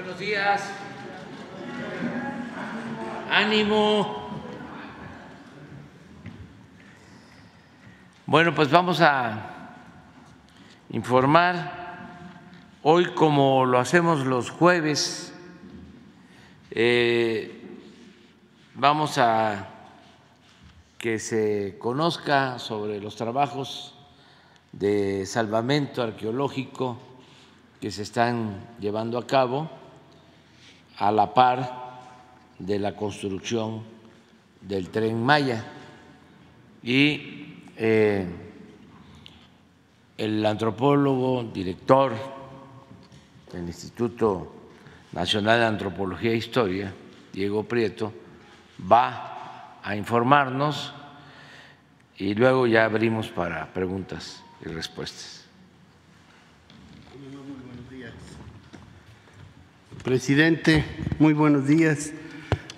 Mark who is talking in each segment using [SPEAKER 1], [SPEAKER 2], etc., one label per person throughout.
[SPEAKER 1] Buenos días. Ánimo. Bueno, pues vamos a informar hoy como lo hacemos los jueves. Eh, vamos a que se conozca sobre los trabajos de salvamento arqueológico que se están llevando a cabo a la par de la construcción del tren Maya. Y eh, el antropólogo, director del Instituto Nacional de Antropología e Historia, Diego Prieto, va a informarnos y luego ya abrimos para preguntas y respuestas.
[SPEAKER 2] Presidente, muy buenos días,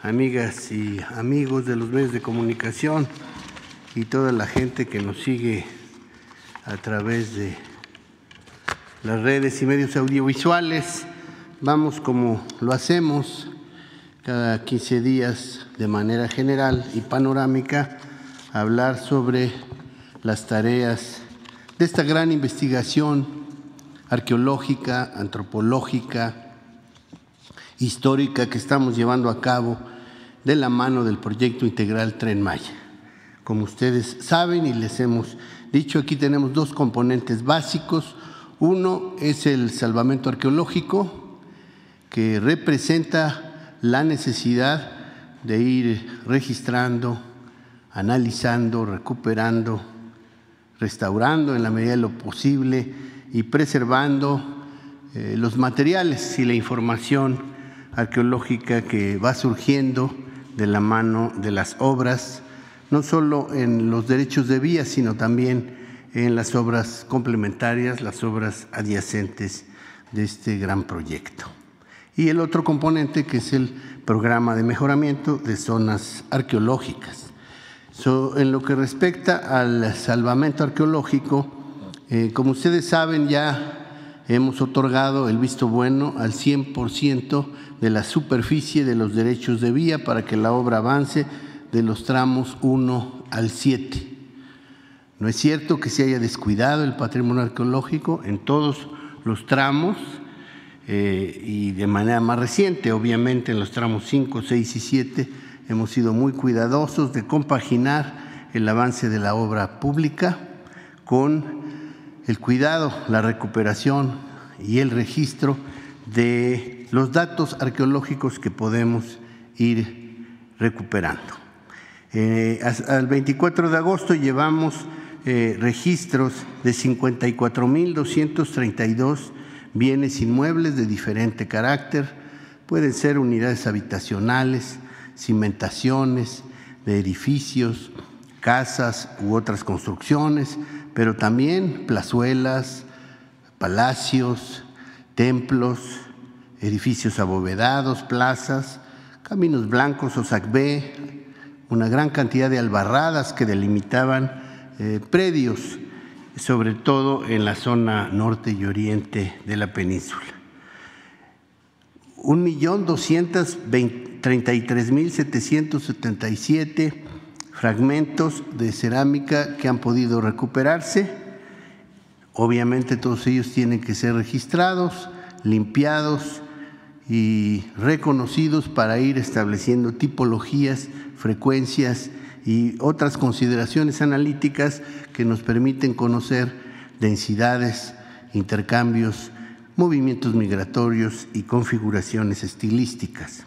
[SPEAKER 2] amigas y amigos de los medios de comunicación y toda la gente que nos sigue a través de las redes y medios audiovisuales. Vamos como lo hacemos cada 15 días de manera general y panorámica a hablar sobre las tareas de esta gran investigación arqueológica, antropológica, histórica que estamos llevando a cabo de la mano del proyecto integral Tren Maya. Como ustedes saben y les hemos dicho, aquí tenemos dos componentes básicos. Uno es el salvamento arqueológico, que representa la necesidad de ir registrando, analizando, recuperando, restaurando en la medida de lo posible y preservando eh, los materiales y la información arqueológica que va surgiendo de la mano de las obras, no solo en los derechos de vía, sino también en las obras complementarias, las obras adyacentes de este gran proyecto. Y el otro componente que es el programa de mejoramiento de zonas arqueológicas. en lo que respecta al salvamento arqueológico, eh, como ustedes saben, ya hemos otorgado el visto bueno al 100% de la superficie de los derechos de vía para que la obra avance de los tramos 1 al 7. No es cierto que se haya descuidado el patrimonio arqueológico en todos los tramos eh, y de manera más reciente, obviamente en los tramos 5, 6 y 7 hemos sido muy cuidadosos de compaginar el avance de la obra pública con el cuidado, la recuperación y el registro de los datos arqueológicos que podemos ir recuperando. Eh, al 24 de agosto llevamos eh, registros de 54.232 bienes inmuebles de diferente carácter. Pueden ser unidades habitacionales, cimentaciones de edificios, casas u otras construcciones, pero también plazuelas, palacios, templos, edificios abovedados, plazas, caminos blancos o sacbé, una gran cantidad de albarradas que delimitaban eh, predios, sobre todo en la zona norte y oriente de la península. Un millón doscientos mil siete fragmentos de cerámica que han podido recuperarse. Obviamente todos ellos tienen que ser registrados, limpiados y reconocidos para ir estableciendo tipologías, frecuencias y otras consideraciones analíticas que nos permiten conocer densidades, intercambios, movimientos migratorios y configuraciones estilísticas.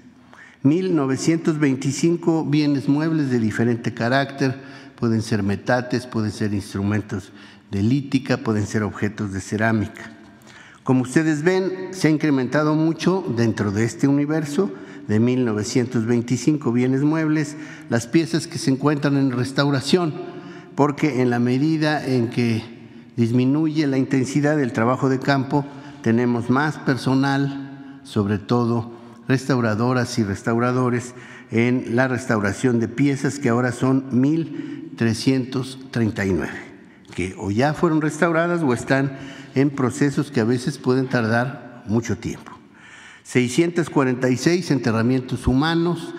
[SPEAKER 2] 1925 bienes muebles de diferente carácter, pueden ser metates, pueden ser instrumentos de lítica, pueden ser objetos de cerámica. Como ustedes ven, se ha incrementado mucho dentro de este universo de 1925 bienes muebles, las piezas que se encuentran en restauración, porque en la medida en que disminuye la intensidad del trabajo de campo, tenemos más personal, sobre todo restauradoras y restauradores, en la restauración de piezas que ahora son 1.339, que o ya fueron restauradas o están en procesos que a veces pueden tardar mucho tiempo. 646 enterramientos humanos,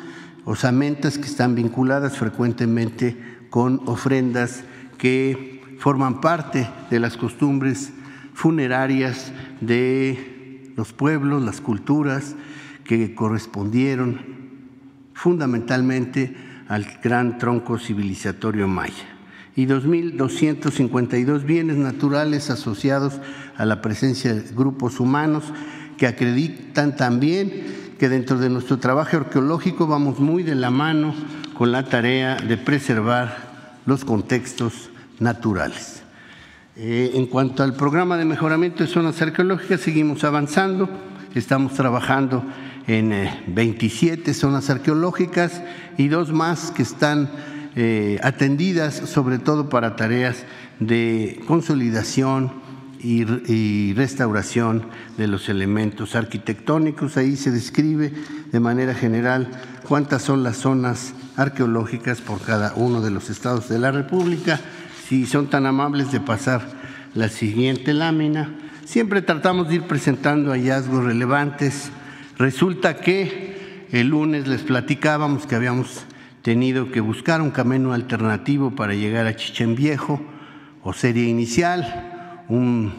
[SPEAKER 2] osamentas que están vinculadas frecuentemente con ofrendas que forman parte de las costumbres funerarias de los pueblos, las culturas que correspondieron fundamentalmente al gran tronco civilizatorio maya y 2.252 bienes naturales asociados a la presencia de grupos humanos que acreditan también que dentro de nuestro trabajo arqueológico vamos muy de la mano con la tarea de preservar los contextos naturales. Eh, en cuanto al programa de mejoramiento de zonas arqueológicas, seguimos avanzando. Estamos trabajando en 27 eh, zonas arqueológicas y dos más que están atendidas sobre todo para tareas de consolidación y, restauración de los elementos arquitectónicos. Ahí se describe de manera general cuántas son las zonas arqueológicas por cada uno de los estados de la República. Si son tan amables de pasar la siguiente lámina, siempre tratamos de ir presentando hallazgos relevantes. Resulta que el lunes les platicábamos que habíamos tenido que buscar un camino alternativo para llegar a Chichen Viejo o serie inicial un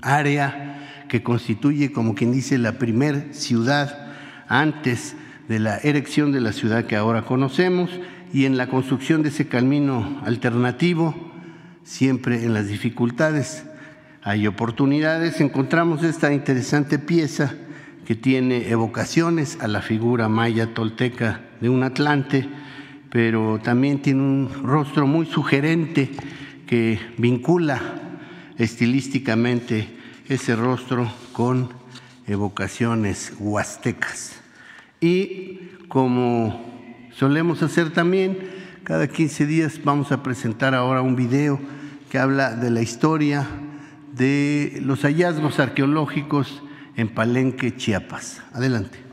[SPEAKER 2] área que constituye, como quien dice, la primer ciudad antes de la erección de la ciudad que ahora conocemos y en la construcción de ese camino alternativo, siempre en las dificultades hay oportunidades, encontramos esta interesante pieza que tiene evocaciones a la figura maya tolteca de un Atlante, pero también tiene un rostro muy sugerente que vincula estilísticamente ese rostro con evocaciones huastecas. Y como solemos hacer también, cada 15 días vamos a presentar ahora un video que habla de la historia de los hallazgos arqueológicos en Palenque, Chiapas. Adelante.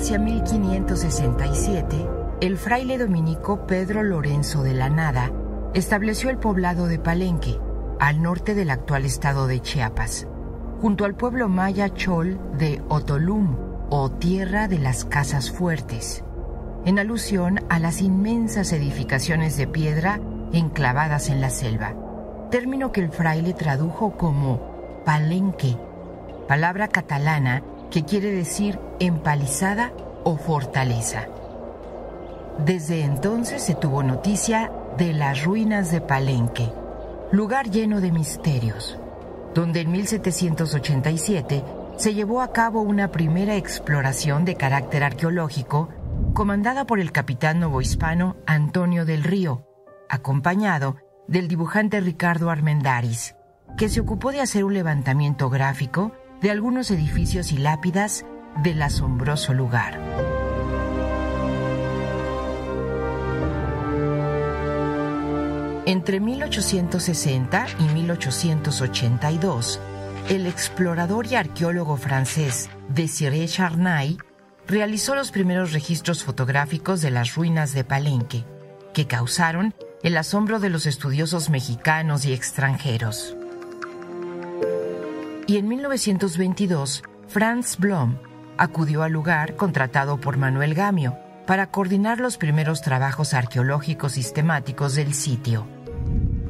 [SPEAKER 3] Hacia 1567, el fraile dominico Pedro Lorenzo de la Nada estableció el poblado de Palenque, al norte del actual estado de Chiapas, junto al pueblo maya chol de Otolum o Tierra de las Casas Fuertes, en alusión a las inmensas edificaciones de piedra enclavadas en la selva, término que el fraile tradujo como palenque, palabra catalana que quiere decir empalizada o fortaleza. Desde entonces se tuvo noticia de las ruinas de Palenque, lugar lleno de misterios, donde en 1787 se llevó a cabo una primera exploración de carácter arqueológico comandada por el capitán novohispano Antonio del Río, acompañado del dibujante Ricardo Armendaris, que se ocupó de hacer un levantamiento gráfico de algunos edificios y lápidas del asombroso lugar. Entre 1860 y 1882, el explorador y arqueólogo francés Désiré Charnay realizó los primeros registros fotográficos de las ruinas de Palenque, que causaron el asombro de los estudiosos mexicanos y extranjeros y en 1922 Franz Blom acudió al lugar contratado por Manuel Gamio para coordinar los primeros trabajos arqueológicos sistemáticos del sitio.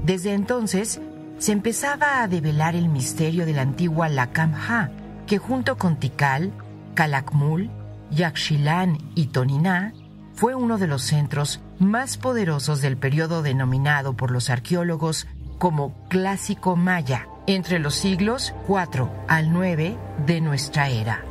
[SPEAKER 3] Desde entonces se empezaba a develar el misterio de la antigua Lacamha, que junto con Tikal, Calakmul, Yaxchilán y Toniná fue uno de los centros más poderosos del periodo denominado por los arqueólogos como Clásico Maya entre los siglos 4 al 9 de nuestra era.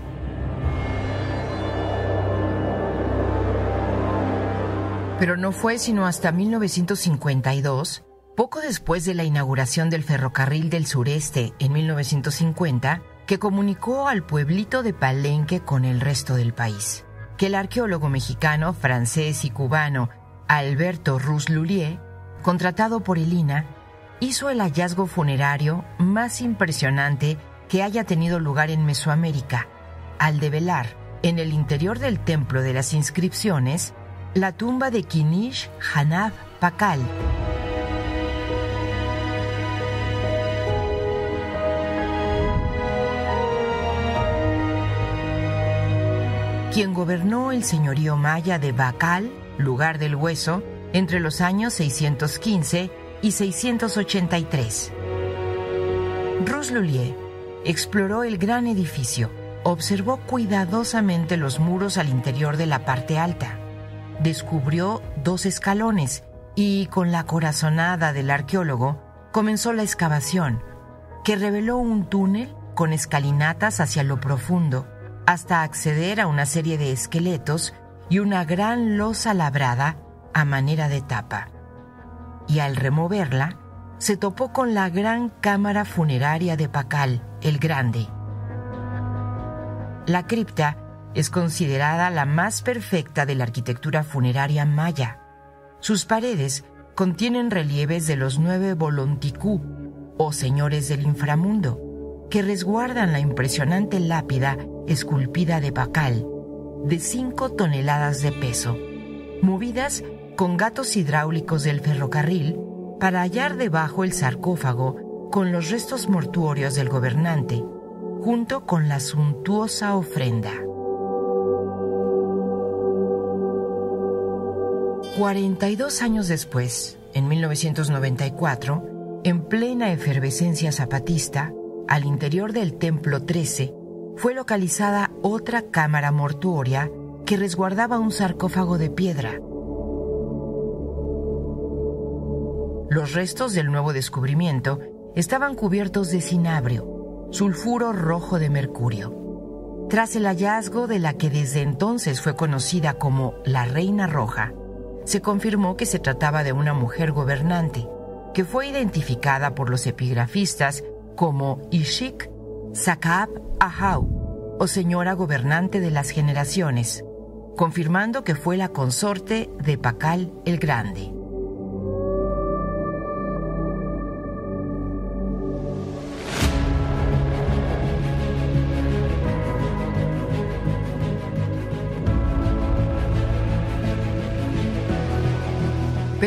[SPEAKER 3] Pero no fue sino hasta 1952, poco después de la inauguración del ferrocarril del sureste en 1950, que comunicó al pueblito de Palenque con el resto del país, que el arqueólogo mexicano, francés y cubano Alberto Ruz Lulier, contratado por el INA, hizo el hallazgo funerario más impresionante que haya tenido lugar en Mesoamérica, al develar, en el interior del templo de las inscripciones, la tumba de Kinish Hanab Pakal. quien gobernó el señorío maya de Bacal, lugar del hueso, entre los años 615 y 683. Rus exploró el gran edificio, observó cuidadosamente los muros al interior de la parte alta, descubrió dos escalones y, con la corazonada del arqueólogo, comenzó la excavación, que reveló un túnel con escalinatas hacia lo profundo, hasta acceder a una serie de esqueletos y una gran losa labrada a manera de tapa. Y al removerla, se topó con la gran cámara funeraria de Pacal, el Grande. La cripta es considerada la más perfecta de la arquitectura funeraria maya. Sus paredes contienen relieves de los nueve Volonticú, o señores del inframundo, que resguardan la impresionante lápida esculpida de Pacal, de 5 toneladas de peso, movidas con gatos hidráulicos del ferrocarril para hallar debajo el sarcófago con los restos mortuorios del gobernante, junto con la suntuosa ofrenda. 42 años después, en 1994, en plena efervescencia zapatista, al interior del Templo 13 fue localizada otra cámara mortuoria que resguardaba un sarcófago de piedra. Los restos del nuevo descubrimiento estaban cubiertos de cinabrio, sulfuro rojo de mercurio. Tras el hallazgo de la que desde entonces fue conocida como la Reina Roja, se confirmó que se trataba de una mujer gobernante, que fue identificada por los epigrafistas como Ishik Sakab Ahau, o señora gobernante de las generaciones, confirmando que fue la consorte de Pacal el Grande.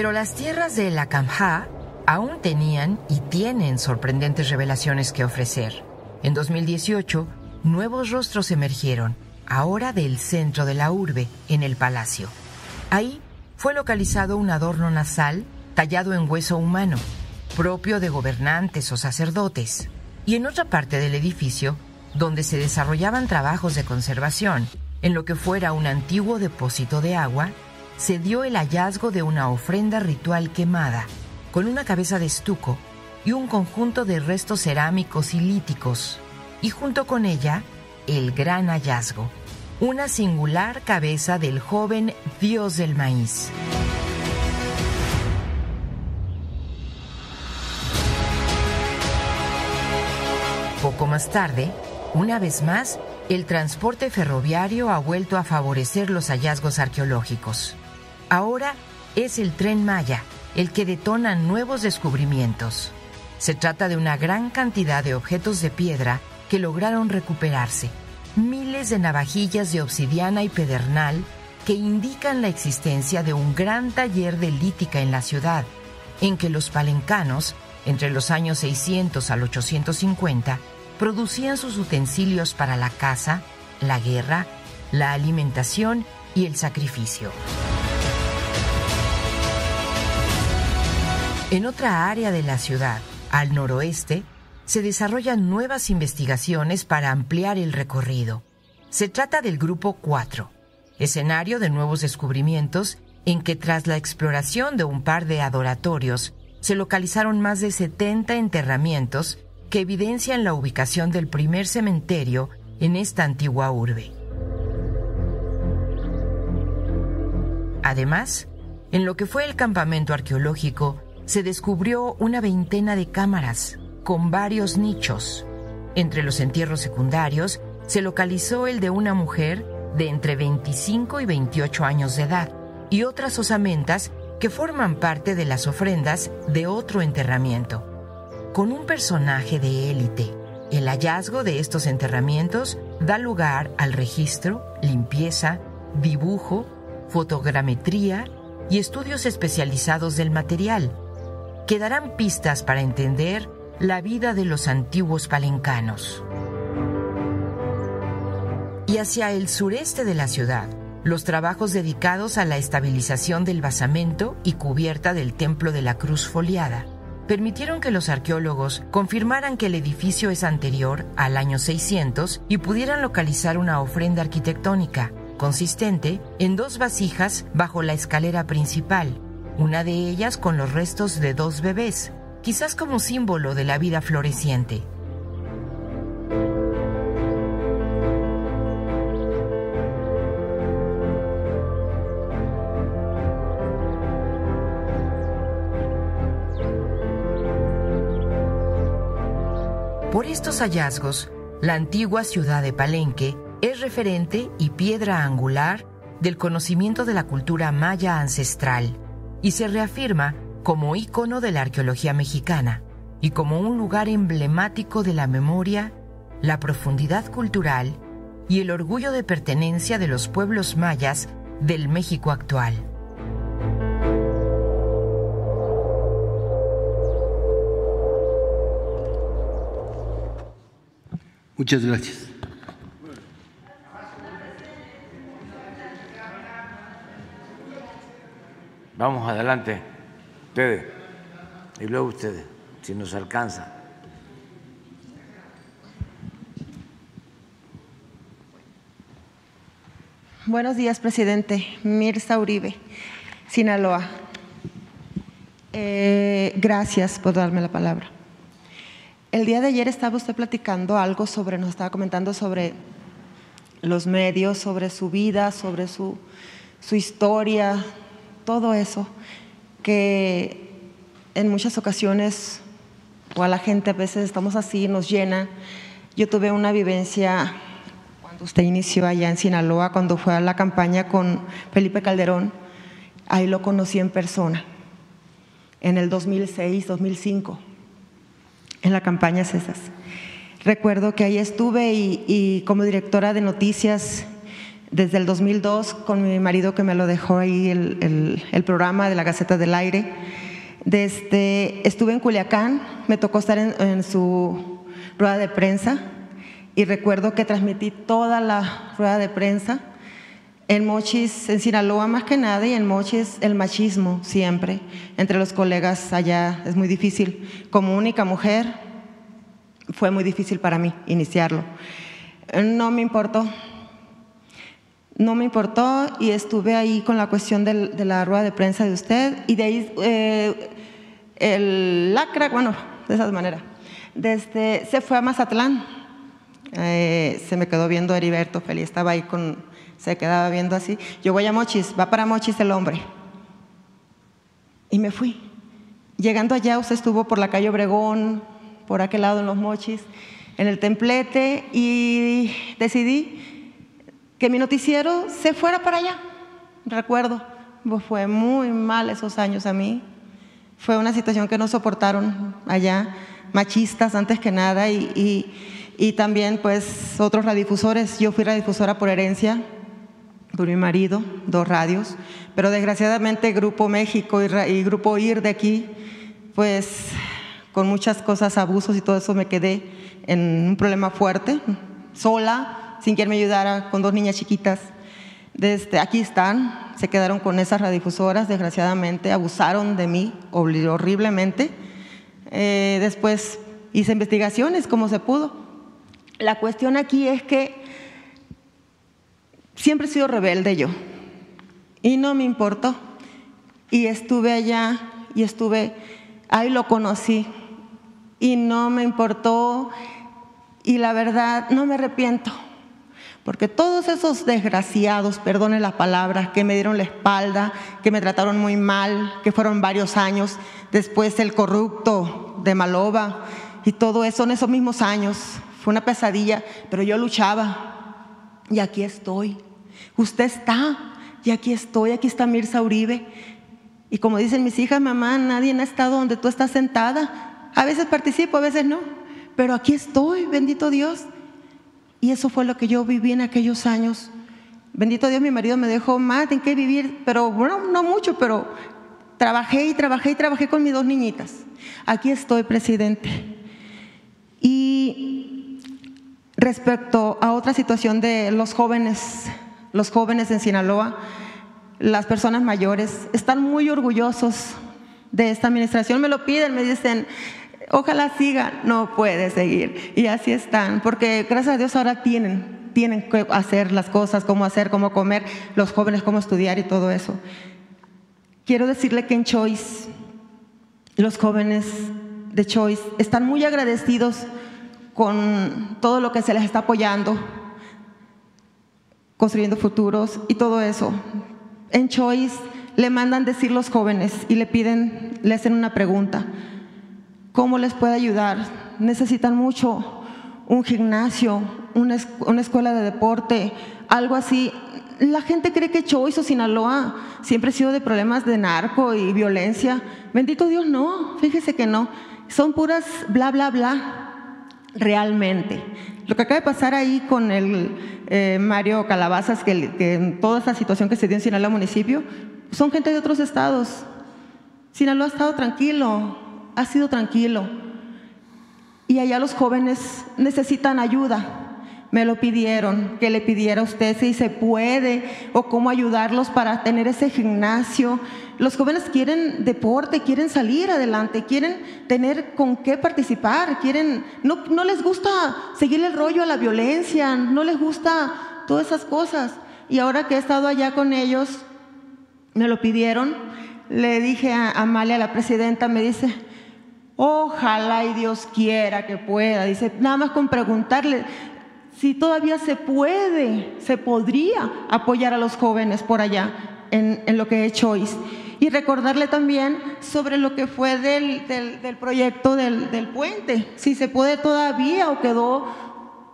[SPEAKER 3] Pero las tierras de la Kamha aún tenían y tienen sorprendentes revelaciones que ofrecer. En 2018, nuevos rostros emergieron, ahora del centro de la urbe, en el palacio. Ahí fue localizado un adorno nasal tallado en hueso humano, propio de gobernantes o sacerdotes. Y en otra parte del edificio, donde se desarrollaban trabajos de conservación, en lo que fuera un antiguo depósito de agua, se dio el hallazgo de una ofrenda ritual quemada con una cabeza de estuco y un conjunto de restos cerámicos y líticos, y junto con ella el gran hallazgo, una singular cabeza del joven dios del maíz. Poco más tarde, una vez más, el transporte ferroviario ha vuelto a favorecer los hallazgos arqueológicos. Ahora es el tren Maya, el que detona nuevos descubrimientos. Se trata de una gran cantidad de objetos de piedra que lograron recuperarse, miles de navajillas de obsidiana y pedernal que indican la existencia de un gran taller de lítica en la ciudad, en que los palencanos, entre los años 600 al 850, producían sus utensilios para la caza, la guerra, la alimentación y el sacrificio. En otra área de la ciudad, al noroeste, se desarrollan nuevas investigaciones para ampliar el recorrido. Se trata del Grupo 4, escenario de nuevos descubrimientos en que tras la exploración de un par de adoratorios, se localizaron más de 70 enterramientos que evidencian la ubicación del primer cementerio en esta antigua urbe. Además, en lo que fue el campamento arqueológico, se descubrió una veintena de cámaras con varios nichos. Entre los entierros secundarios se localizó el de una mujer de entre 25 y 28 años de edad y otras osamentas que forman parte de las ofrendas de otro enterramiento, con un personaje de élite, El hallazgo de estos enterramientos da lugar al registro, limpieza, dibujo, fotogrametría y estudios especializados del material, que darán pistas para entender la vida de los antiguos palencanos. Y hacia el sureste de la ciudad, los trabajos dedicados a la estabilización del basamento y cubierta del Templo de la Cruz Foliada permitieron que los arqueólogos confirmaran que el edificio es anterior al año 600 y pudieran localizar una ofrenda arquitectónica consistente en dos vasijas bajo la escalera principal, una de ellas con los restos de dos bebés, quizás como símbolo de la vida floreciente. Por estos hallazgos, la antigua ciudad de Palenque es referente y piedra angular del conocimiento de la cultura maya ancestral y se reafirma como ícono de la arqueología mexicana y como un lugar emblemático de la memoria, la profundidad cultural y el orgullo de pertenencia de los pueblos mayas del México actual.
[SPEAKER 2] Muchas gracias.
[SPEAKER 1] Vamos adelante, ustedes. Y luego ustedes, si nos alcanza.
[SPEAKER 4] Buenos días, presidente. Mirza Uribe, Sinaloa. Eh, gracias por darme la palabra. El día de ayer estaba usted platicando algo sobre, nos estaba comentando sobre los medios, sobre su vida, sobre su, su historia, todo eso, que en muchas ocasiones, o a la gente a veces estamos así, nos llena. Yo tuve una vivencia cuando usted inició allá en Sinaloa, cuando fue a la campaña con Felipe Calderón, ahí lo conocí en persona, en el 2006, 2005, en la campaña César. Recuerdo que ahí estuve y, y como directora de noticias desde el 2002 con mi marido que me lo dejó ahí el, el, programa de la Gaceta del Aire. Desde, estuve en Culiacán, me tocó estar en, en, su rueda de prensa y recuerdo que transmití toda la rueda de prensa. En Mochis, en Sinaloa más que nada, y en Mochis el machismo siempre, entre los colegas allá es muy difícil. Como única mujer fue muy difícil para mí iniciarlo. No me importó, no me importó y estuve ahí con la cuestión de la rueda de prensa de usted y de ahí eh, el lacra, bueno, de esa manera. Desde, se fue a Mazatlán, eh, se me quedó viendo Heriberto Feliz, estaba ahí con, se quedaba viendo así. Yo voy a Mochis, va para Mochis el hombre. Y me fui. Llegando allá, usted estuvo por la calle Obregón, por aquel lado en los Mochis, en el templete y decidí que mi noticiero se fuera para allá. Recuerdo, pues fue muy mal esos años a mí. Fue una situación que no soportaron allá, machistas antes que nada, y, y, también pues otros radiodifusores. Yo fui radiodifusora por herencia, por mi marido, dos radios, pero desgraciadamente Grupo México y, y Grupo IR de aquí, pues con muchas cosas, abusos y todo eso me quedé en un problema fuerte, sola, sin quien me ayudara, con dos niñas chiquitas. Desde aquí están, se quedaron con esas radiodifusoras, desgraciadamente, abusaron de mí horriblemente. Eh, después hice investigaciones como se pudo. La cuestión aquí es que siempre he sido rebelde yo y no me importó. Y estuve allá y estuve, ahí lo conocí y no me importó y la verdad no me arrepiento porque todos esos desgraciados, perdone las palabras, que me dieron la espalda, que me trataron muy mal, que fueron varios años, después el corrupto de Maloba y todo eso en esos mismos años, fue una pesadilla, pero yo luchaba y aquí estoy. Usted está y aquí estoy, aquí está Mirza Uribe. Y como dicen mis hijas, mamá, nadie ha estado donde tú estás sentada. A veces participo, a veces no, pero aquí estoy, bendito Dios. Y eso fue lo que yo viví en aquellos años. Bendito Dios, mi marido me dejó más en qué vivir, pero bueno, no mucho, pero trabajé y trabajé y trabajé con mis dos niñitas. Aquí estoy, presidente. Y respecto a otra situación de los jóvenes, los jóvenes en Sinaloa, las personas mayores, están muy orgullosos de esta administración. Me lo piden, me dicen, ojalá siga, no puede seguir. Y así están, porque gracias a Dios ahora tienen, tienen que hacer las cosas, cómo hacer, cómo comer, los jóvenes cómo estudiar y todo eso. Quiero decirle que en Choice, los jóvenes de Choice están muy agradecidos con todo lo que se les está apoyando, construyendo futuros y todo eso. En Choice le mandan decir los jóvenes y le piden, le hacen una pregunta. ¿Cómo les puede ayudar? Necesitan mucho un gimnasio, una, escuela de deporte, algo así. La gente cree que Choice o Sinaloa siempre ha sido de problemas de narco y violencia. Bendito Dios, no, fíjese que no. Son puras bla, bla, bla, realmente. Lo que acaba de pasar ahí con el eh, Mario Calabazas, que, que toda esa situación que se dio en Sinaloa municipio, son gente de otros estados. Sinaloa ha estado tranquilo, ha sido tranquilo. Y allá los jóvenes necesitan ayuda. Me lo pidieron, que le pidiera a usted si se puede o cómo ayudarlos para tener ese gimnasio. Los jóvenes quieren deporte, quieren salir adelante, quieren tener con qué participar, quieren, no, no les gusta seguir el rollo a la violencia, no les gusta todas esas cosas. Y ahora que he estado allá con ellos, me lo pidieron, le dije a Amalia, la presidenta, me dice, ojalá y Dios quiera que pueda, dice, nada más con preguntarle si todavía se puede, se podría apoyar a los jóvenes por allá en, lo que he Choice. Y recordarle también sobre lo que fue del, del, proyecto del, del, puente, si se puede todavía o quedó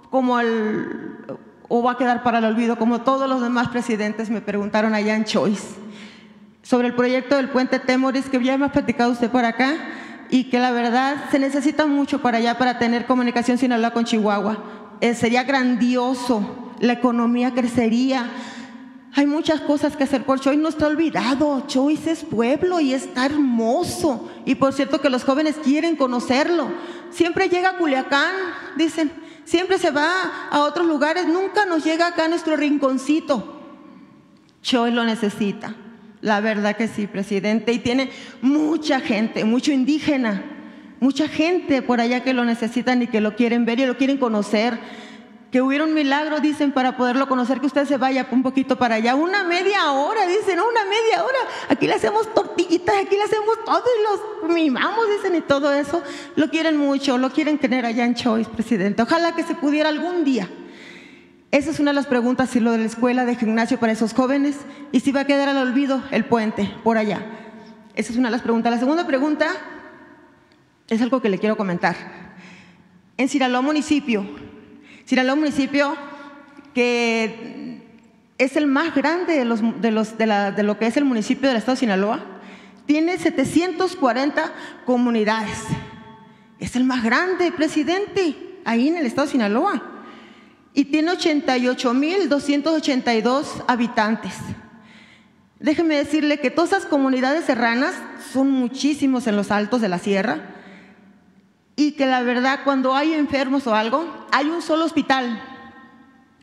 [SPEAKER 4] como el, o va a quedar para el olvido, como todos los demás presidentes me preguntaron allá en Choice sobre el proyecto del puente Temoris que ya hemos platicado usted por acá y que la verdad se necesita mucho para allá para tener comunicación sin hablar con Chihuahua. Eh, sería grandioso, la economía crecería. Hay muchas cosas que hacer por Choice, no está olvidado. Choice es pueblo y está hermoso. Y por cierto que los jóvenes quieren conocerlo. Siempre llega a Culiacán, dicen, siempre se va a otros lugares, nunca nos llega acá a nuestro rinconcito. Choice lo necesita. La verdad que sí, presidente. Y tiene mucha gente, mucho indígena, mucha gente por allá que lo necesitan y que lo quieren ver y lo quieren conocer. Que hubiera un milagro, dicen, para poderlo conocer, que usted se vaya un poquito para allá. Una media hora, dicen, una media hora. Aquí le hacemos tortillitas, aquí le hacemos todo y los mimamos, dicen, y todo eso. Lo quieren mucho, lo quieren tener allá en Choice, presidente. Ojalá que se pudiera algún día esa es una de las preguntas, si lo de la escuela de gimnasio para esos jóvenes y si va a quedar al olvido el puente por allá. Esa es una de las preguntas. La segunda pregunta es algo que le quiero comentar. En Sinaloa municipio, Sinaloa municipio que es el más grande de, los, de, los, de, la, lo que es el municipio del estado de Sinaloa, tiene 740 comunidades. Es el más grande, presidente, ahí en el estado de Sinaloa y tiene 88.282 habitantes. Déjeme decirle que todas esas comunidades serranas son muchísimos en los altos de la sierra y que la verdad cuando hay enfermos o algo, hay un solo hospital.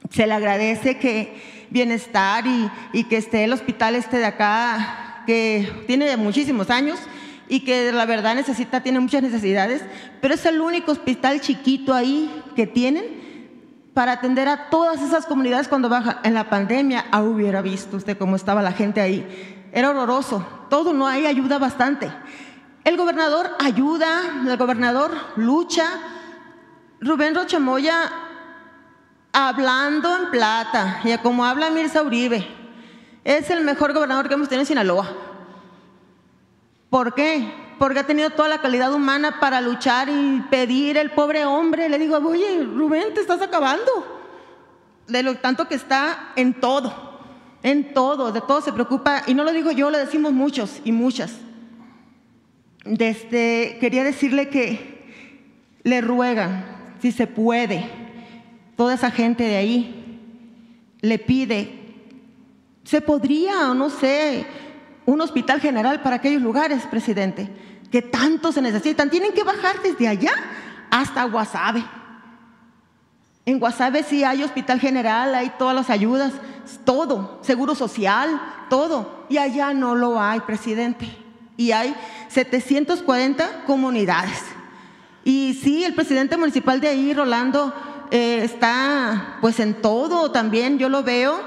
[SPEAKER 4] Se le agradece que bienestar y, y que esté el hospital este de acá, que tiene muchísimos años y que la verdad necesita, tiene muchas necesidades, pero es el único hospital chiquito ahí que tienen para atender a todas esas comunidades cuando baja en la pandemia. Ah, hubiera visto usted cómo estaba la gente ahí. Era horroroso. Todo no hay ayuda bastante. El gobernador ayuda, el gobernador lucha. Rubén Rochamoya hablando en plata, y como habla Mirza Uribe, es el mejor gobernador que hemos tenido en Sinaloa. ¿Por qué? Porque ha tenido toda la calidad humana para luchar y pedir el pobre hombre. Le digo, oye, Rubén, te estás acabando. De lo tanto que está en todo, en todo, de todo se preocupa. Y no lo digo yo, lo decimos muchos y muchas. Desde, quería decirle que le ruegan, si se puede, toda esa gente de ahí le pide, ¿se podría no sé, un hospital general para aquellos lugares, presidente? Que tanto se necesitan. Tienen que bajar desde allá hasta Guasave. En Guasave sí hay hospital general, hay todas las ayudas, todo, seguro social, todo. Y allá no lo hay, presidente. Y hay 740 comunidades. Y sí, el presidente municipal de ahí, Rolando, eh, está pues en todo también, yo lo veo,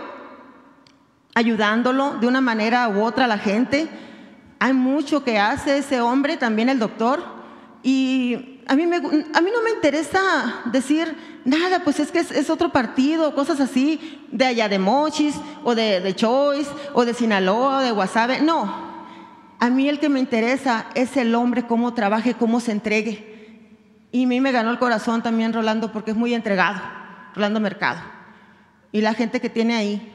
[SPEAKER 4] ayudándolo de una manera u otra a la gente. Hay mucho que hace ese hombre, también el doctor. Y a mí, no me interesa decir nada, pues es que es, otro partido, cosas así, de allá de Mochis, o de, de Choice, o de Sinaloa, o de Guasave. No, a mí el que me interesa es el hombre, cómo trabaje, cómo se entregue. Y a mí me ganó el corazón también Rolando porque es muy entregado, Rolando Mercado. Y la gente que tiene ahí.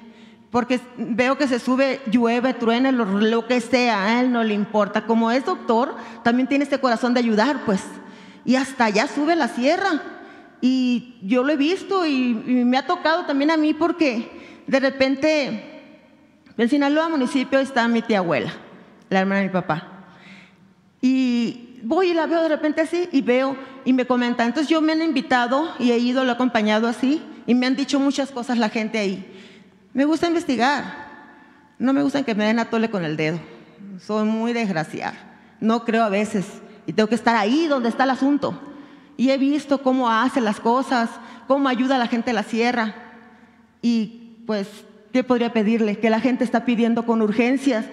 [SPEAKER 4] Porque veo que se sube, llueve, truene, lo, que sea, a él no le importa. Como es doctor, también tiene este corazón de ayudar, pues. Y hasta allá sube la sierra. Y yo lo he visto y, me ha tocado también a mí porque de repente en Sinaloa municipio está mi tía abuela, la hermana de mi papá. Y voy y la veo de repente así y veo y me comenta. Entonces yo me han invitado y he ido, lo he acompañado así y me han dicho muchas cosas la gente ahí. Me gusta investigar. No me gusta que me den a tole con el dedo. Soy muy desgraciada. No creo a veces y tengo que estar ahí donde está el asunto. Y he visto cómo hace las cosas, cómo ayuda a la gente de la sierra. Y pues, ¿qué podría pedirle? Que la gente está pidiendo con urgencias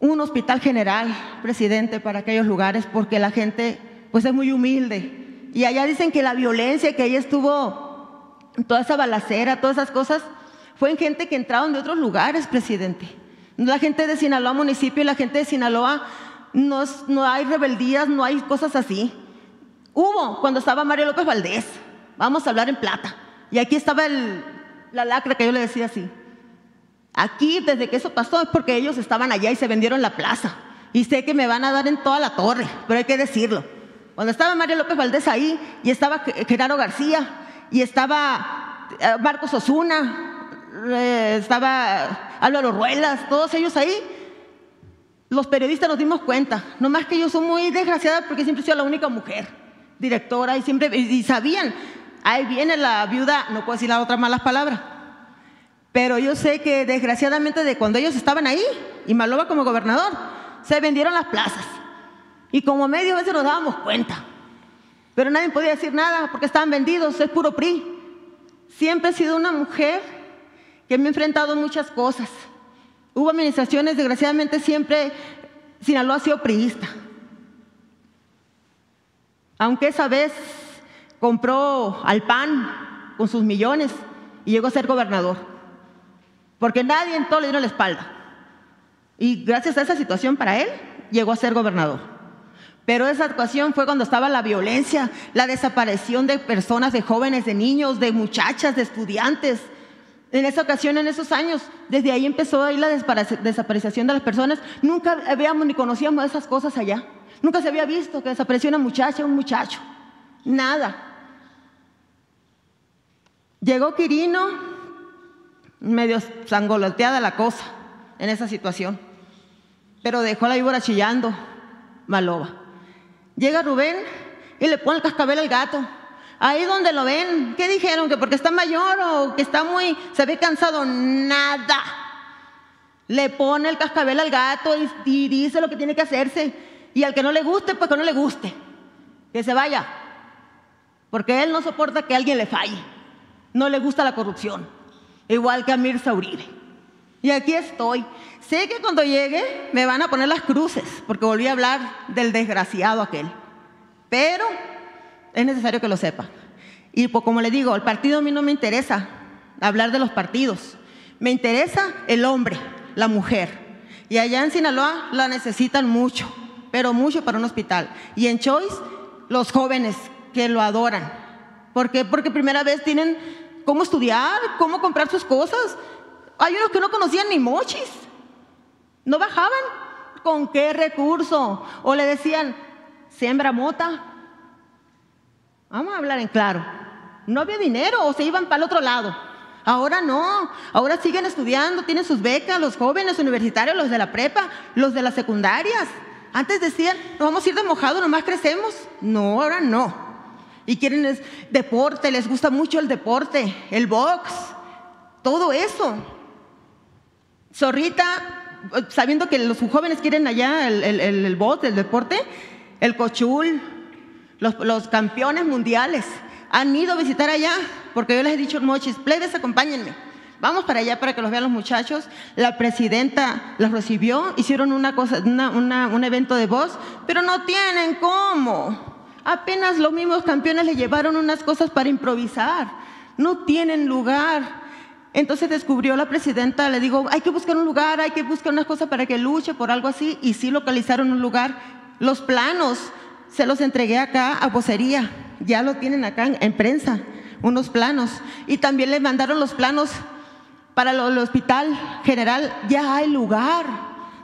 [SPEAKER 4] un hospital general, presidente, para aquellos lugares, porque la gente pues es muy humilde. Y allá dicen que la violencia, que ahí estuvo toda esa balacera, todas esas cosas, fue en gente que entraron de otros lugares, presidente. La gente de Sinaloa municipio y la gente de Sinaloa no, hay rebeldías, no hay cosas así. Hubo cuando estaba Mario López Valdés, vamos a hablar en plata. Y aquí estaba el, la lacra que yo le decía así. Aquí, desde que eso pasó, es porque ellos estaban allá y se vendieron la plaza. Y sé que me van a dar en toda la torre, pero hay que decirlo. Cuando estaba Mario López Valdés ahí, y estaba Gerardo García, y estaba eh, Marcos Osuna, eh, estaba Álvaro Ruelas, todos ellos ahí, los periodistas nos dimos cuenta. No más que yo soy muy desgraciada porque siempre sido la única mujer directora y siempre y sabían, ahí viene la viuda, no puedo decir la otra malas palabras pero yo sé que desgraciadamente de cuando ellos estaban ahí, y Maloba como gobernador, se vendieron las plazas. Y como medio veces nos dábamos cuenta. Pero nadie podía decir nada porque estaban vendidos, es puro PRI. Siempre he sido una mujer que me he enfrentado a muchas cosas. Hubo administraciones, desgraciadamente siempre Sinaloa ha sido priista. Aunque esa vez compró al PAN con sus millones y llegó a ser gobernador porque nadie en todo le dio la espalda. Y gracias a esa situación para él, llegó a ser gobernador. Pero esa actuación fue cuando estaba la violencia, la desaparición de personas, de jóvenes, de niños, de muchachas, de estudiantes. En esa ocasión, en esos años, desde ahí empezó ahí la desaparición de las personas. Nunca habíamos ni conocíamos esas cosas allá. Nunca se había visto que desapareció una muchacha, un muchacho. Nada. Llegó Quirino, medio sangoloteada la cosa en esa situación. Pero dejó a la víbora chillando, Maloba. Llega Rubén y le pone el cascabel al gato. Ahí donde lo ven, ¿qué dijeron? ¿Que porque está mayor o que está muy, se ve cansado? Nada. Le pone el cascabel al gato y, y dice lo que tiene que hacerse. Y al que no le guste, pues que no le guste. Que se vaya. Porque él no soporta que alguien le falle. No le gusta la corrupción igual que a Mirza Uribe. Y aquí estoy. Sé que cuando llegue me van a poner las cruces, porque volví a hablar del desgraciado aquel. Pero es necesario que lo sepa. Y pues, como le digo, el partido a mí no me interesa hablar de los partidos. Me interesa el hombre, la mujer. Y allá en Sinaloa la necesitan mucho, pero mucho para un hospital. Y en Choice, los jóvenes que lo adoran. ¿Por qué? Porque primera vez tienen cómo estudiar, cómo comprar sus cosas. Hay unos que no conocían ni mochis. No bajaban. ¿Con qué recurso? O le decían, siembra mota, Vamos a hablar en claro. No había dinero o se iban para el otro lado. Ahora no, ahora siguen estudiando, tienen sus becas, los jóvenes universitarios, los de la prepa, los de las secundarias. Antes decían, nos vamos a ir de mojado, nomás crecemos. No, ahora no. Y quieren deporte, les gusta mucho el deporte, el box, todo eso. Zorrita, sabiendo que los jóvenes quieren allá el, el, el, el box, el deporte, el cochul, los, campeones mundiales han ido a visitar allá, porque yo les he dicho, mochis, plebes, acompáñenme. Vamos para allá para que los vean los muchachos. La presidenta los recibió, hicieron una cosa, un evento de voz, pero no tienen cómo. Apenas los mismos campeones le llevaron unas cosas para improvisar. No tienen lugar. Entonces descubrió la presidenta, le digo, hay que buscar un lugar, hay que buscar unas cosas para que luche por algo así. Y sí localizaron un lugar. Los planos se los entregué acá a vocería ya lo tienen acá en, prensa, unos planos. Y también le mandaron los planos para el hospital general, ya hay lugar.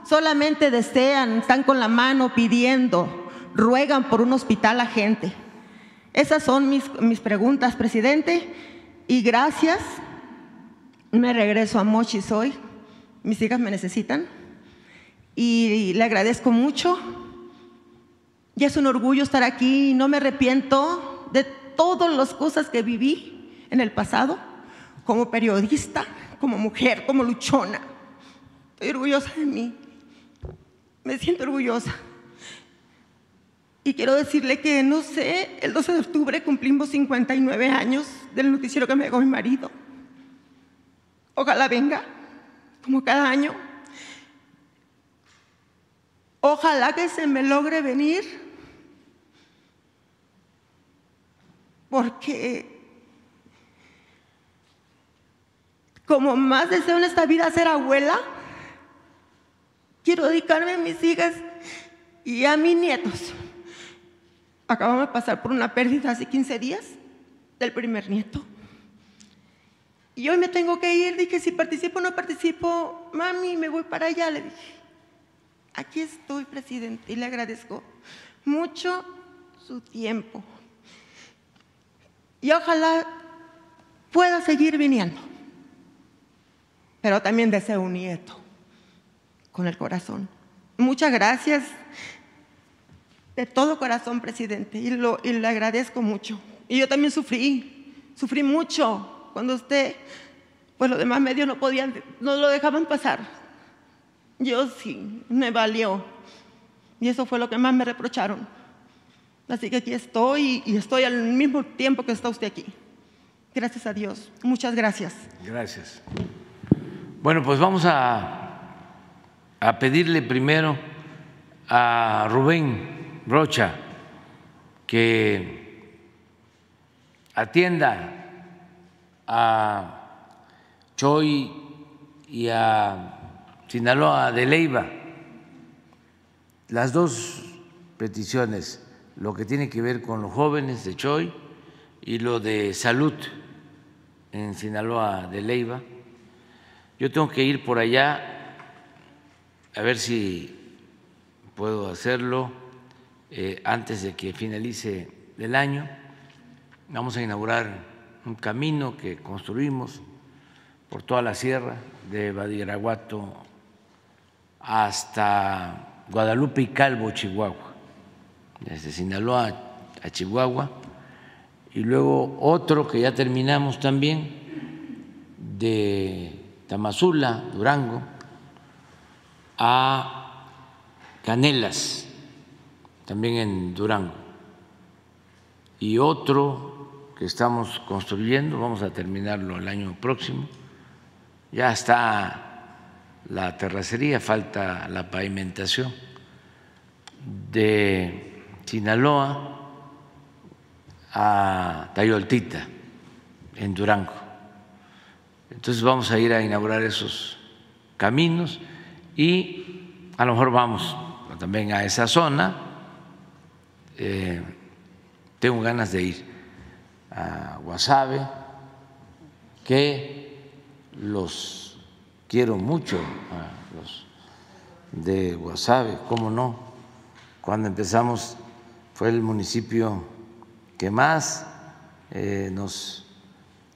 [SPEAKER 4] Solamente desean, están con la mano pidiendo, ruegan por un hospital a gente. Esas son mis, mis preguntas, presidente. Y gracias. Me regreso a Mochis hoy. Mis hijas me necesitan. Y le agradezco mucho. Y es un orgullo estar aquí. No me arrepiento de todas las cosas que viví en el pasado, como periodista, como mujer, como luchona. Estoy orgullosa de mí. Me siento orgullosa. Y quiero decirle que, no sé, el 12 de octubre cumplimos 59 años del noticiero que me dejó mi marido. Ojalá venga, como cada año. Ojalá que se me logre venir porque como más deseo en esta vida ser abuela, quiero dedicarme a mis hijas y a mis nietos. Acabamos de pasar por una pérdida hace 15 días del primer nieto. Y hoy me tengo que ir, dije, si participo o no participo, mami, me voy para allá, le dije. Aquí estoy, presidente, y le agradezco mucho su tiempo y ojalá pueda seguir viniendo. Pero también deseo un nieto con el corazón. Muchas gracias de todo corazón, presidente, y, lo, y le agradezco mucho. Y yo también sufrí, sufrí mucho cuando usted, pues los demás medios no podían, no lo dejaban pasar. Yo sí, me valió. Y eso fue lo que más me reprocharon. Así que aquí estoy y estoy al mismo tiempo que está usted aquí. Gracias a Dios. Muchas gracias.
[SPEAKER 1] Gracias. Bueno, pues vamos a, a pedirle primero a Rubén Rocha que atienda a Choi y a Sinaloa de Leiva, las dos peticiones lo que tiene que ver con los jóvenes de Choy y lo de salud en Sinaloa de Leiva. Yo tengo que ir por allá a ver si puedo hacerlo eh, antes de que finalice el año. Vamos a inaugurar un camino que construimos por toda la sierra de Badiraguato hasta Guadalupe y Calvo, Chihuahua desde Sinaloa a Chihuahua, y luego otro que ya terminamos también, de Tamazula, Durango, a Canelas, también en Durango, y otro que estamos construyendo, vamos a terminarlo el año próximo, ya está la terracería, falta la pavimentación de Sinaloa a Tayoltita, en Durango. Entonces vamos a ir a inaugurar esos caminos y a lo mejor vamos también a esa zona. Eh, tengo ganas de ir a Guasave, que los quiero mucho, los de Guasave, cómo no, cuando empezamos fue el municipio que más eh, nos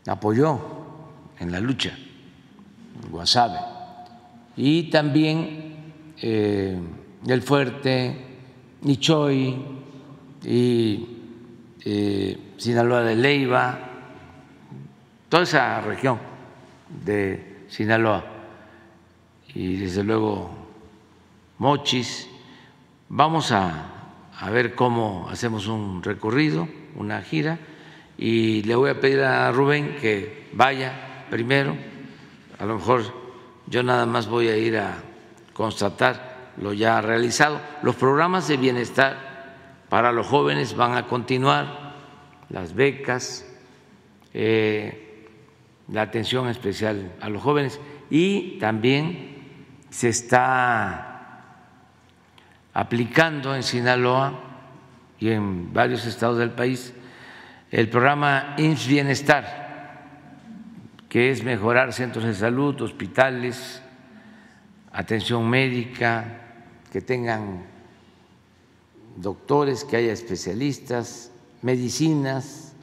[SPEAKER 1] apoyó en la lucha, Guasave, y también eh, El Fuerte, Nichoy y eh, Sinaloa de Leiva, toda esa región de Sinaloa y desde luego Mochis. Vamos a, a ver cómo hacemos un recorrido, una gira, y le voy a pedir a Rubén que vaya primero. A lo mejor yo nada más voy a ir a constatar lo ya realizado. Los programas de bienestar para los jóvenes van a continuar, las becas, eh, la atención especial a los jóvenes y también se está aplicando en Sinaloa y en varios estados del país el programa INS Bienestar, que es mejorar centros de salud, hospitales, atención médica, que tengan doctores, que haya especialistas, medicinas.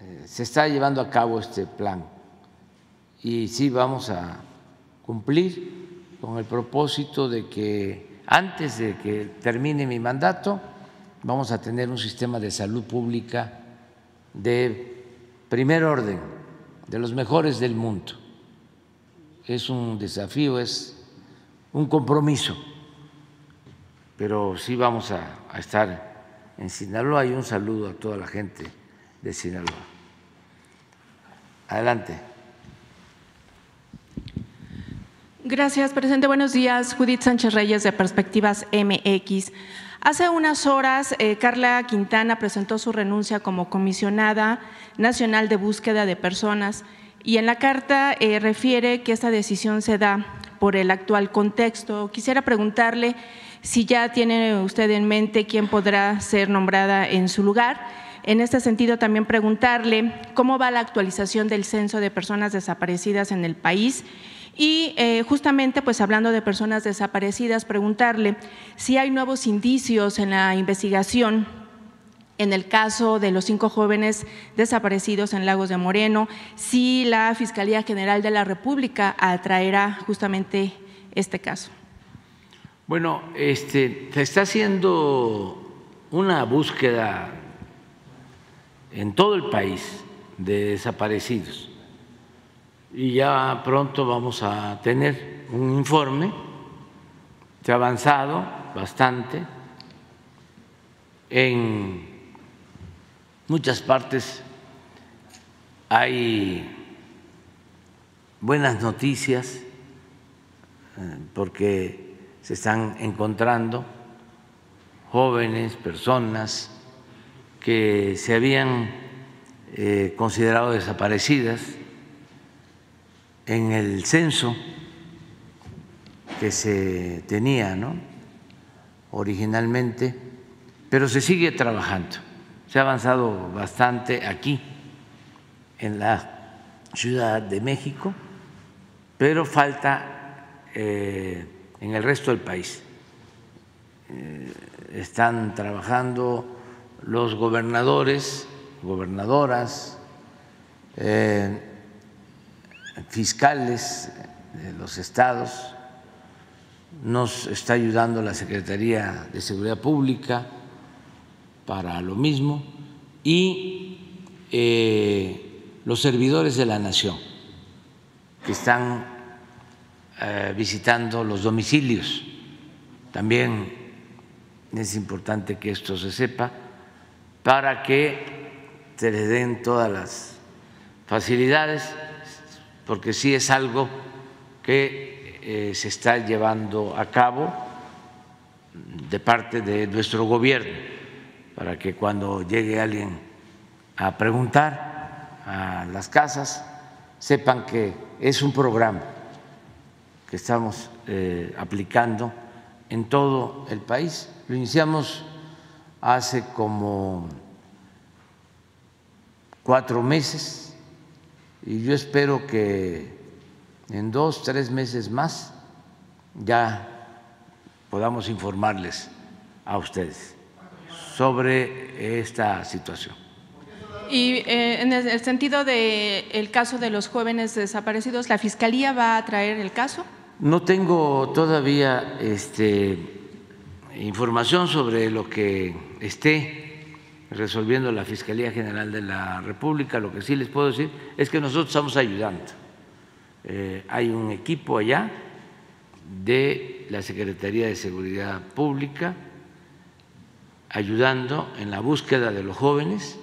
[SPEAKER 1] Eh, se está llevando a cabo este plan y sí vamos a cumplir con el propósito de que antes de que termine mi mandato, vamos a tener un sistema de salud pública de primer orden, de los mejores del mundo. Es un desafío, es un compromiso, pero sí vamos a, estar en Sinaloa y un saludo a toda la gente de Sinaloa. Adelante.
[SPEAKER 5] Gracias, presidente. Buenos días. Judith Sánchez Reyes de Perspectivas MX. Hace unas horas, eh, Carla Quintana presentó su renuncia como comisionada nacional de búsqueda de personas y en la carta eh, refiere que esta decisión se da por el actual contexto. Quisiera preguntarle si ya tiene usted en mente quién podrá ser nombrada en su lugar. En este sentido, también preguntarle cómo va la actualización del censo de personas desaparecidas en el país y eh, justamente, pues hablando de personas desaparecidas, preguntarle si hay nuevos indicios en la investigación en el caso de los cinco jóvenes desaparecidos en Lagos de Moreno, si la Fiscalía General de la República atraerá justamente este caso.
[SPEAKER 1] Bueno, este, se está haciendo una búsqueda en todo el país de desaparecidos y ya pronto vamos a tener un informe, se ha avanzado bastante en muchas partes hay buenas noticias eh, porque se están encontrando jóvenes, personas que se habían eh, considerado desaparecidas en el censo que se tenía ¿no? originalmente, pero se sigue trabajando. Se ha avanzado bastante aquí, en la Ciudad de México, pero falta eh, en el resto del país. Eh, están trabajando los gobernadores, gobernadoras, eh, fiscales de los estados, nos está ayudando la Secretaría de Seguridad Pública para lo mismo y eh, los servidores de la nación que están eh, visitando los domicilios. También es importante que esto se sepa para que se les den todas las facilidades porque sí es algo que eh, se está llevando a cabo de parte de nuestro gobierno, para que cuando llegue alguien a preguntar a las casas, sepan que es un programa que estamos eh, aplicando en todo el país. Lo iniciamos hace como cuatro meses y yo espero que en dos, tres meses más ya podamos informarles a ustedes. sobre esta situación.
[SPEAKER 5] Y eh, en el sentido del el caso de los jóvenes desaparecidos, ¿la Fiscalía va a traer el caso?
[SPEAKER 1] No tengo todavía este, información sobre lo que esté resolviendo la Fiscalía General de la República. Lo que sí les puedo decir es que nosotros estamos ayudando. Eh, hay un equipo allá de la Secretaría de Seguridad Pública ayudando en la búsqueda de los jóvenes.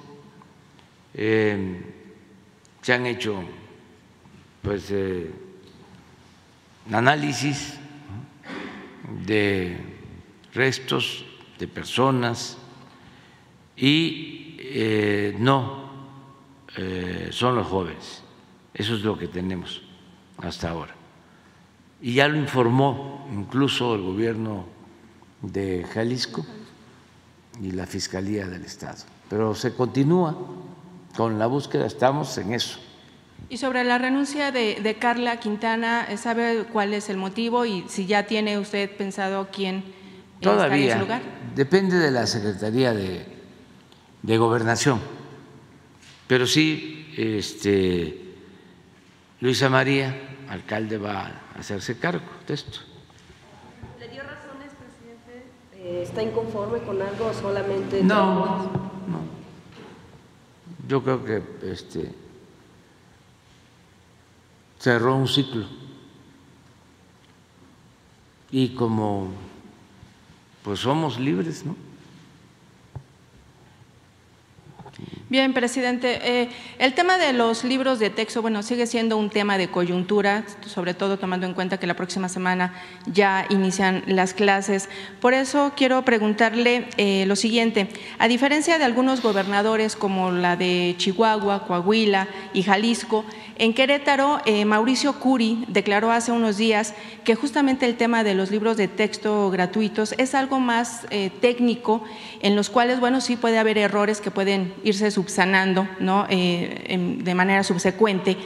[SPEAKER 1] Eh, se han hecho pues eh, análisis de restos de personas y eh, no son los jóvenes. Eso es lo que tenemos hasta ahora. Y ya lo informó incluso el gobierno de Jalisco y la Fiscalía del Estado. Pero se continúa con la búsqueda, estamos en eso.
[SPEAKER 5] Y sobre la renuncia de, Carla Quintana, ¿sabe cuál es el motivo y si ya tiene usted pensado quién
[SPEAKER 1] Todavía,
[SPEAKER 5] está en su lugar?
[SPEAKER 1] Depende de la Secretaría de, de Gobernación. Pero sí, este, Luisa María, alcalde, va a hacerse cargo de esto.
[SPEAKER 6] ¿Está inconforme con algo o solamente.?
[SPEAKER 1] No, no. Yo creo que este, cerró un ciclo. Y como pues somos libres, ¿no? Mm.
[SPEAKER 5] Bien, presidente. Eh, el tema de los libros de texto, bueno, sigue siendo un tema de coyuntura, sobre todo tomando en cuenta que la próxima semana ya inician las clases. Por eso quiero preguntarle eh, lo siguiente. A diferencia de algunos gobernadores como la de Chihuahua, Coahuila y Jalisco, en Querétaro, eh, Mauricio Curi declaró hace unos días que justamente el tema de los libros de texto gratuitos es algo más técnico, en los cuales, bueno, sí puede haber errores que pueden irse subsanando ¿no? Eh, de manera subsecuente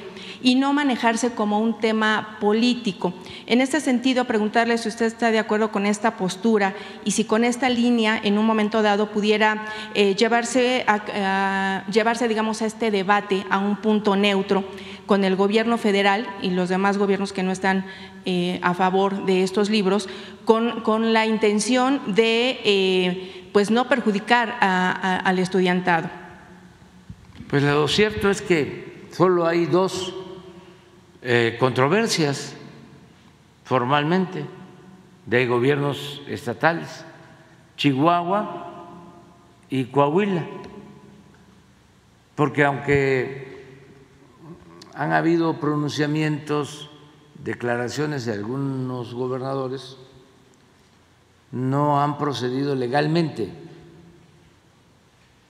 [SPEAKER 5] y no manejarse como un tema político. En este sentido, preguntarle si usted está de acuerdo con esta postura y si con esta línea en un momento dado pudiera llevarse, a, llevarse, digamos, a este debate a un punto neutro con el gobierno federal y los demás gobiernos que no están eh, a favor de estos libros, con, la intención de eh, pues no perjudicar al estudiantado.
[SPEAKER 1] Pues lo cierto es que solo hay dos eh, controversias formalmente de gobiernos estatales, Chihuahua y Coahuila, porque aunque han habido pronunciamientos, declaraciones de algunos gobernadores, no han procedido legalmente,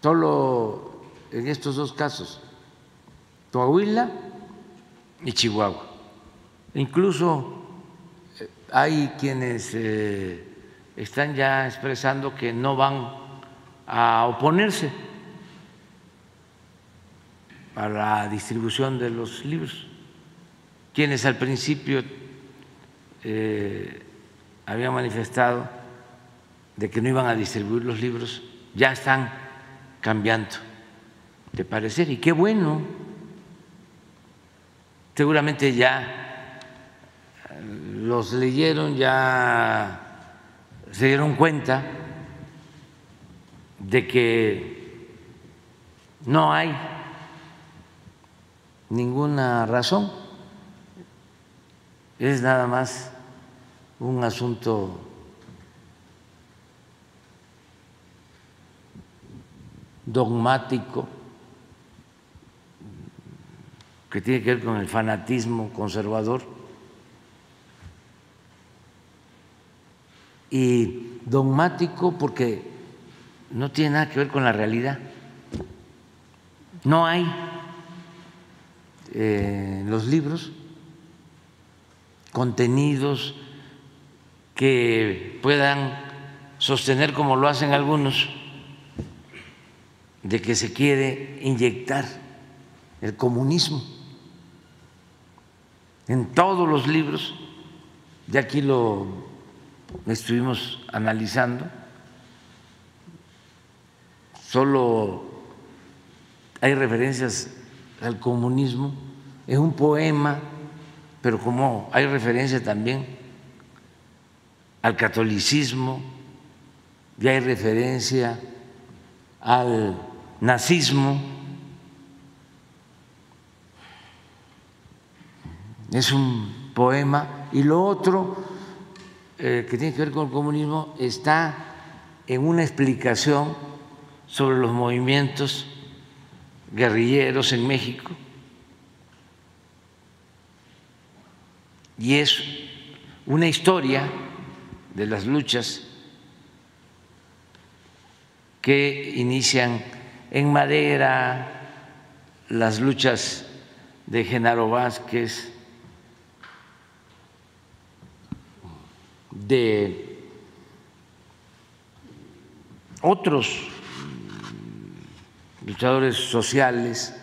[SPEAKER 1] solo en estos dos casos, Coahuila y Chihuahua. Incluso eh, hay quienes eh, están ya expresando que no van a oponerse para la distribución de los libros, quienes al principio eh, habían manifestado de que no iban a distribuir los libros, ya están cambiando de parecer y qué bueno, seguramente ya los leyeron, ya se dieron cuenta de que no hay ninguna razón, es nada más un asunto dogmático que tiene que ver con el fanatismo conservador y dogmático porque no tiene nada que ver con la realidad. No hay eh, los libros, contenidos que puedan sostener, como lo hacen algunos, de que se quiere inyectar el comunismo en todos los libros, ya aquí lo estuvimos analizando, solo hay referencias al comunismo, es un poema, pero como hay referencia también al catolicismo, y hay referencia al nazismo, es un poema, y lo otro eh, que tiene que ver con el comunismo está en una explicación sobre los movimientos guerrilleros en México. Y es una historia de las luchas que inician en Madera, las luchas de Genaro Vázquez, de otros luchadores sociales,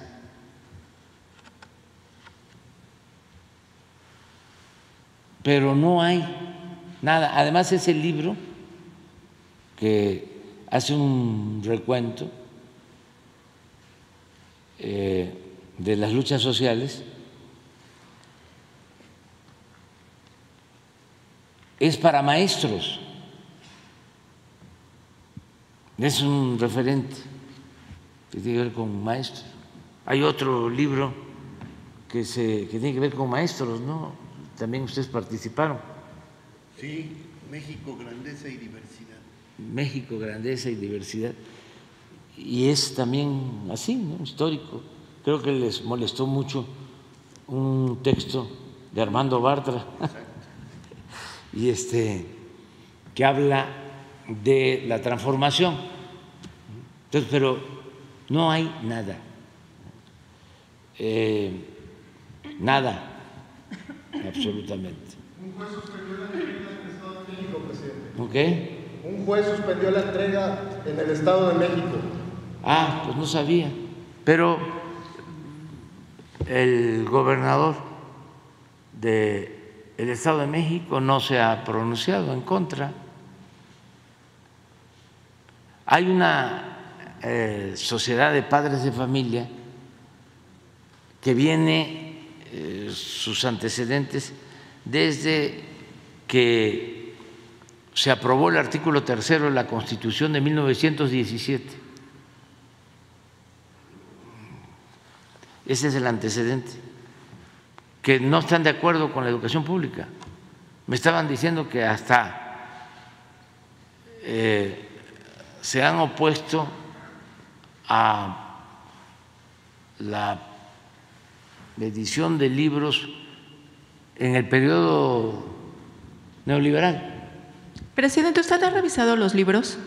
[SPEAKER 1] pero no hay nada. Además, ese libro que hace un recuento eh, de las luchas sociales es para maestros, es un referente que tiene que ver con maestros. Hay otro libro que, se, que tiene que ver con maestros, ¿no? También ustedes participaron.
[SPEAKER 2] Sí, México, grandeza y diversidad.
[SPEAKER 1] México, grandeza y diversidad. Y es también así, ¿no? histórico. Creo que les molestó mucho un texto de Armando Bartra y este que habla de la transformación. Entonces, pero no hay nada. Eh, nada, absolutamente.
[SPEAKER 7] Un juez suspendió la entrega en el Estado de México, presidente.
[SPEAKER 1] ¿Ok?
[SPEAKER 7] Un juez suspendió la entrega en el Estado de México.
[SPEAKER 1] Ah, pues no sabía. Pero el gobernador del el Estado de México no se ha pronunciado en contra. Hay una eh, sociedad de padres de familia que viene eh, sus antecedentes desde que se aprobó el artículo tercero de la Constitución de 1917. Ese es el antecedente, que no están de acuerdo con la educación pública. Me estaban diciendo que hasta eh, se han opuesto a la edición de libros en el periodo neoliberal.
[SPEAKER 5] Presidente, ¿usted ha revisado los libros?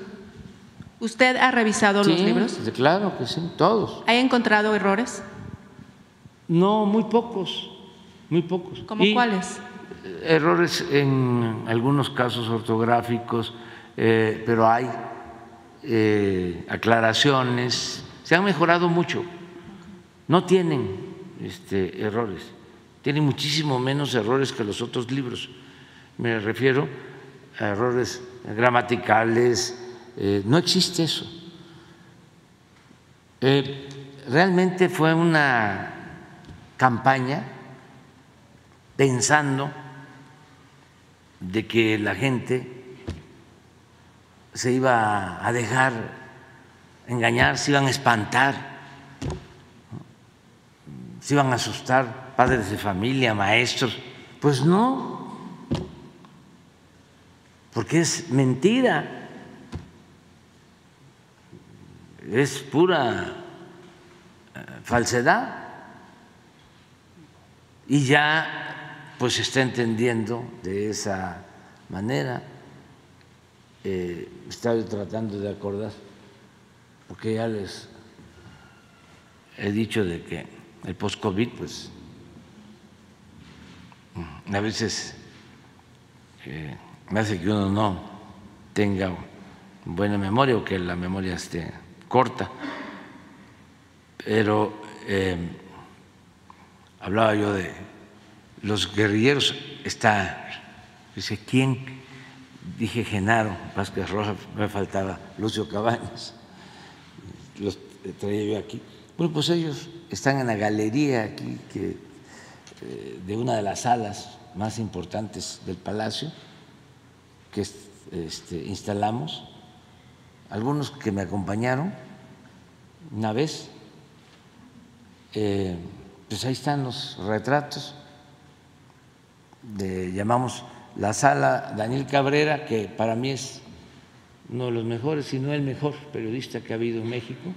[SPEAKER 5] ¿Usted ha revisado los libros?
[SPEAKER 1] Claro que sí, todos.
[SPEAKER 5] ¿Ha encontrado errores?
[SPEAKER 1] No, muy pocos, muy pocos.
[SPEAKER 5] ¿Cómo cuáles?
[SPEAKER 1] Errores en algunos casos ortográficos, eh, pero hay eh, aclaraciones, se han mejorado mucho, no tienen este, errores, tienen muchísimo menos errores que los otros libros. Me refiero a errores gramaticales, eh, no existe eso. Eh, realmente fue una campaña pensando de que la gente se iba a dejar engañar, se iban a espantar, se iban a asustar padres de familia, maestros. Pues no, porque es mentira, es pura eh, falsedad. Y ya pues está entendiendo de esa manera. Eh, estaba tratando de acordar, porque ya les he dicho de que el post-COVID, pues a veces eh, me hace que uno no tenga buena memoria o que la memoria esté corta, pero eh, hablaba yo de los guerrilleros, está, dice, ¿quién? dije Genaro Vázquez Rojas, me faltaba Lucio Cabañas. los traía yo aquí. Bueno, pues ellos están en la galería aquí que, eh, de una de las salas más importantes del palacio que este, instalamos. Algunos que me acompañaron una vez, eh, pues ahí están los retratos. De, llamamos la sala Daniel Cabrera, que para mí es uno de los mejores, si no el mejor periodista que ha habido en México,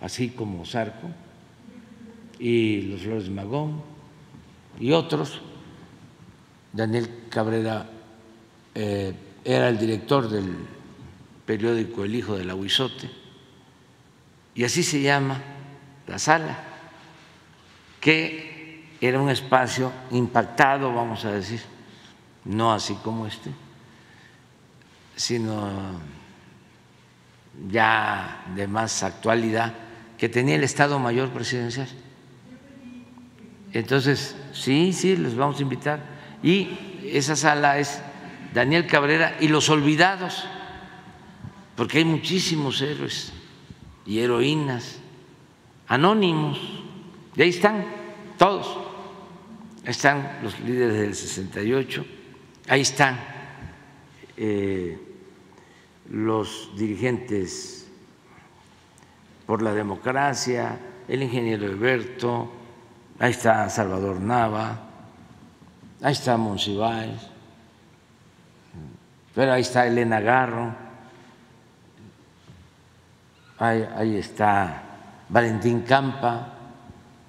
[SPEAKER 1] así como Zarco, y los Flores Magón, y otros. Daniel Cabrera eh, era el director del periódico El Hijo del Aguizote, y así se llama la sala, que era un espacio impactado, vamos a decir, no así como este sino ya de más actualidad, que tenía el Estado Mayor Presidencial. Entonces, sí, sí, les vamos a invitar. Y esa sala es Daniel Cabrera y los olvidados, porque hay muchísimos héroes y heroínas anónimos, y ahí están todos. Ahí están los líderes del 68, ahí están. Eh, los dirigentes por la democracia, el ingeniero Alberto, ahí está Salvador Nava, ahí está Monsiváis, pero ahí está Elena Garro, ahí, está Valentín Campa,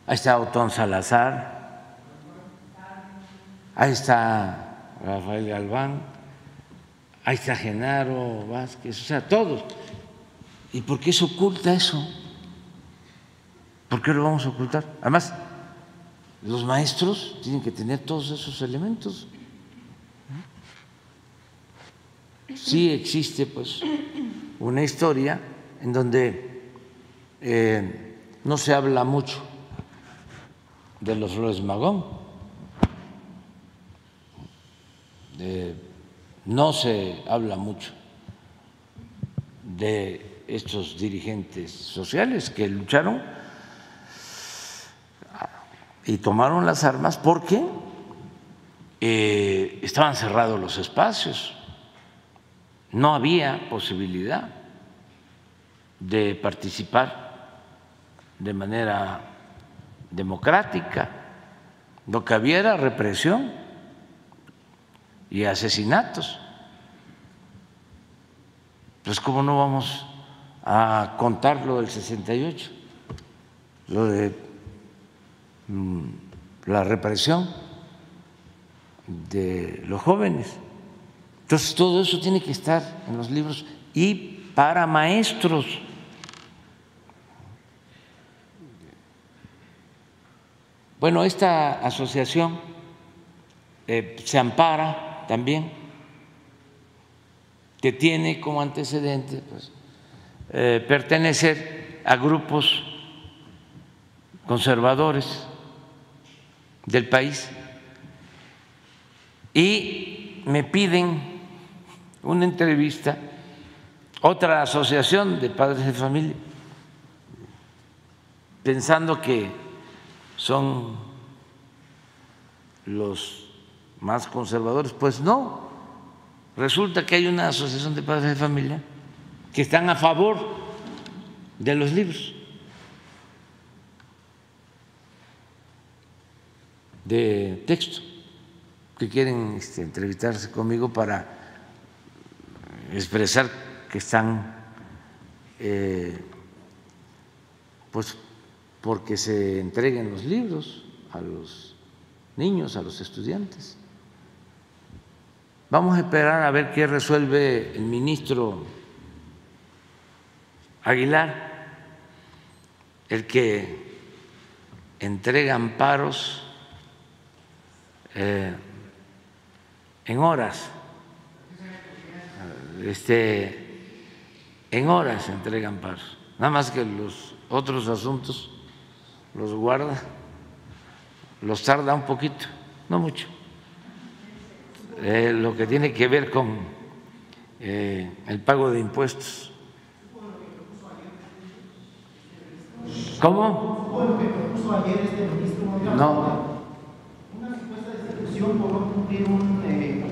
[SPEAKER 1] ahí está Otón Salazar, ahí está Rafael Galván ahí está Genaro Vázquez, o sea, todos. ¿Y por qué se oculta eso? ¿Por qué lo vamos a ocultar? Además, los maestros tienen que tener todos esos elementos. Sí existe pues una historia en donde eh, no se habla mucho de los Flores Magón, no se habla mucho de estos dirigentes sociales que lucharon y tomaron las armas porque eh, estaban cerrados los espacios, no había posibilidad de participar de manera democrática, lo que había era represión y asesinatos. Pues cómo no vamos a contar lo del 68, lo de mm, la represión de los jóvenes. Entonces todo eso tiene que estar en los libros y para maestros. Bueno, esta asociación eh, se ampara también, que tiene como antecedente pues, eh, pertenecer a grupos conservadores del país. Y me piden una entrevista, otra asociación de padres de familia, pensando que son los más conservadores. Pues no, resulta que hay una asociación de padres de familia que están a favor de los libros de texto, que quieren este, entrevistarse conmigo para expresar que están, eh, pues, porque se entreguen los libros a los niños, a los estudiantes. Vamos a esperar a ver qué resuelve el ministro Aguilar, el que entrega amparos eh, en horas, este, en horas entrega amparos, nada más que los otros asuntos los guarda, los tarda un poquito, no mucho. Eh, lo que tiene que ver con eh, el pago de impuestos. ¿Cómo?
[SPEAKER 7] Fue lo que propuso ayer este ministro Monreal.
[SPEAKER 1] No.
[SPEAKER 7] Una supuesta destitución por no cumplir un, eh,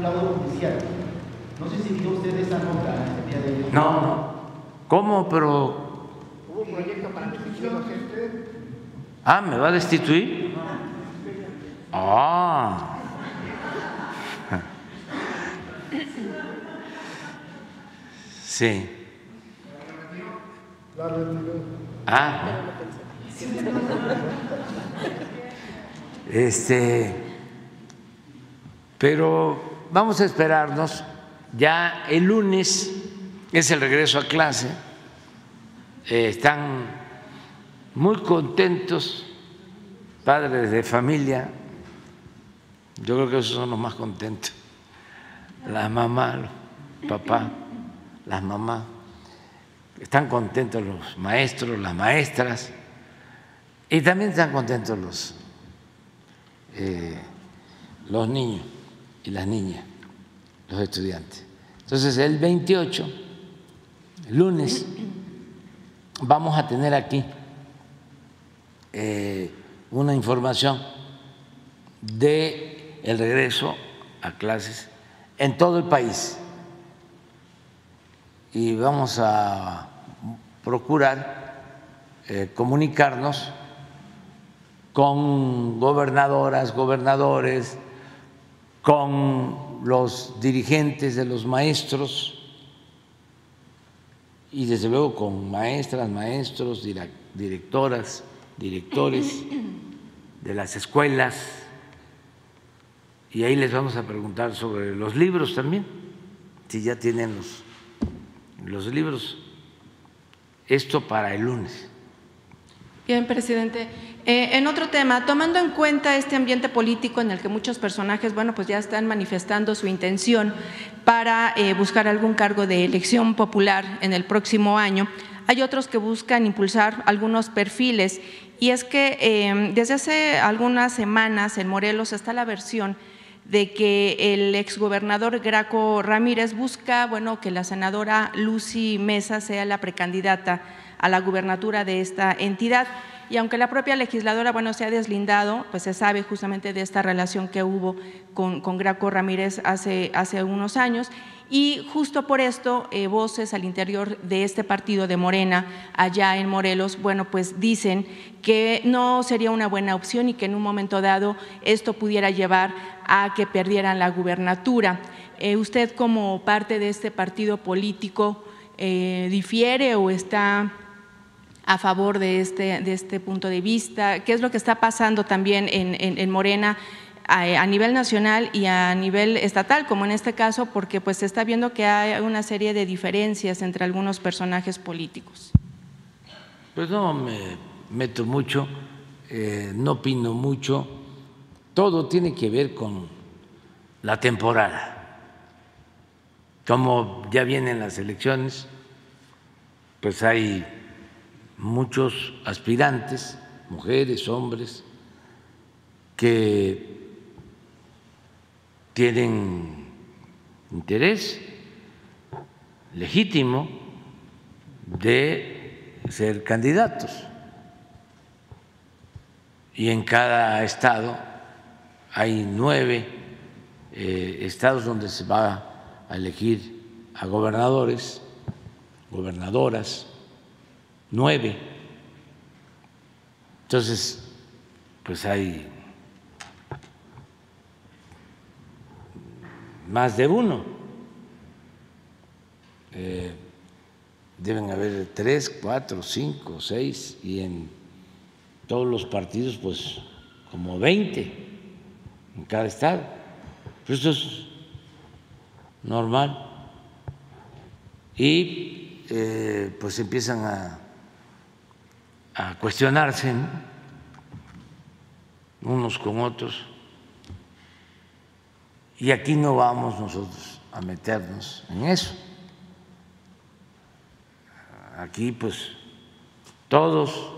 [SPEAKER 7] laudo judicial. No sé si vio usted esa nota el día de ayer.
[SPEAKER 1] No, no. ¿Cómo? Pero.
[SPEAKER 7] Hubo un proyecto para destitución a gente.
[SPEAKER 1] Ah, ¿me va a destituir? Ah. Sí. Ah. Este, pero vamos a esperarnos. Ya el lunes es el regreso a clase. Eh, están muy contentos, padres de familia. Yo creo que esos son los más contentos. Las mamás, los papás, las mamás. Están contentos los maestros, las maestras. Y también están contentos los, eh, los niños y las niñas, los estudiantes. Entonces, el 28, el lunes, vamos a tener aquí eh, una información de el regreso a clases en todo el país y vamos a procurar eh, comunicarnos con gobernadoras, gobernadores, con los dirigentes de los maestros y desde luego con maestras, maestros, directoras, directores de las escuelas. Y ahí les vamos a preguntar sobre los libros también, si ya tienen los, los libros. Esto para el lunes.
[SPEAKER 5] Bien, presidente. Eh, en otro tema, tomando en cuenta este ambiente político en el que muchos personajes, bueno, pues ya están manifestando su intención para eh, buscar algún cargo de elección popular en el próximo año, hay otros que buscan impulsar algunos perfiles y es que eh, desde hace algunas semanas en Morelos está la versión de que el exgobernador Graco Ramírez busca, bueno, que la senadora Lucy Mesa sea la precandidata a la gubernatura de esta entidad. Y aunque la propia legisladora, bueno, se ha deslindado, pues se sabe justamente de esta relación que hubo con, con Graco Ramírez hace, hace unos años y justo por esto eh, voces al interior de este partido de Morena, allá en Morelos, bueno, pues dicen que no sería una buena opción y que en un momento dado esto pudiera llevar a que perdieran la gubernatura. Eh, ¿Usted como parte de este partido político eh, difiere o está a favor de este, de este punto de vista? ¿Qué es lo que está pasando también en, en, en Morena? A, nivel nacional y a nivel estatal, como en este caso, porque pues se está viendo que hay una serie de diferencias entre algunos personajes políticos.
[SPEAKER 1] Pues no me meto mucho, eh, no opino mucho, todo tiene que ver con la temporada. Como ya vienen las elecciones, pues hay muchos aspirantes, mujeres, hombres, que tienen interés legítimo de ser candidatos. Y en cada estado hay nueve eh, estados donde se va a elegir a gobernadores, gobernadoras, nueve. Entonces, pues hay más de uno. Eh, deben haber tres, cuatro, cinco, seis y en todos los partidos pues como veinte en cada estado. Pero esto es normal. Y eh, pues empiezan a, a cuestionarse ¿no? unos con otros y aquí no vamos nosotros a meternos en eso. Aquí pues todos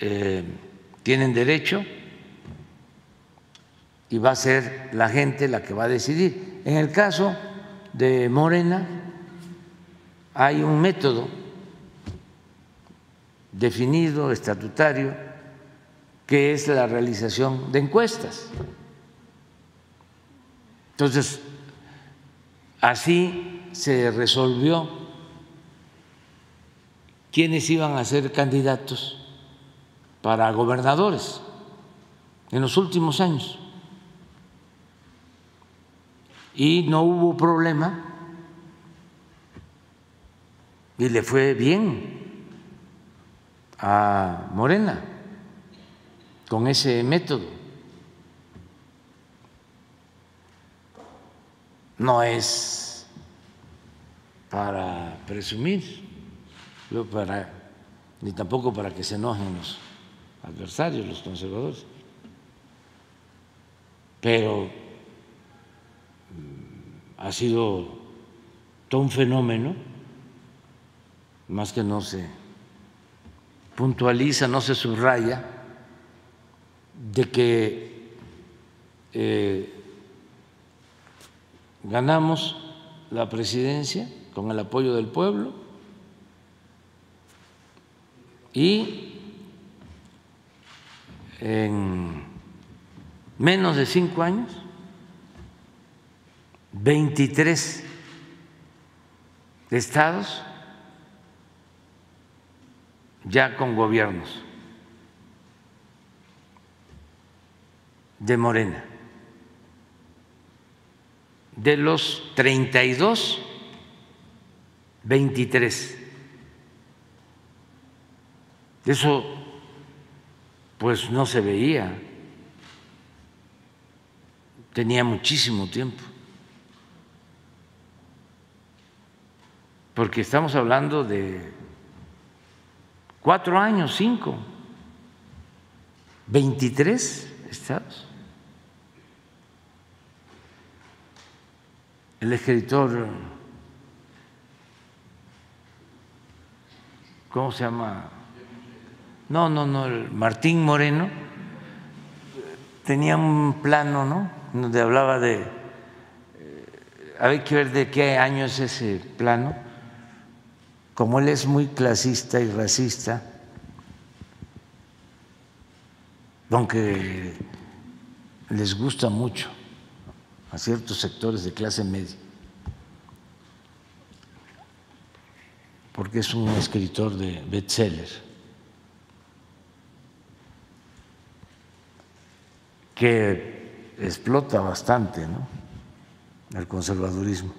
[SPEAKER 1] eh, tienen derecho y va a ser la gente la que va a decidir. En el caso de Morena hay un método definido, estatutario, que es la realización de encuestas. Entonces, así se resolvió quiénes iban a ser candidatos para gobernadores en los últimos años. Y no hubo problema y le fue bien a Morena con ese método. No es para presumir, ni tampoco para que se enojen los adversarios, los conservadores, pero mm, ha sido todo un fenómeno, más que no se puntualiza, no se subraya, de que eh, ganamos la presidencia con el apoyo del pueblo y en menos de cinco años 23 estados ya con gobiernos de Morena. De los 32, 23. Eso pues no se veía. Tenía muchísimo tiempo. Porque estamos hablando de cuatro años, cinco, 23 estados. El escritor, ¿cómo se llama? No, no, no, Martín Moreno tenía un plano, ¿no? Donde hablaba de, eh, hay que ver de qué año es ese plano como él es muy clasista y racista, aunque les gusta mucho a ciertos sectores de clase media, porque es un escritor de bestseller, que explota bastante ¿no? el conservadurismo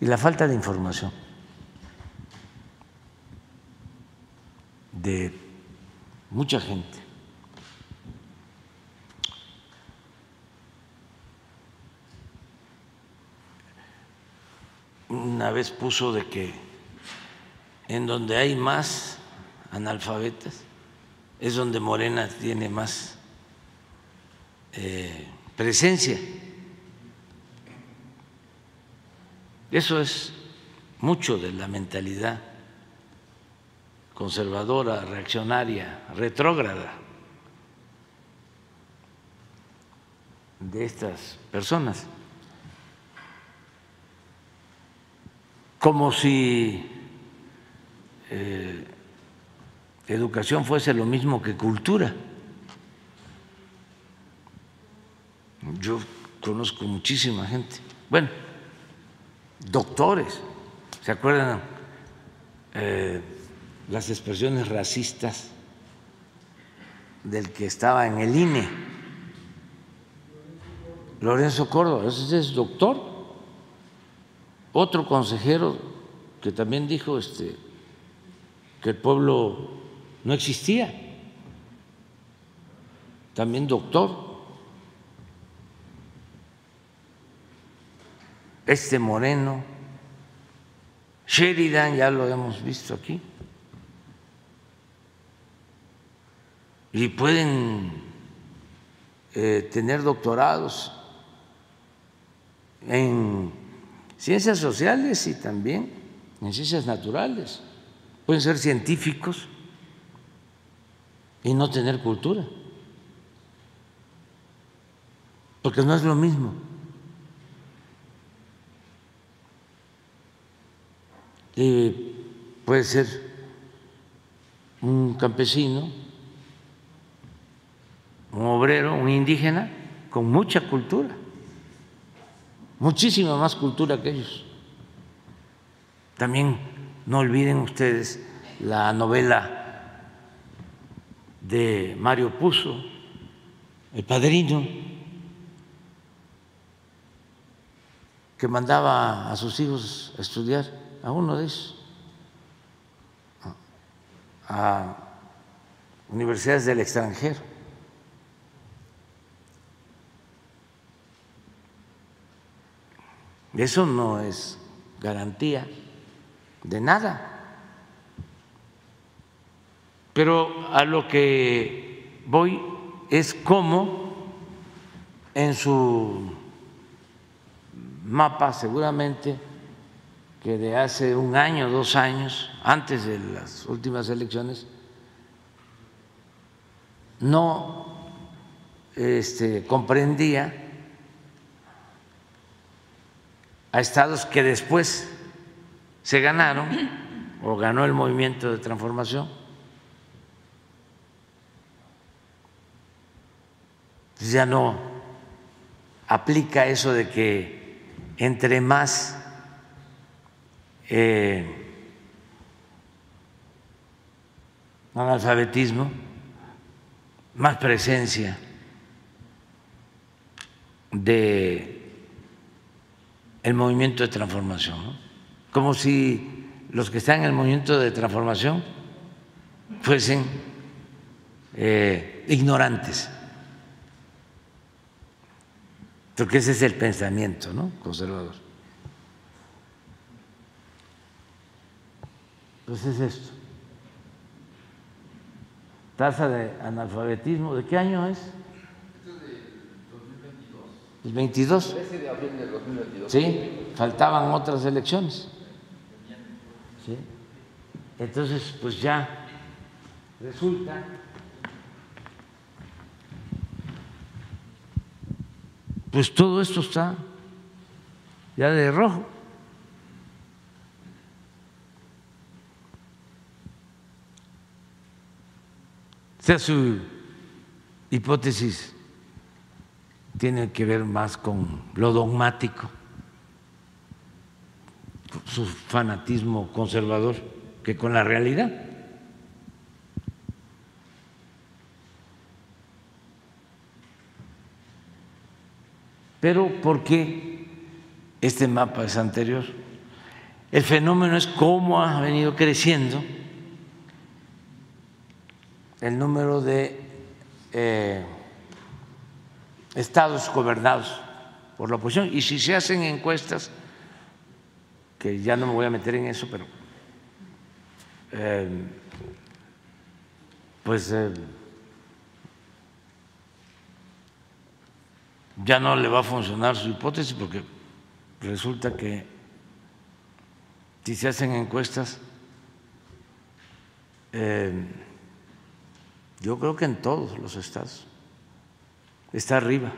[SPEAKER 1] y la falta de información. de mucha gente. Una vez puso de que en donde hay más analfabetas es donde Morena tiene más eh, presencia. Eso es mucho de la mentalidad conservadora, reaccionaria, retrógrada de estas personas. Como si eh, educación fuese lo mismo que cultura. Yo conozco muchísima gente, bueno, doctores, ¿se acuerdan? Eh, las expresiones racistas del que estaba en el INE, Lorenzo Córdoba, ese es doctor, otro consejero que también dijo este, que el pueblo no existía, también doctor. Este Moreno, Sheridan, ya lo hemos visto aquí. y pueden eh, tener doctorados en ciencias sociales y también en ciencias naturales. Pueden ser científicos y no tener cultura, porque no es lo mismo. puede ser un campesino, un obrero, un indígena con mucha cultura, muchísima más cultura que ellos. También no olviden ustedes la novela de Mario Puzo, El Padrino, que mandaba a sus hijos a estudiar, a uno de ellos, a universidades del extranjero. Eso no es garantía de nada. Pero a lo que voy es cómo en su mapa seguramente que de hace un año, dos años, antes de las últimas elecciones, no este, comprendía a estados que después se ganaron o ganó el movimiento de transformación. Ya no aplica eso de que entre más eh, analfabetismo, más presencia de el movimiento de transformación, como si los que están en el movimiento de transformación fuesen eh, ignorantes, porque ese es el pensamiento ¿no? conservador. Entonces es esto. Tasa de analfabetismo, ¿de qué año es? El 22.
[SPEAKER 8] 13 de abril del 2022.
[SPEAKER 1] Sí, faltaban otras elecciones. ¿Sí? Entonces, pues ya resulta pues todo esto está ya de rojo. Sea, su hipótesis tiene que ver más con lo dogmático, su fanatismo conservador, que con la realidad. Pero ¿por qué este mapa es anterior? El fenómeno es cómo ha venido creciendo el número de eh, estados gobernados por la oposición. Y si se hacen encuestas, que ya no me voy a meter en eso, pero eh, pues eh, ya no le va a funcionar su hipótesis porque resulta que si se hacen encuestas, eh, yo creo que en todos los estados está arriba.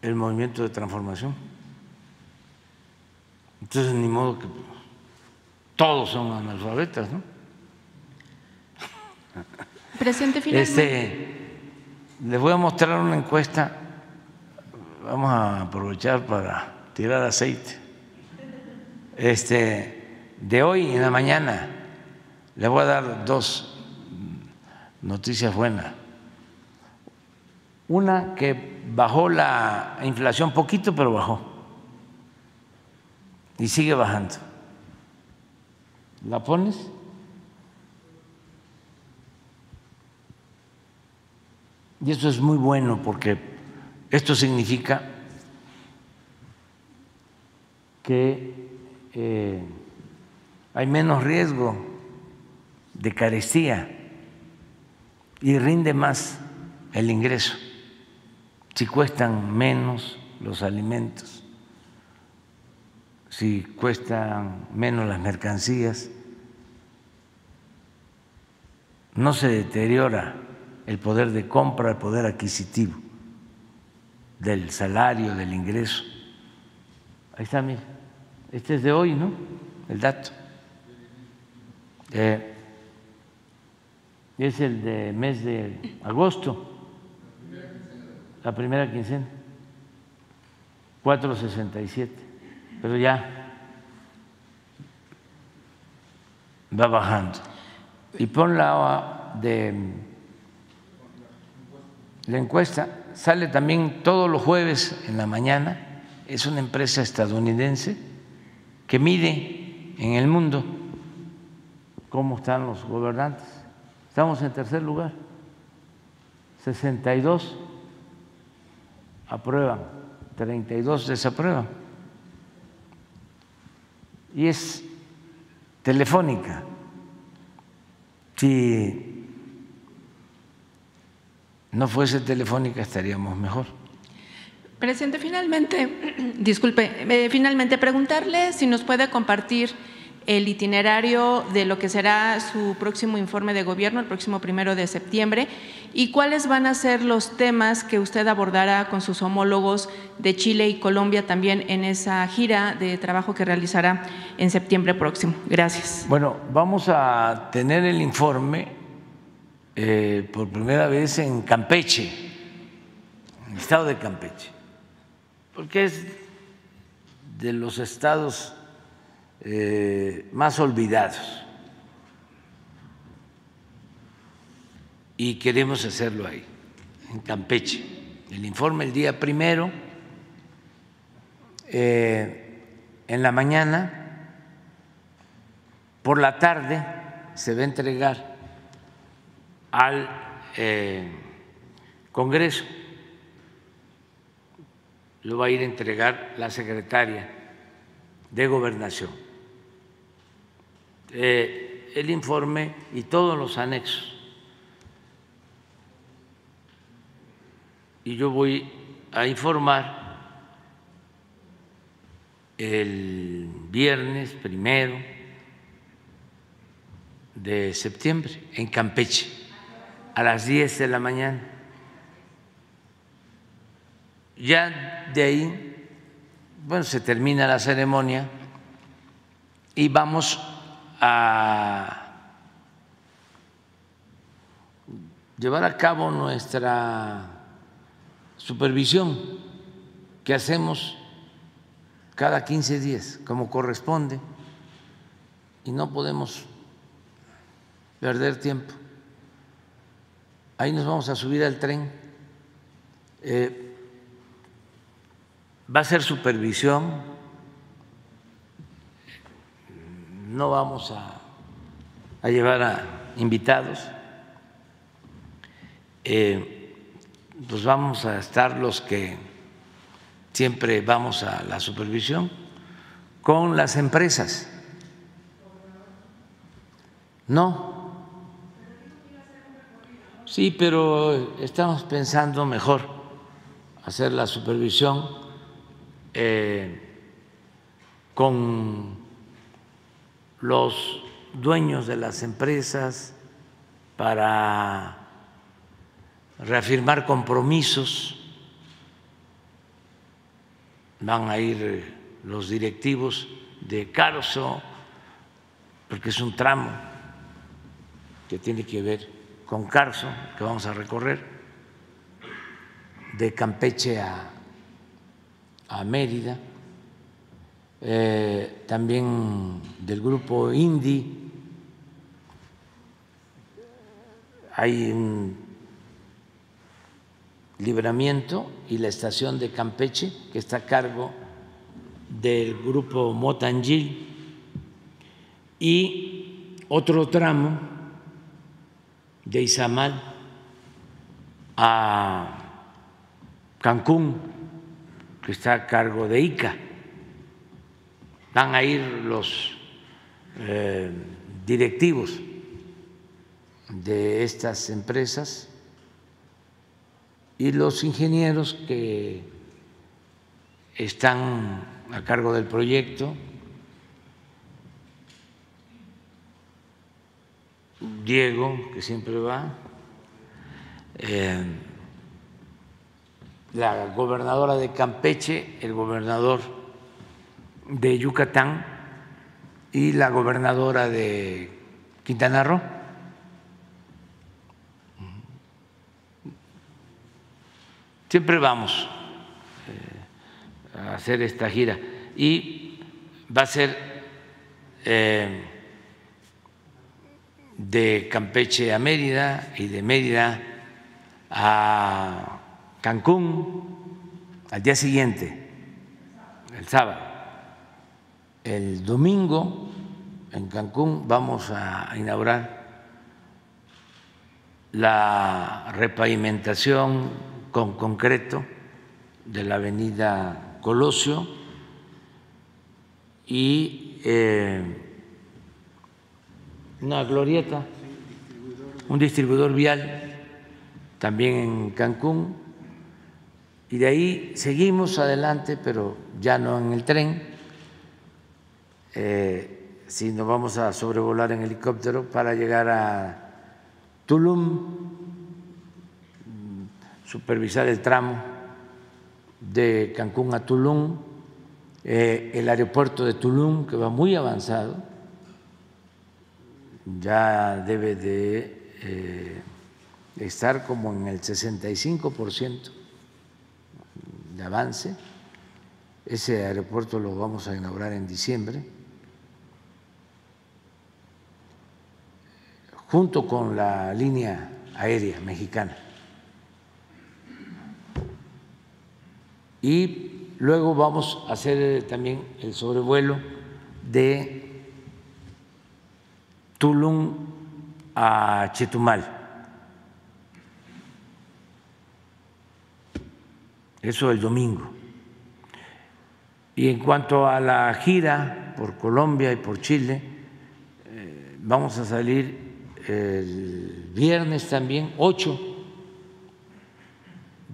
[SPEAKER 1] el movimiento de transformación. Entonces, ni modo que todos son analfabetas, ¿no?
[SPEAKER 5] Presidente, finalmente.
[SPEAKER 1] Este, les voy a mostrar una encuesta. Vamos a aprovechar para tirar aceite. Este, de hoy en la mañana. Le voy a dar dos noticias buenas. Una que bajó la inflación poquito, pero bajó. Y sigue bajando. ¿La pones? Y eso es muy bueno porque esto significa que eh, hay menos riesgo de carestía y rinde más el ingreso si cuestan menos los alimentos, si cuestan menos las mercancías, no se deteriora el poder de compra, el poder adquisitivo del salario, del ingreso Ahí está, mire. Este es de hoy, ¿no? El dato. Es el de mes de agosto, la primera quincena, 4.67, pero ya va bajando. Y pon la de la encuesta, sale también todos los jueves en la mañana, es una empresa estadounidense que mide en el mundo cómo están los gobernantes. Estamos en tercer lugar, 62 aprueban, 32 desaprueban. Y es telefónica. Si no fuese telefónica estaríamos mejor.
[SPEAKER 5] Presidente, finalmente, disculpe, eh, finalmente preguntarle si nos puede compartir el itinerario de lo que será su próximo informe de gobierno el próximo primero de septiembre y cuáles van a ser los temas que usted abordará con sus homólogos de Chile y Colombia también en esa gira de trabajo que realizará en septiembre próximo. Gracias.
[SPEAKER 1] Bueno, vamos a tener el informe eh, por primera vez en Campeche, en el estado de Campeche, porque es de los estados eh, más olvidados. Y queremos hacerlo ahí, en Campeche. El informe el día primero, eh, en la mañana, por la tarde se va a entregar al eh, Congreso, lo va a ir a entregar la secretaria de gobernación. Eh, el informe y todos los anexos. Y yo voy a informar el viernes primero de septiembre en Campeche a las 10 de la mañana. Ya de ahí, bueno, se termina la ceremonia y vamos a llevar a cabo nuestra supervisión que hacemos cada 15 días, como corresponde, y no podemos perder tiempo. Ahí nos vamos a subir al tren. Eh, va a ser supervisión no vamos a, llevar a invitados, eh, pues vamos a estar los que siempre vamos a la supervisión con las empresas. No. Sí, pero estamos pensando mejor hacer la supervisión eh, con los dueños de las empresas para reafirmar compromisos. Van a ir los directivos de Carso, porque es un tramo que tiene que ver con Carso, que vamos a recorrer, de Campeche a, a Mérida eh, también del grupo INDI. Hay un libramiento y la estación de Campeche, que está a cargo del grupo Motangil, y otro tramo de Izamal a Cancún, que está a cargo de ICA van a ir los eh, directivos de estas empresas y los ingenieros que están a cargo del proyecto, Diego, que siempre va, eh, la gobernadora de Campeche, el gobernador de Yucatán y la gobernadora de Quintana Roo. Siempre vamos eh, a hacer esta gira y va a ser eh, de Campeche a Mérida y de Mérida a Cancún al día siguiente, el sábado. El domingo en Cancún vamos a inaugurar la repavimentación con concreto de la avenida Colosio y eh, una glorieta, un distribuidor vial también en Cancún. Y de ahí seguimos adelante, pero ya no en el tren, eh, sino vamos a sobrevolar en helicóptero para llegar a Tulum, supervisar el tramo de Cancún a Tulum, eh, el aeropuerto de Tulum, que va muy avanzado, ya debe de eh, estar como en el 65% de avance. Ese aeropuerto lo vamos a inaugurar en diciembre, junto con la línea aérea mexicana. Y luego vamos a hacer también el sobrevuelo de Tulum a Chetumal. Eso el domingo. Y en cuanto a la gira por Colombia y por Chile, eh, vamos a salir el viernes también, 8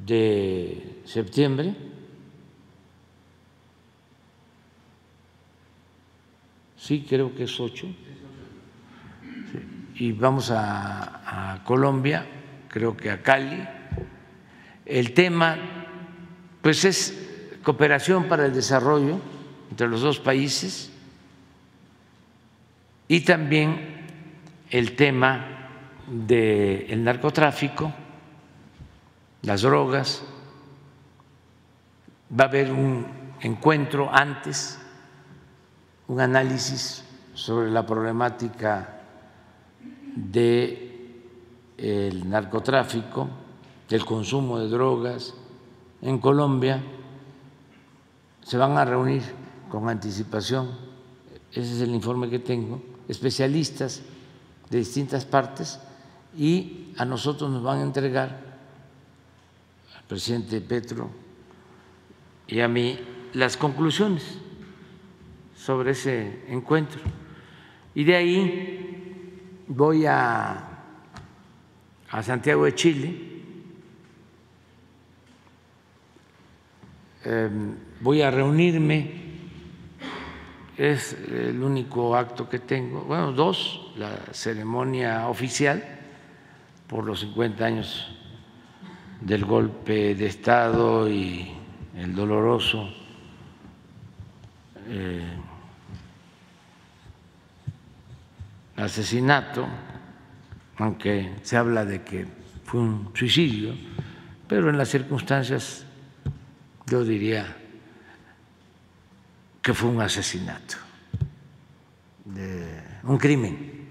[SPEAKER 1] de septiembre. Sí, creo que es 8. Y vamos a, a Colombia, creo que a Cali. El tema pues es cooperación para el desarrollo entre los dos países y también el tema del narcotráfico, las drogas. Va a haber un encuentro antes, un análisis sobre la problemática del narcotráfico, del consumo de drogas en Colombia se van a reunir con anticipación, ese es el informe que tengo, especialistas de distintas partes y a nosotros nos van a entregar, al presidente Petro y a mí, las conclusiones sobre ese encuentro. Y de ahí voy a, a Santiago de Chile Em, voy a reunirme, es el único acto que tengo, bueno, dos, la ceremonia oficial por los 50 años del golpe de Estado y el doloroso eh, asesinato, aunque se habla de que fue un suicidio, pero en las circunstancias yo diría que fue un asesinato, un crimen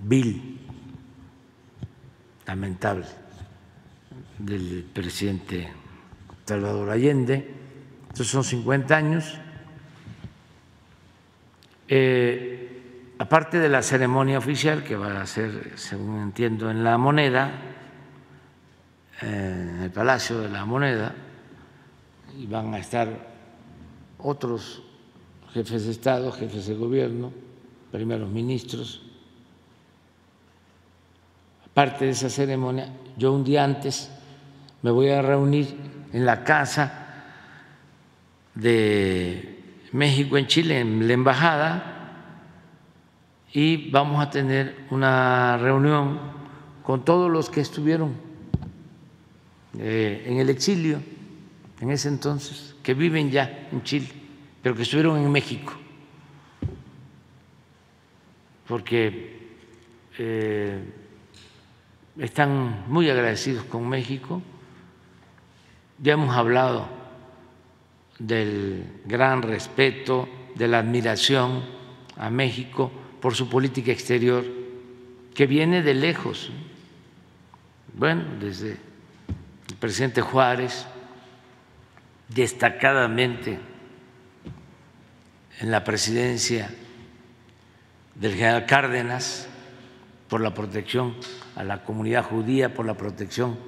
[SPEAKER 1] vil, lamentable, del presidente Salvador Allende. Estos son 50 años. Eh, aparte de la ceremonia oficial que va a ser, según entiendo, en la moneda, en el Palacio de la Moneda y van a estar otros jefes de Estado, jefes de gobierno, primeros ministros. Aparte de esa ceremonia, yo un día antes me voy a reunir en la casa de México en Chile, en la embajada, y vamos a tener una reunión con todos los que estuvieron eh, en el exilio en ese entonces, que viven ya en Chile, pero que estuvieron en México, porque eh, están muy agradecidos con México. Ya hemos hablado del gran respeto, de la admiración a México por su política exterior, que viene de lejos. Bueno, desde el presidente Juárez, destacadamente en la presidencia del general Cárdenas por la protección a la comunidad judía, por la protección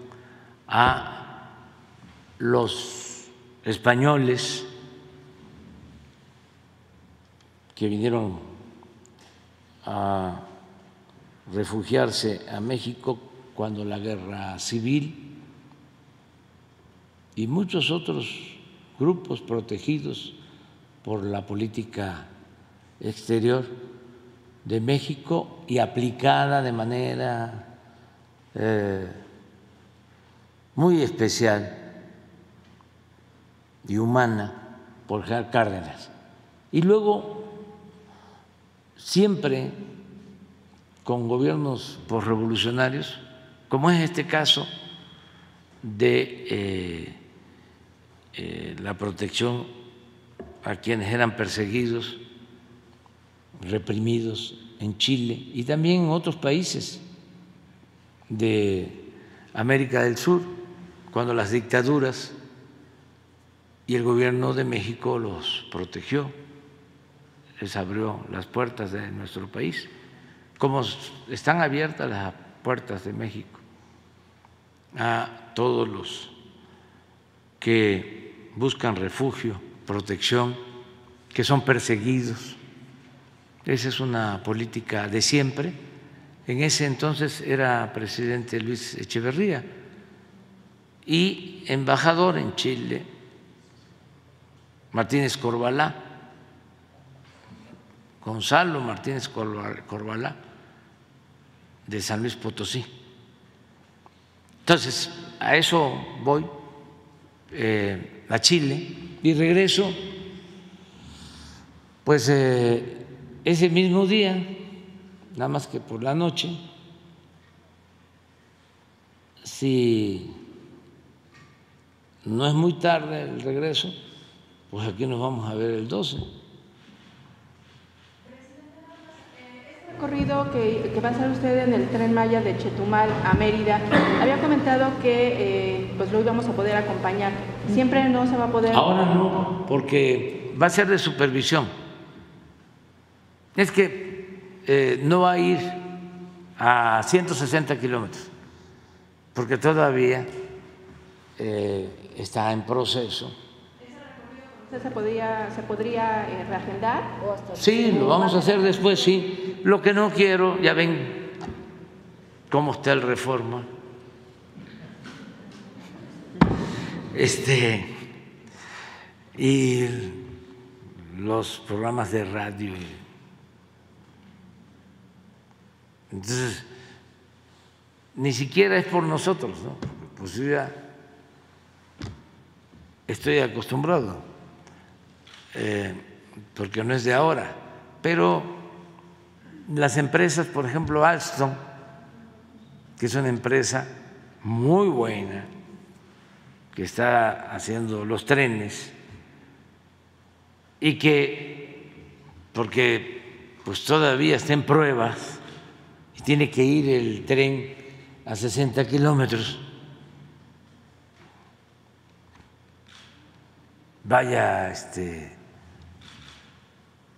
[SPEAKER 1] a los españoles que vinieron a refugiarse a México cuando la guerra civil y muchos otros grupos protegidos por la política exterior de México y aplicada de manera eh, muy especial y humana por Cárdenas. Y luego, siempre con gobiernos revolucionarios, como es este caso de eh, eh, la protección a quienes eran perseguidos reprimidos en Chile y también en otros países de América del Sur, cuando las dictaduras y el gobierno de México los protegió, les abrió las puertas de nuestro país, como están abiertas las puertas de México a todos los que buscan refugio, protección, que son perseguidos esa es una política de siempre. En ese entonces era presidente Luis Echeverría y embajador en Chile Martínez Corbalá, Gonzalo Martínez Corbalá de San Luis Potosí. Entonces, a eso voy eh, a Chile y regreso, pues eh, ese mismo día, nada más que por la noche, si no es muy tarde el regreso, pues aquí nos vamos a ver el 12.
[SPEAKER 5] recorrido que, que, va a hacer usted en el tren Maya de Chetumal a Mérida, había comentado que eh, pues lo íbamos a poder acompañar. Siempre no se va a poder.
[SPEAKER 1] Ahora no, porque va a ser de supervisión es que eh, no va a ir a 160 kilómetros, porque todavía eh, está en proceso.
[SPEAKER 5] ¿Se podría, se podría eh, reagendar?
[SPEAKER 1] Sí, lo vamos a hacer después, sí. Lo que no quiero, ya ven cómo está el reforma. Este, y los programas de radio. Entonces, ni siquiera es por nosotros, ¿no? Pues yo ya estoy acostumbrado, eh, porque no es de ahora, pero las empresas, por ejemplo, Alstom, que es una empresa muy buena, que está haciendo los trenes y que, porque pues todavía está en pruebas, tiene que ir el tren a 60 kilómetros, vaya este,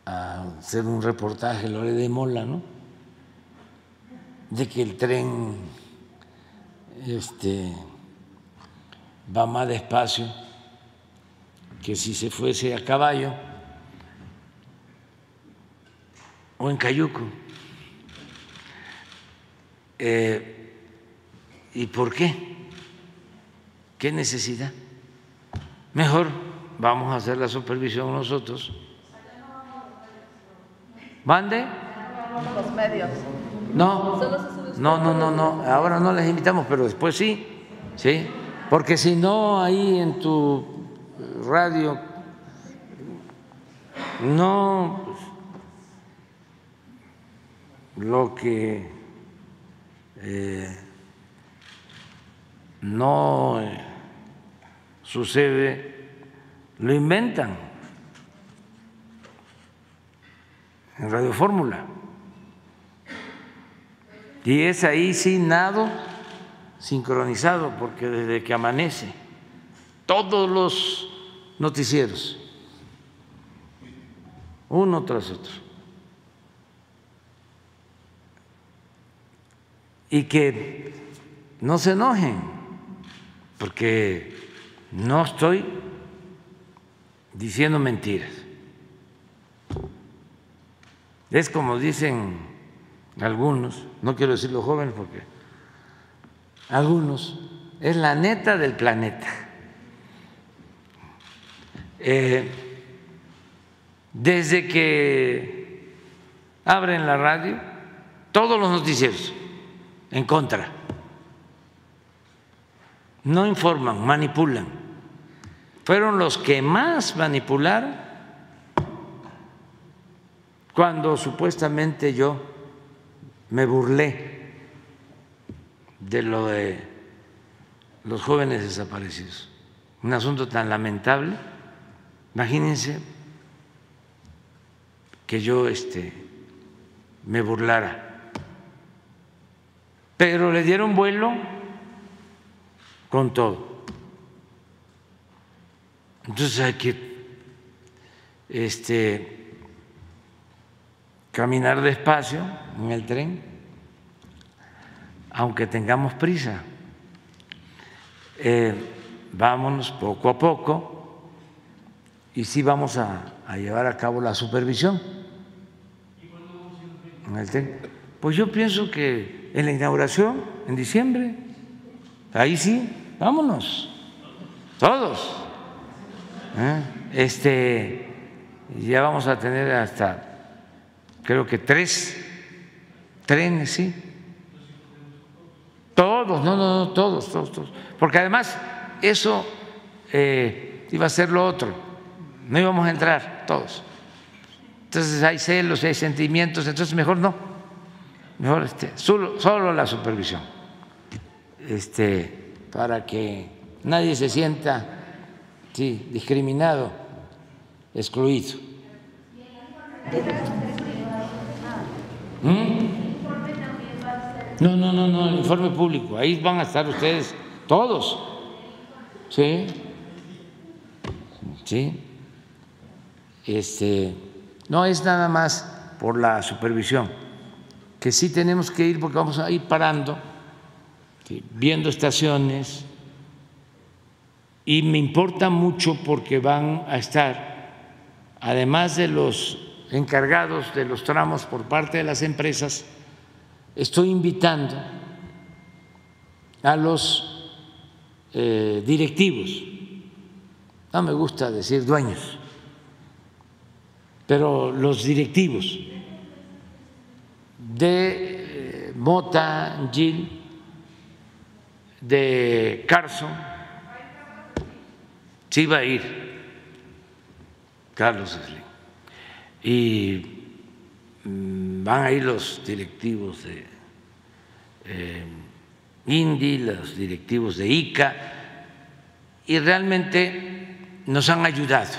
[SPEAKER 1] a hacer un reportaje, Lore de Mola, ¿no? De que el tren este, va más despacio que si se fuese a caballo o en Cayuco. Eh, ¿Y por qué? ¿Qué necesidad? Mejor vamos a hacer la supervisión nosotros. ¿Mande?
[SPEAKER 6] Los medios.
[SPEAKER 1] No, no, no, no, no. Ahora no les invitamos, pero después sí, sí. Porque si no, ahí en tu radio. No, pues, lo que eh, no eh, sucede, lo inventan en Radio Fórmula. Y es ahí sin nado sincronizado, porque desde que amanece, todos los noticieros, uno tras otro, y que no se enojen, porque no estoy diciendo mentiras. Es como dicen algunos, no quiero decir los jóvenes porque algunos, es la neta del planeta. Eh, desde que abren la radio, todos los noticieros en contra. No informan, manipulan. Fueron los que más manipularon cuando supuestamente yo me burlé de lo de los jóvenes desaparecidos. Un asunto tan lamentable. Imagínense que yo este, me burlara. Pero le dieron vuelo con todo. Entonces hay que este, caminar despacio en el tren, aunque tengamos prisa. Eh, vámonos poco a poco y sí vamos a, llevar a cabo la supervisión. Pues yo pienso que en la inauguración, en diciembre, ahí sí, vámonos, todos. ¿Eh? Este, ya vamos a tener hasta, creo que tres trenes, sí. Todos, no, no, no, todos, todos, todos. Porque además eso eh, iba a ser lo otro, no íbamos a entrar todos. Entonces hay celos, hay sentimientos, entonces mejor no, mejor este, solo, solo la supervisión, este, para que nadie se sienta sí, discriminado, excluido. ¿Mm? No, no, no, no, el informe público, ahí van a estar ustedes todos, sí, sí, este, no es nada más por la supervisión, que sí tenemos que ir porque vamos a ir parando, viendo estaciones, y me importa mucho porque van a estar, además de los encargados de los tramos por parte de las empresas, estoy invitando a los eh, directivos, no me gusta decir dueños, pero los directivos de eh, Mota, Gil, de Carson, sí va a ir Carlos Slim, y van a ir los directivos de eh, los directivos de ICA, y realmente nos han ayudado.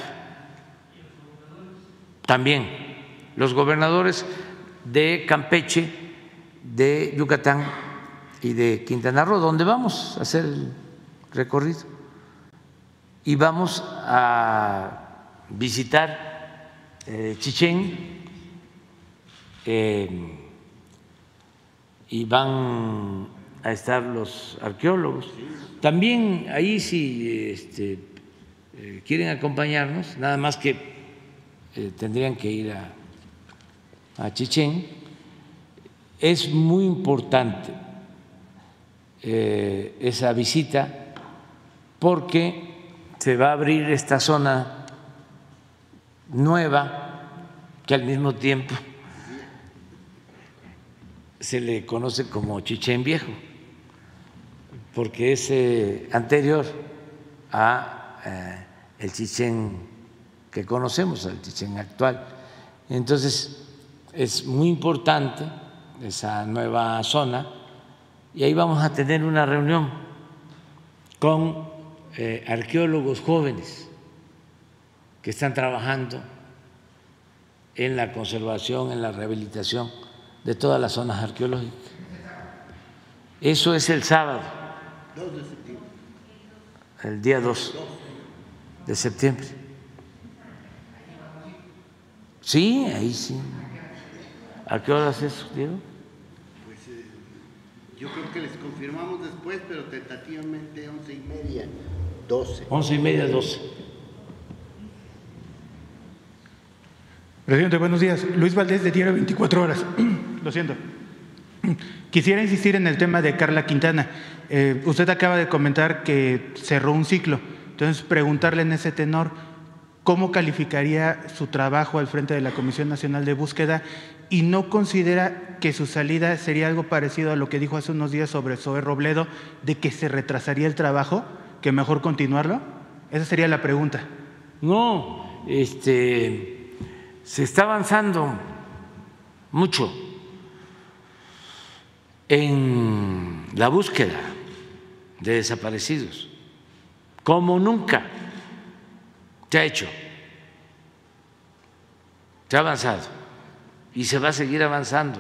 [SPEAKER 1] También los gobernadores de Campeche, de Yucatán y de Quintana Roo, donde vamos a hacer el recorrido. Y vamos a visitar eh, Chichén eh, y van a estar los arqueólogos. También ahí si este, eh, quieren acompañarnos, nada más que eh, tendrían que ir a, a Chichén. Es muy importante eh, esa visita porque se va a abrir esta zona nueva que al mismo tiempo se le conoce como Chichén Viejo, porque es eh, anterior a eh, el Chichén que conocemos, el Chichén actual. Entonces, es muy importante esa nueva zona y ahí vamos a tener una reunión con eh, arqueólogos jóvenes que están trabajando en la conservación, en la rehabilitación de todas las zonas arqueológicas. Eso es el sábado. El día 2 de septiembre. Sí, ahí sí. ¿A qué horas es, Diego?
[SPEAKER 2] Pues eh, yo creo que les confirmamos después, pero tentativamente once y media, doce.
[SPEAKER 1] Once y media, doce.
[SPEAKER 8] Presidente, buenos días. Luis Valdés de Diario 24 Horas. Lo siento. Quisiera insistir en el tema de Carla Quintana. Eh, usted acaba de comentar que cerró un ciclo. Entonces, preguntarle en ese tenor, ¿cómo calificaría su trabajo al frente de la Comisión Nacional de Búsqueda y no considera que su salida sería algo parecido a lo que dijo hace unos días sobre Zoe Robledo, de que se retrasaría el trabajo, que mejor continuarlo? Esa sería la pregunta.
[SPEAKER 1] No, este se está avanzando mucho en la búsqueda de desaparecidos, como nunca se ha hecho. Se ha avanzado y se va a seguir avanzando.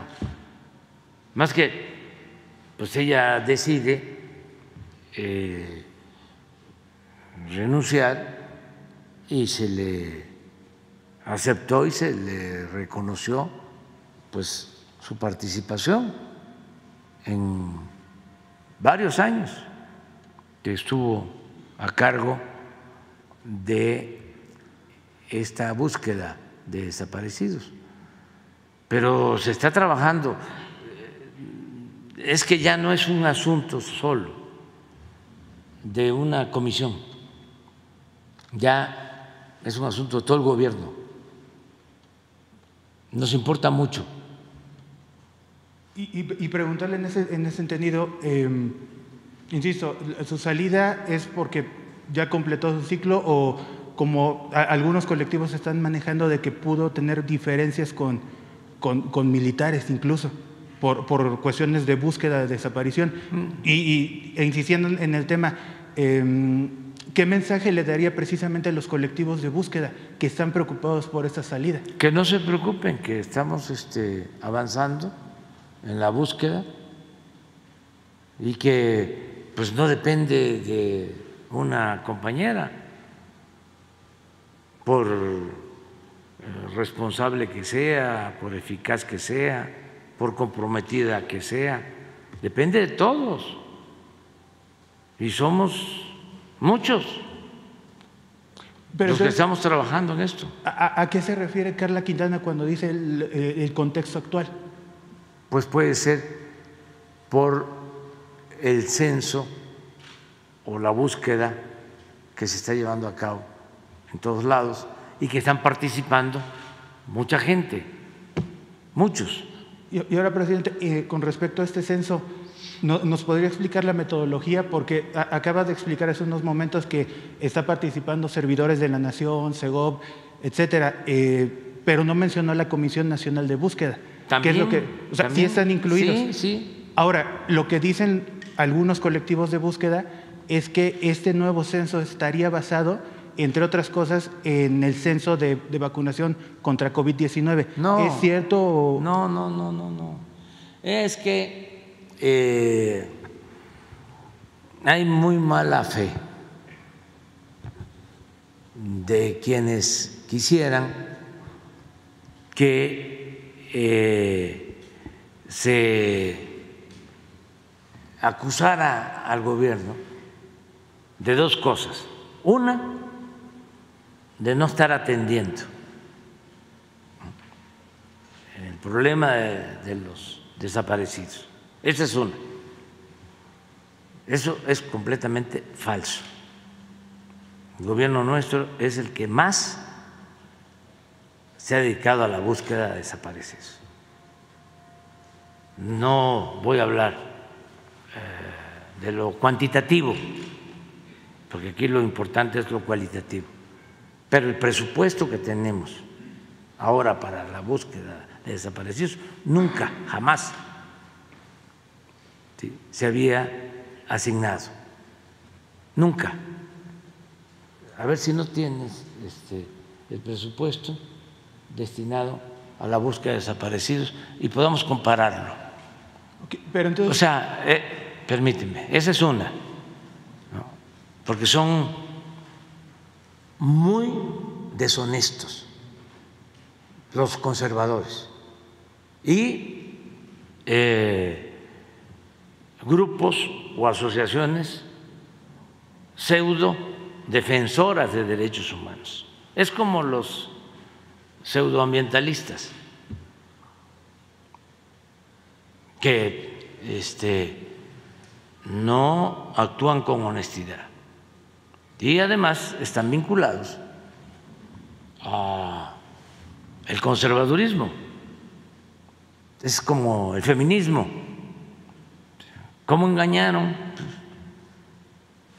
[SPEAKER 1] Más que, pues ella decide eh, renunciar y se le aceptó y se le reconoció pues su participación en varios años que estuvo a cargo de esta búsqueda de desaparecidos. Pero se está trabajando. Es que ya no es un asunto solo de una comisión, ya es un asunto de todo el gobierno nos importa mucho.
[SPEAKER 8] Y, preguntarle en ese, en ese entendido, em, insisto, ¿su salida es porque ya completó su ciclo o como algunos colectivos están manejando de que pudo tener diferencias con, con, militares incluso? Por, por, cuestiones de búsqueda de desaparición. Mm. Y, e insistiendo en el tema, eh, ¿Qué mensaje le daría precisamente a los colectivos de búsqueda que están preocupados por esta salida?
[SPEAKER 1] Que no se preocupen, que estamos este, avanzando en la búsqueda y que pues no depende de una compañera, por eh, responsable que sea, por eficaz que sea, por comprometida que sea, depende de todos. Y somos Muchos. Pero los que estamos trabajando en esto.
[SPEAKER 8] ¿a, qué se refiere Carla Quintana cuando dice el, el contexto actual?
[SPEAKER 1] Pues puede ser por el censo o la búsqueda que se está llevando a cabo en todos lados y que están participando mucha gente, muchos.
[SPEAKER 8] Y, ahora, presidente, eh, con respecto a este censo, ¿Nos podría explicar la metodología? Porque acaba de explicar hace unos momentos que está participando servidores de la Nación, SEGOV, etcétera, eh, pero no mencionó la Comisión Nacional de Búsqueda.
[SPEAKER 1] También,
[SPEAKER 8] es lo que, o sea, sí están incluidos.
[SPEAKER 1] Sí, sí.
[SPEAKER 8] Ahora, lo que dicen algunos colectivos de búsqueda es que este nuevo censo estaría basado, entre otras cosas, en el censo de, vacunación contra COVID-19.
[SPEAKER 1] No.
[SPEAKER 8] ¿Es cierto?
[SPEAKER 1] No, no, no, no, no. Es que eh, hay muy mala fe de quienes quisieran que eh, se acusara al gobierno de dos cosas. Una, de no estar atendiendo el problema de los desaparecidos. Esa es una. Eso es completamente falso. El gobierno nuestro es el que más se ha dedicado a la búsqueda de desaparecidos. No voy a hablar eh, de lo cuantitativo, porque aquí lo importante es lo cualitativo. Pero el presupuesto que tenemos ahora para la búsqueda de desaparecidos nunca, jamás se había asignado. Nunca. A ver si no tienes este, el presupuesto destinado a la búsqueda de desaparecidos y podamos compararlo.
[SPEAKER 8] pero entonces...
[SPEAKER 1] O sea, eh, permíteme, esa es una, porque son muy deshonestos los conservadores y eh, grupos o asociaciones pseudo defensoras de derechos humanos. Es como los pseudoambientalistas que este, no actúan con honestidad y además están vinculados a el conservadurismo. Es como el feminismo. ¿Cómo engañaron?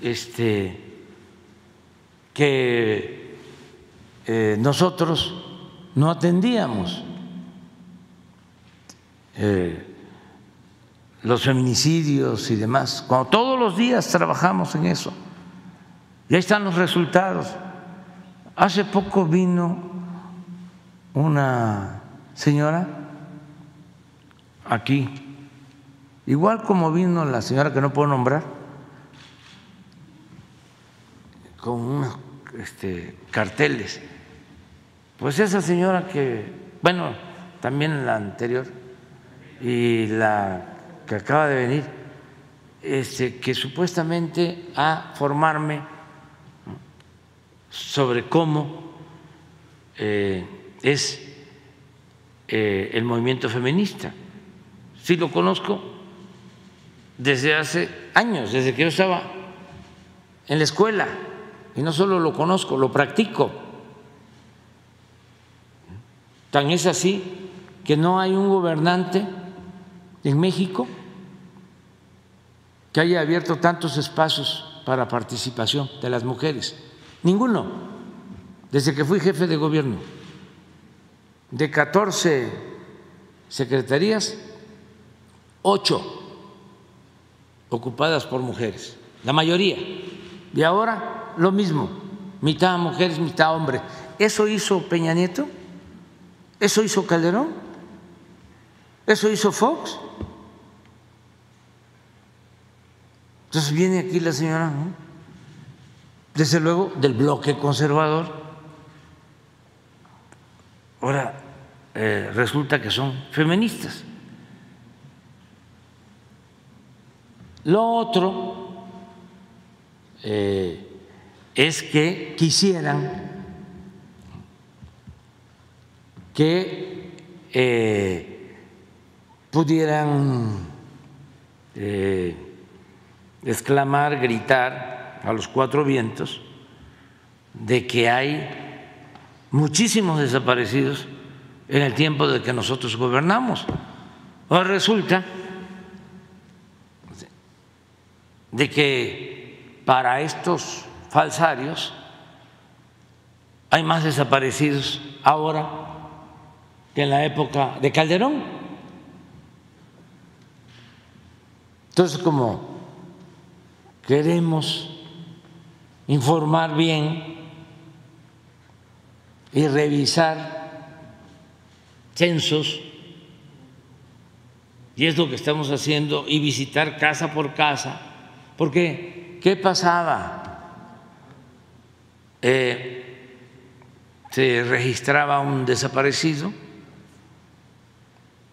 [SPEAKER 1] Este, que eh, nosotros no atendíamos eh, los feminicidios y demás, cuando todos los días trabajamos en eso. Y ahí están los resultados. Hace poco vino una señora aquí, igual como vino la señora que no puedo nombrar, con unos este, carteles. Pues esa señora que, bueno, también la anterior y la que acaba de venir, este, que supuestamente a formarme sobre cómo eh, es eh, el movimiento feminista. Sí lo conozco desde hace años, desde que yo estaba en la escuela, y no solo lo conozco, lo practico. Tan es así que no hay un gobernante en México que haya abierto tantos espacios para participación de las mujeres. Ninguno, desde que fui jefe de gobierno. De 14 secretarías, ocho ocupadas por mujeres, la mayoría. Y ahora lo mismo, mitad mujeres, mitad hombres. ¿Eso hizo Peña Nieto? ¿Eso hizo Calderón? ¿Eso hizo Fox? Entonces viene aquí la señora, desde luego, del bloque conservador. Ahora eh, resulta que son feministas. Lo otro eh, es que quisieran que eh, pudieran exclamar, gritar a los cuatro vientos de que hay muchísimos desaparecidos en el tiempo de que nosotros gobernamos. Ahora resulta de que para estos falsarios hay más desaparecidos ahora que en la época de Calderón. Entonces, como queremos informar bien y revisar censos, y es lo que estamos haciendo, y visitar casa por casa, porque ¿qué pasaba? Eh, se registraba un desaparecido,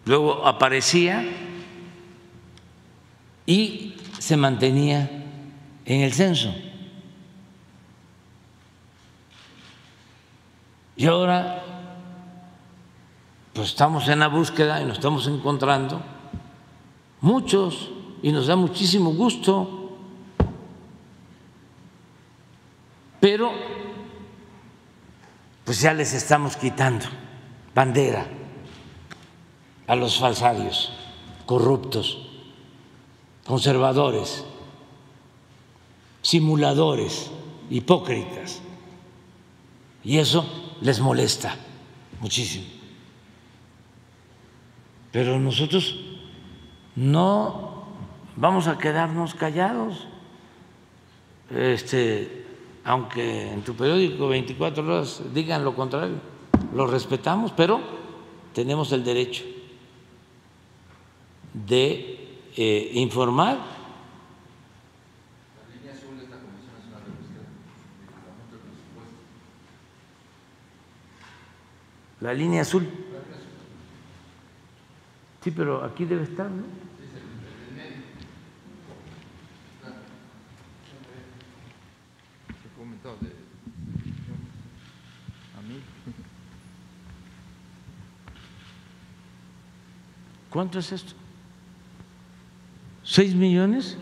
[SPEAKER 1] luego aparecía y se mantenía en el censo. Y ahora, pues estamos en la búsqueda y nos estamos encontrando muchos y nos da muchísimo gusto, pero pues ya les estamos quitando bandera a los falsarios, corruptos, conservadores simuladores, hipócritas. Y eso les molesta muchísimo. Pero nosotros no vamos a quedarnos callados. Este, aunque en tu periódico 24 horas digan lo contrario, lo respetamos, pero tenemos el derecho de eh, informar La línea azul. Sí, pero aquí debe estar, ¿no? ¿Cuánto es esto? ¿Seis millones?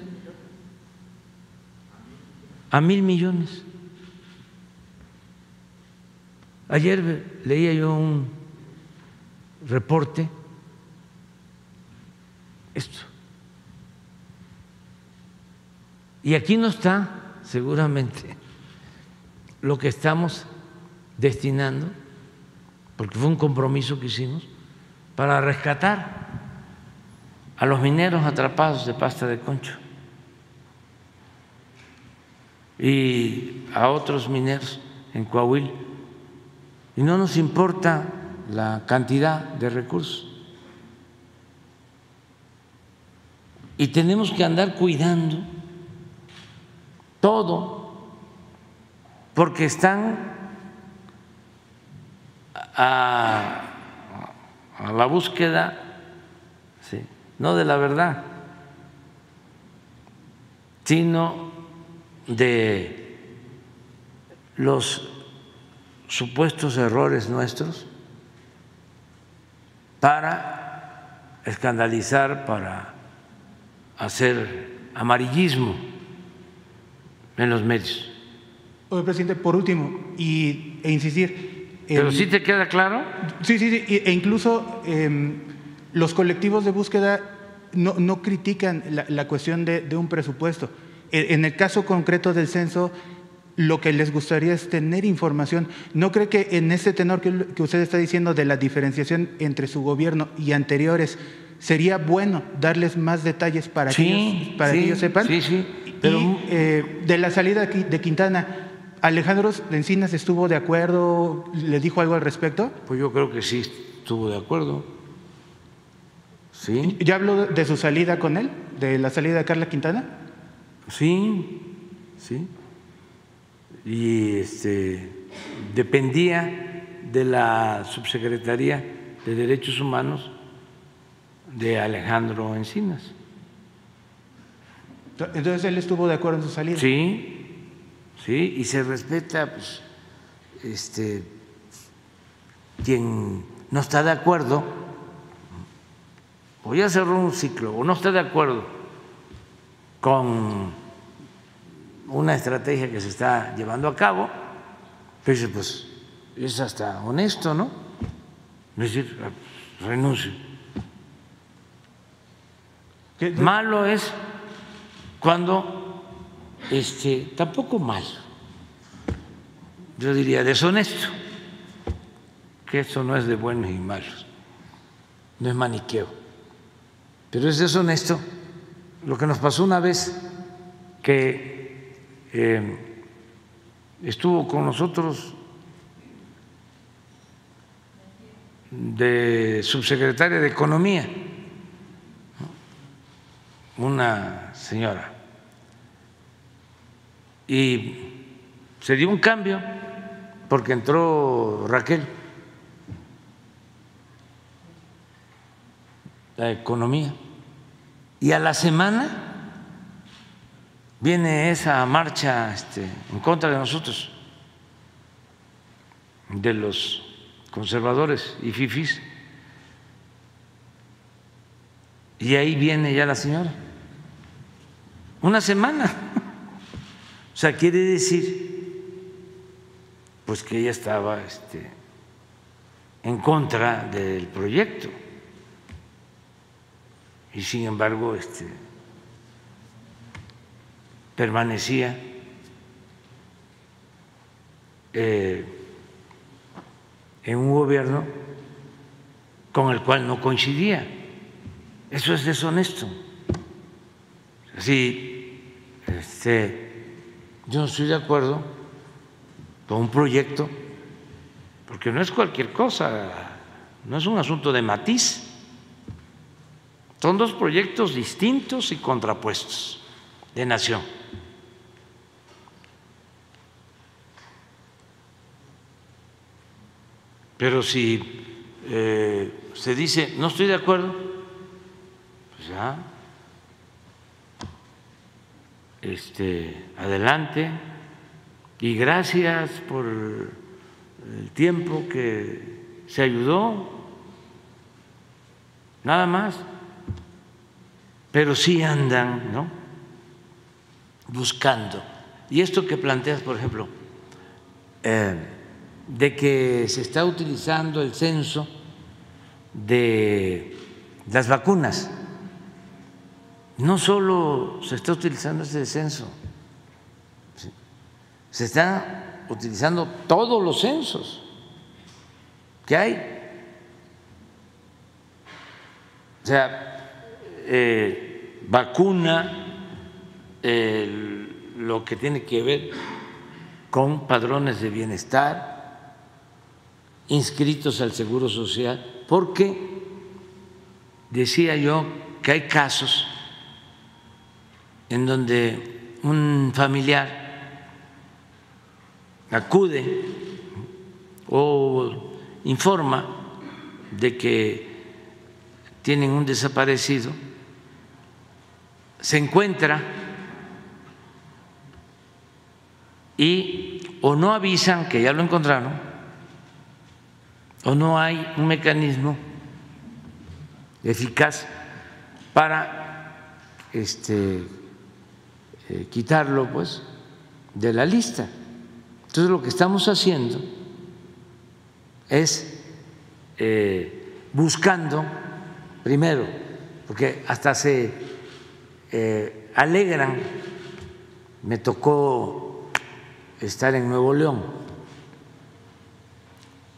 [SPEAKER 1] A mil millones. Ayer leía yo un reporte, esto, y aquí no está seguramente lo que estamos destinando, porque fue un compromiso que hicimos, para rescatar a los mineros atrapados de pasta de concho y a otros mineros en Coahuila y no nos importa la cantidad de recursos. Y tenemos que andar cuidando todo porque están a, la búsqueda, no de la verdad, sino de los supuestos errores nuestros para escandalizar, para hacer amarillismo en los medios.
[SPEAKER 8] Oye, presidente, por último, y, e insistir.
[SPEAKER 1] ¿Pero sí te queda claro?
[SPEAKER 8] Sí, sí, sí, e incluso em, los colectivos de búsqueda no, no critican la, la cuestión de, de, un presupuesto. E, en el caso concreto del censo, lo que les gustaría es tener información. ¿No cree que en ese tenor que, usted está diciendo de la diferenciación entre su gobierno y anteriores, sería bueno darles más detalles para, que, ellos, para que ellos sepan?
[SPEAKER 1] Sí, sí.
[SPEAKER 8] Pero, y eh, de la salida de Quintana, ¿Alejandro Encinas estuvo de acuerdo? ¿Le dijo algo al respecto?
[SPEAKER 1] Pues yo creo que sí estuvo de acuerdo. Sí.
[SPEAKER 8] ¿Ya habló de su salida con él? ¿De la salida de Carla Quintana?
[SPEAKER 1] Sí, sí y este, dependía de la subsecretaría de Derechos Humanos de Alejandro Encinas.
[SPEAKER 8] Entonces él estuvo de acuerdo en su salida.
[SPEAKER 1] Sí, sí, y se respeta, pues, este, quien no está de acuerdo, o ya cerró un ciclo, o no está de acuerdo con una estrategia que se está llevando a cabo, pues, pues es hasta honesto, ¿no? Es decir, renuncio. Malo es cuando, este, tampoco mal, yo diría deshonesto, que eso no es de buenos y malos, no es maniqueo, pero es deshonesto. Lo que nos pasó una vez que eh, estuvo con nosotros de subsecretaria de Economía, una señora, y se dio un cambio porque entró Raquel, la economía, y a la semana viene esa marcha este, en contra de nosotros, de los conservadores y fifis, y ahí viene ya la señora. Una semana. O sea, quiere decir, pues que ella estaba este, en contra del proyecto. Y sin embargo, este, permanecía eh, en un gobierno con el cual no coincidía. Eso es deshonesto. Así, este, yo no estoy de acuerdo con un proyecto, porque no es cualquier cosa, no es un asunto de matiz. Son dos proyectos distintos y contrapuestos de nación. Pero si eh, se dice, no estoy de acuerdo, pues ya, este, adelante, y gracias por el tiempo que se ayudó, nada más, pero sí andan, ¿no? Buscando. Y esto que planteas, por ejemplo, eh, de que se está utilizando el censo de las vacunas. No solo se está utilizando ese censo, se están utilizando todos los censos que hay. O sea, eh, vacuna, lo que tiene que ver con padrones de bienestar, inscritos al Seguro Social, porque decía yo que hay casos en donde un familiar acude o informa de que tienen un desaparecido, se encuentra y o no avisan que ya lo encontraron o no hay un mecanismo eficaz para este, eh, quitarlo pues de la lista. Entonces lo que estamos haciendo es eh, buscando, primero, porque hasta se eh, alegran, me tocó estar en Nuevo León,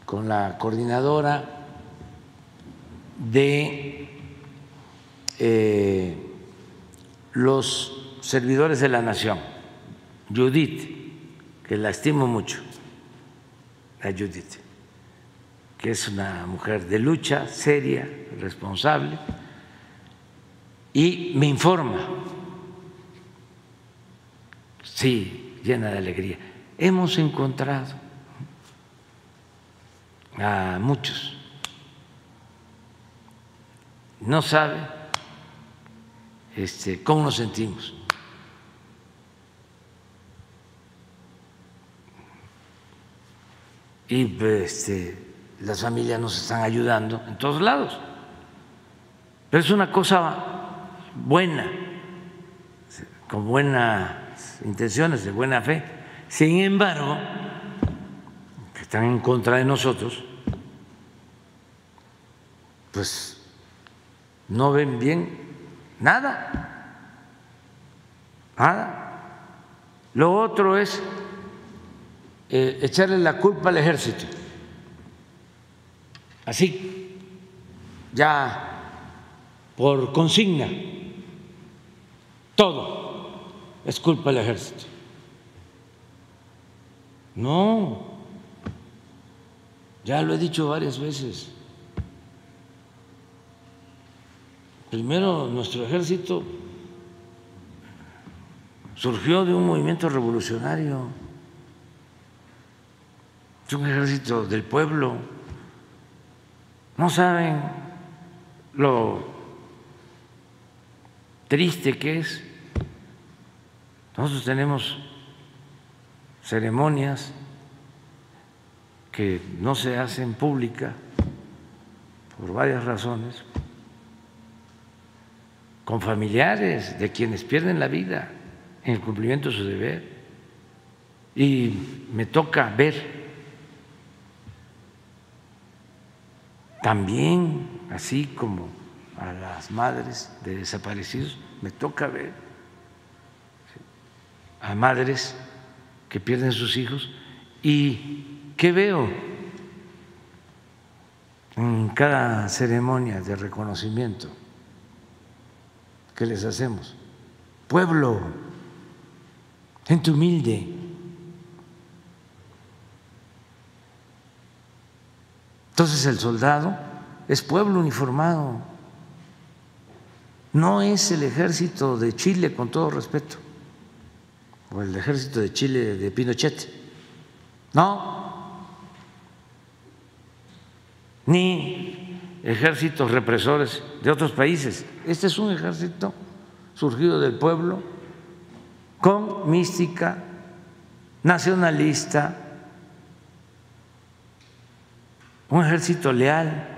[SPEAKER 1] con la coordinadora de eh, los servidores de la nación, Judith, que la estimo mucho, la Judith, que es una mujer de lucha, seria, responsable, y me informa, sí, llena de alegría, hemos encontrado a muchos. No sabe este, cómo nos sentimos. Y este, las familias nos están ayudando en todos lados. Pero es una cosa buena, con buenas intenciones, de buena fe. Sin embargo, que están en contra de nosotros, pues no ven bien nada, nada. Lo otro es eh, echarle la culpa al ejército, así, ya por consigna, todo es culpa del ejército. No, ya lo he dicho varias veces. Primero, nuestro ejército surgió de un movimiento revolucionario, es un ejército del pueblo. No saben lo triste que es. Nosotros tenemos ceremonias que no se hacen públicas por varias razones, con familiares de quienes pierden la vida en el cumplimiento de su deber. Y me toca ver también, así como a las madres de desaparecidos, me toca ver a madres que pierden sus hijos y ¿qué veo? en cada ceremonia de reconocimiento que les hacemos. Pueblo, gente humilde. Entonces el soldado es pueblo uniformado, no es el ejército de Chile, con todo respeto, o el ejército de Chile de Pinochet, no, ni ejércitos represores de otros países. Este es un ejército surgido del pueblo con mística nacionalista, un ejército leal.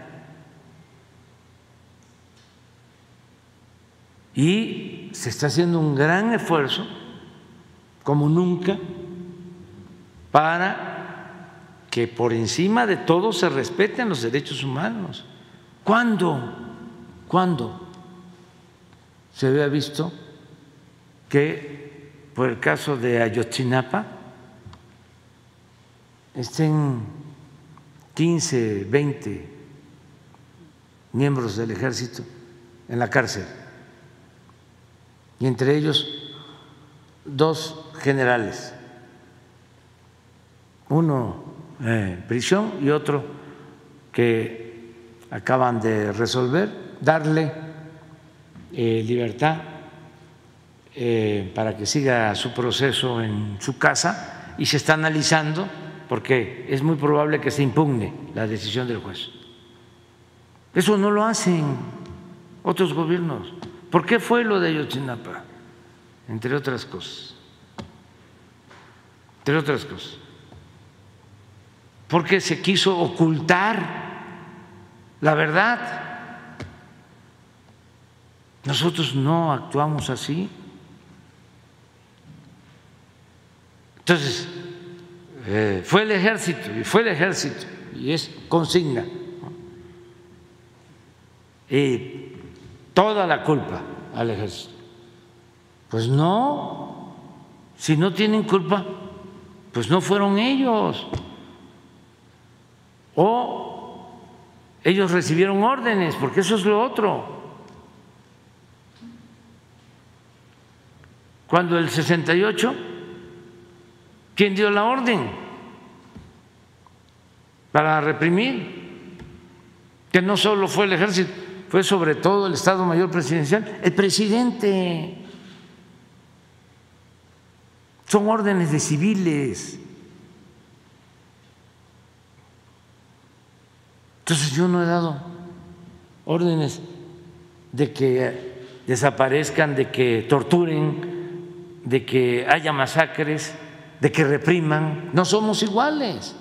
[SPEAKER 1] Y se está haciendo un gran esfuerzo, como nunca, para que por encima de todo se respeten los derechos humanos. ¿Cuándo? ¿Cuándo se había visto que por el caso de Ayotzinapa estén 15, 20 miembros del ejército en la cárcel y entre ellos dos generales, uno en prisión y otro que acaban de resolver, darle eh, libertad eh, para que siga su proceso en su casa y se está analizando porque es muy probable que se impugne la decisión del juez. Eso no lo hacen otros gobiernos. ¿Por qué fue lo de Ayotzinapa? Entre otras cosas. Entre otras cosas. Porque se quiso ocultar la verdad. Nosotros no actuamos así. Entonces, eh, fue el ejército, y fue el ejército, y es consigna. Y toda la culpa al ejército. Pues no, si no tienen culpa, pues no fueron ellos. O ellos recibieron órdenes, porque eso es lo otro. Cuando el 68 ¿Quién dio la orden para reprimir? Que no solo fue el ejército, fue sobre todo el Estado Mayor Presidencial, el presidente. Son órdenes de civiles. Entonces yo no he dado órdenes de que desaparezcan, de que torturen, de que haya masacres de que repriman, no somos iguales.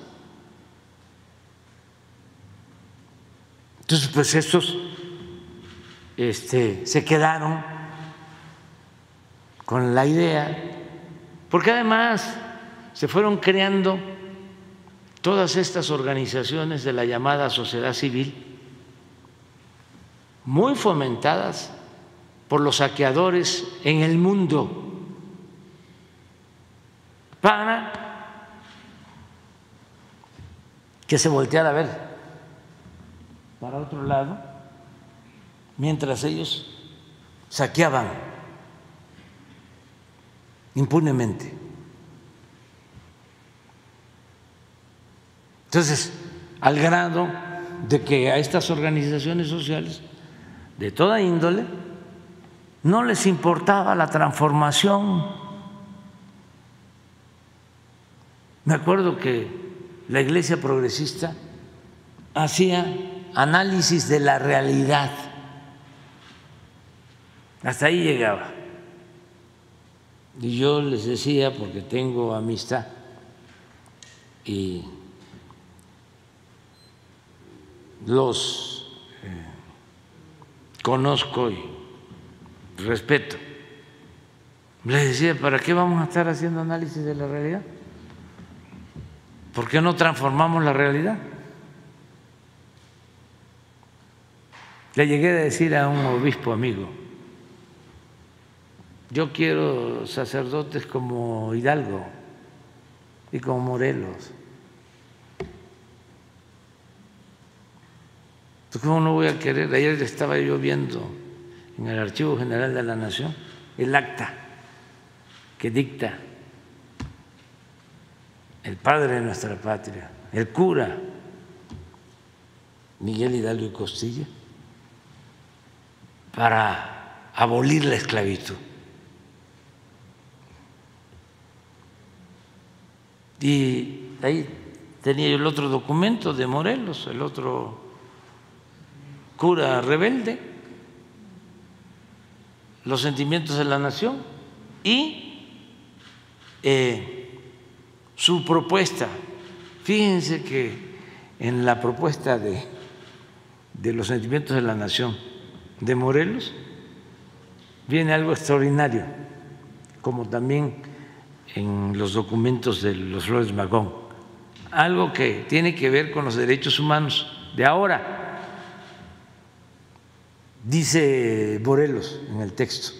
[SPEAKER 1] Entonces, pues estos este, se quedaron con la idea, porque además se fueron creando todas estas organizaciones de la llamada sociedad civil, muy fomentadas por los saqueadores en el mundo para que se volteara a ver para otro lado mientras ellos saqueaban impunemente. Entonces, al grado de que a estas organizaciones sociales de toda índole no les importaba la transformación Me acuerdo que la iglesia progresista hacía análisis de la realidad. Hasta ahí llegaba. Y yo les decía, porque tengo amistad y los eh, conozco y respeto, les decía, ¿para qué vamos a estar haciendo análisis de la realidad? ¿Por qué no transformamos la realidad? Le llegué a decir a un obispo amigo, yo quiero sacerdotes como Hidalgo y como Morelos. ¿Cómo no voy a querer? Ayer estaba yo viendo en el Archivo General de la Nación el acta que dicta el padre de nuestra patria, el cura Miguel Hidalgo y Costilla, para abolir la esclavitud. Y ahí tenía yo el otro documento de Morelos, el otro cura rebelde, los sentimientos de la nación y eh, su propuesta. Fíjense que en la propuesta de, de los sentimientos de la nación de Morelos viene algo extraordinario, como también en los documentos de los Flores Magón, algo que tiene que ver con los derechos humanos de ahora. Dice Morelos en el texto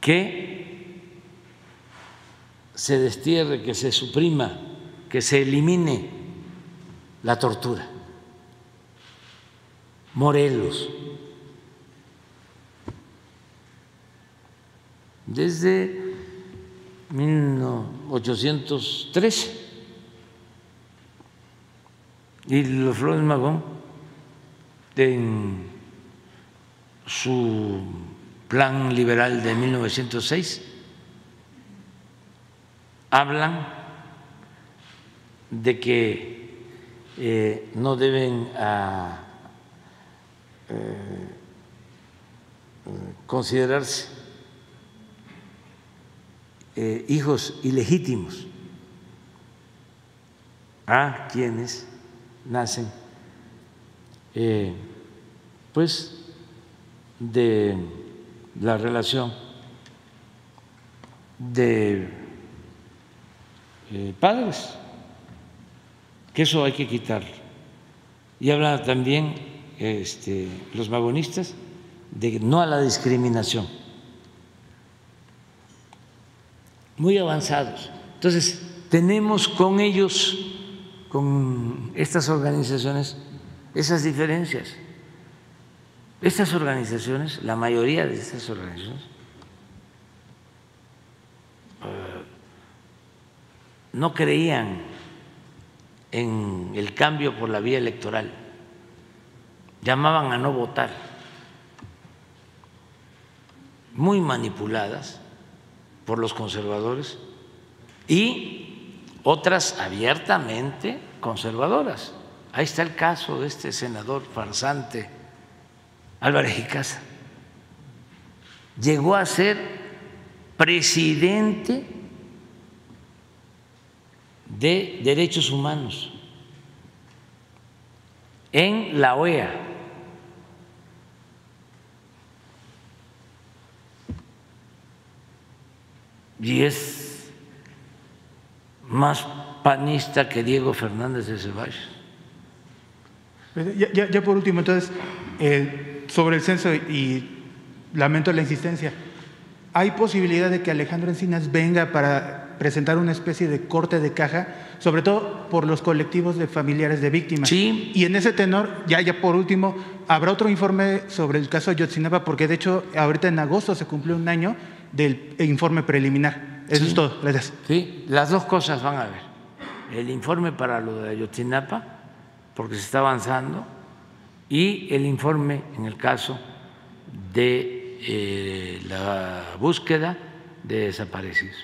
[SPEAKER 1] que se destierre, que se suprima, que se elimine la tortura. Morelos. Desde 1813. Y los Flores Magón, en su plan liberal de 1906, hablan de que eh, no deben eh, considerarse eh, hijos ilegítimos a quienes nacen eh, pues de la relación de eh, padres, que eso hay que quitarlo. Y habla también este, los magonistas de no a la discriminación muy avanzados. Entonces, tenemos con ellos, con estas organizaciones, esas diferencias. Estas organizaciones, la mayoría de estas organizaciones, eh, no creían en el cambio por la vía electoral, llamaban a no votar, muy manipuladas por los conservadores y otras abiertamente conservadoras. Ahí está el caso de este senador farsante Álvarez y Casa. Llegó a ser presidente de derechos humanos en la OEA. Y es más panista que Diego Fernández de Ceballos.
[SPEAKER 8] Pues, ya, por último, entonces, eh, sobre el censo y lamento la insistencia, ¿hay posibilidad de que Alejandro Encinas venga para presentar una especie de corte de caja, sobre todo por los colectivos de familiares de víctimas?
[SPEAKER 1] Sí.
[SPEAKER 8] Y en ese tenor, ya, ya por último, habrá otro informe sobre el caso de Yotzinapa, porque de hecho ahorita en agosto se cumplió un año del informe preliminar. Eso es todo. Gracias.
[SPEAKER 1] Sí, las dos cosas van a ver. El informe para lo de Ayotzinapa, porque se está avanzando, y el informe en el caso de eh, la búsqueda de desaparecidos.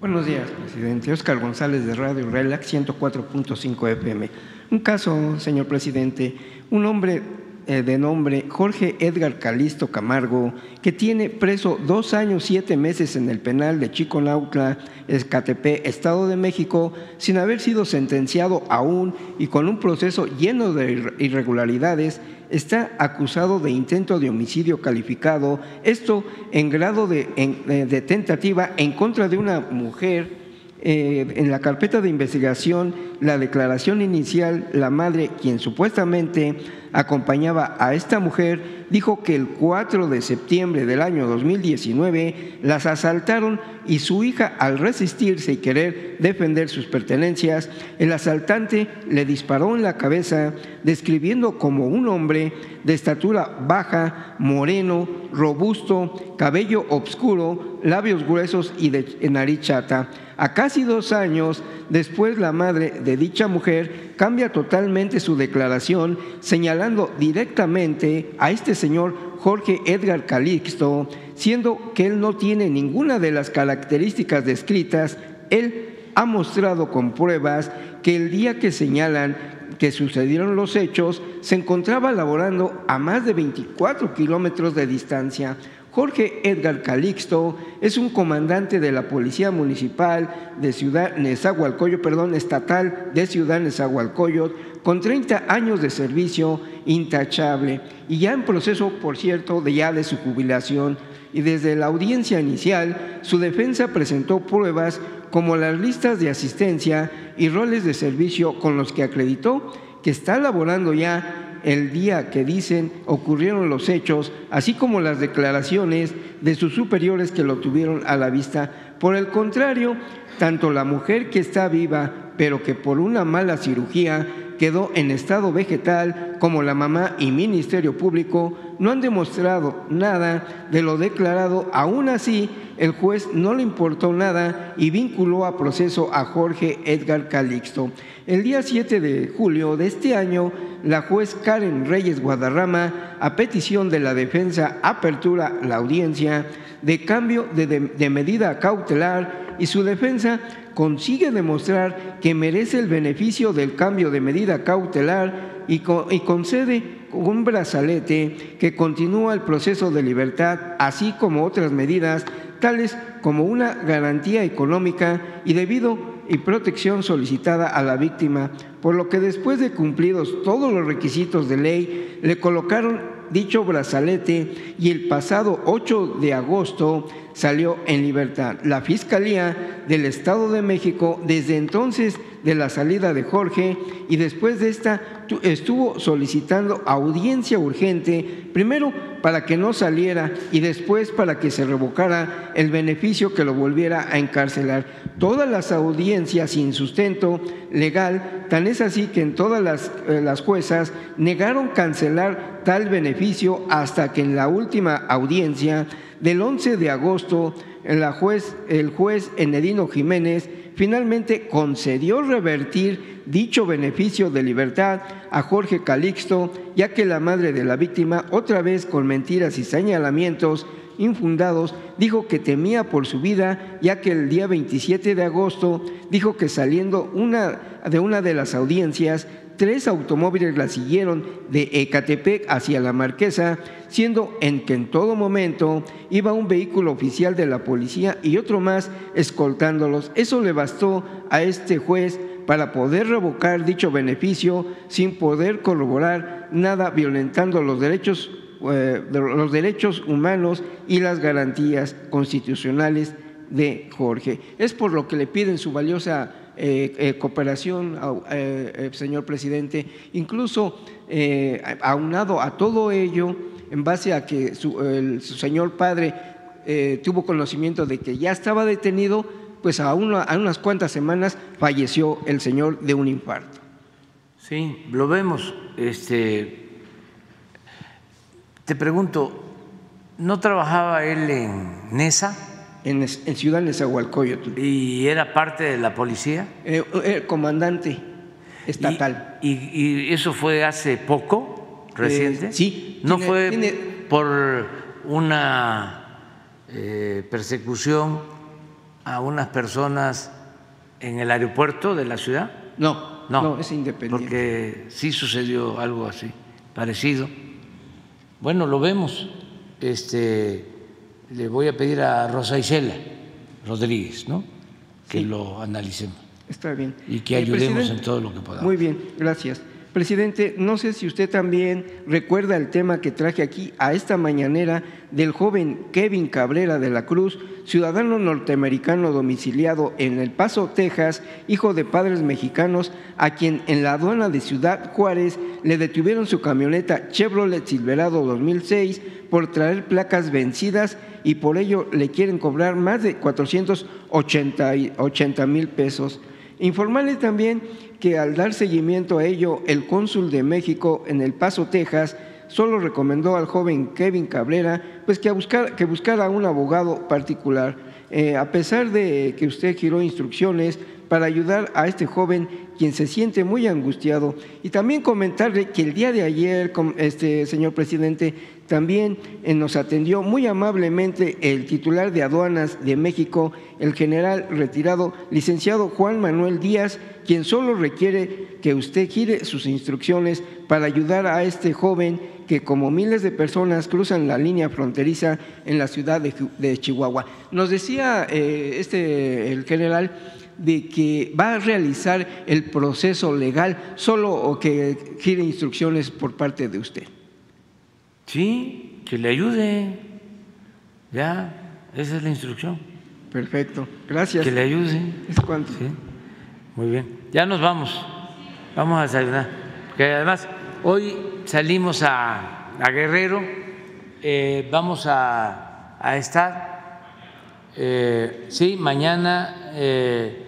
[SPEAKER 9] Buenos días, presidente. Oscar González de Radio Relax 104.5 FM. Un caso, señor presidente, un hombre eh, de nombre Jorge Edgar Calisto Camargo, que tiene preso dos años siete meses en el penal de Chiconautla, Escatepé, Estado de México, sin haber sido sentenciado aún y con un proceso lleno de irregularidades, está acusado de intento de homicidio calificado, esto en grado de, de tentativa en contra de una mujer eh, en la carpeta de investigación, la declaración inicial, la madre, quien supuestamente acompañaba a esta mujer, dijo que el 4 de septiembre del año 2019 las asaltaron y su hija, al resistirse y querer defender sus pertenencias, el asaltante le disparó en la cabeza, describiendo como un hombre de estatura baja, moreno, robusto, cabello oscuro, labios gruesos y de nariz chata. A casi dos años después, la madre de dicha mujer cambia totalmente su declaración, señalando directamente a este señor Jorge Edgar Calixto, siendo que él no tiene ninguna de las características descritas, él ha mostrado con pruebas que el día que señalan que sucedieron los hechos, se encontraba laborando a más de 24 kilómetros de distancia. Jorge Edgar Calixto es un comandante de la Policía Municipal de Ciudad Nezahualcóyotl, perdón, estatal de Ciudad Nezahualcóyotl, con 30 años de servicio intachable y ya en proceso, por cierto, de ya de su jubilación. Y desde la audiencia inicial, su defensa presentó pruebas como las listas de asistencia y roles de servicio con los que acreditó que está laborando ya el día que dicen ocurrieron los hechos, así como las declaraciones de sus superiores que lo tuvieron a la vista. Por el contrario, tanto la mujer que está viva, pero que por una mala cirugía quedó en estado vegetal, como la mamá y Ministerio Público no han demostrado nada de lo declarado. Aún así, el juez no le importó nada y vinculó a proceso a Jorge Edgar Calixto. El día 7 de julio de este año, la juez Karen Reyes Guadarrama, a petición de la defensa, apertura la audiencia de cambio de, de medida cautelar y su defensa consigue demostrar que merece el beneficio del cambio de medida cautelar y, concede un brazalete que continúa el proceso de libertad, así como otras medidas tales como una garantía económica y debido y protección solicitada a la víctima, por lo que después de cumplidos todos los requisitos de ley, le colocaron dicho brazalete y el pasado 8 de agosto salió en libertad. La Fiscalía del Estado de México, desde entonces de la salida de Jorge y después de esta, estuvo solicitando audiencia urgente, primero para que no saliera y después para que se revocara el beneficio que lo volviera a encarcelar. Todas las audiencias sin sustento legal, tan es así que en todas las, eh, las juezas negaron cancelar tal beneficio hasta que en la última audiencia del 11 de agosto la juez, el juez Enedino Jiménez finalmente concedió revertir dicho beneficio de libertad a Jorge Calixto, ya que la madre de la víctima, otra vez con mentiras y señalamientos infundados, dijo que temía por su vida, ya que el día 27 de agosto dijo que saliendo una, de una de las audiencias tres automóviles la siguieron de Ecatepec hacia la Marquesa, siendo en que en todo momento iba un vehículo oficial de la policía y otro más escoltándolos. Eso le bastó a este juez para poder revocar dicho beneficio sin poder corroborar nada violentando los derechos, eh, los derechos humanos y las garantías constitucionales de Jorge. Es por lo que le piden su valiosa eh, eh, cooperación, eh, señor presidente, incluso aunado a todo ello, en base a que su, señor padre tuvo conocimiento de que ya estaba detenido, pues a, a unas cuantas semanas falleció el señor de un infarto.
[SPEAKER 1] Sí, lo vemos. Este, te pregunto, ¿no trabajaba él en NESA?
[SPEAKER 9] En, Ciudad Nezahualcóyotl.
[SPEAKER 1] ¿Y era parte de la policía?
[SPEAKER 9] Eh, eh comandante estatal.
[SPEAKER 1] ¿Y, eso fue hace poco, reciente?
[SPEAKER 9] Eh, sí.
[SPEAKER 1] ¿No fue por una persecución a unas personas en el aeropuerto de la ciudad?
[SPEAKER 9] No, no, no es independiente.
[SPEAKER 1] Porque sí sucedió algo así, parecido. Bueno, lo vemos. Este le voy a pedir a Rosa Isela Rodríguez, ¿no? Que lo analicemos.
[SPEAKER 9] Está bien.
[SPEAKER 1] Y que eh, ayudemos en todo lo que podamos.
[SPEAKER 9] Muy bien, gracias. Presidente, no sé si usted también recuerda el tema que traje aquí a esta mañanera del joven Kevin Cabrera de la Cruz, ciudadano norteamericano domiciliado en El Paso, Texas, hijo de padres mexicanos, a quien en la aduana de Ciudad Juárez le detuvieron su camioneta Chevrolet Silverado 2006 por traer placas vencidas y por ello le quieren cobrar más de 480 mil pesos. Informarle también que al dar seguimiento a ello, el cónsul de México en El Paso, Texas, solo recomendó al joven Kevin Cabrera pues que, buscar, que buscara un abogado particular. Eh, a pesar de que usted giró instrucciones para ayudar a este joven quien se siente muy angustiado. Y también comentarle que el día de ayer, este señor presidente, también eh, nos atendió muy amablemente el titular de aduanas de México, el general retirado, licenciado Juan Manuel Díaz, quien solo requiere que usted gire sus instrucciones para ayudar a este joven que como miles de personas cruzan la línea fronteriza en la ciudad de, Chihuahua. Nos decía eh, este, el general de que va a realizar el proceso legal solo o que gire instrucciones por parte de usted.
[SPEAKER 1] Sí, que le ayude. Ya, esa es la instrucción.
[SPEAKER 9] Perfecto, gracias.
[SPEAKER 1] Que le ayude.
[SPEAKER 9] ¿Es cuánto?
[SPEAKER 1] Sí, muy bien. Ya nos vamos. Vamos a desayunar. Que además, hoy salimos a, Guerrero. Eh, vamos a, estar. Eh, sí, mañana eh,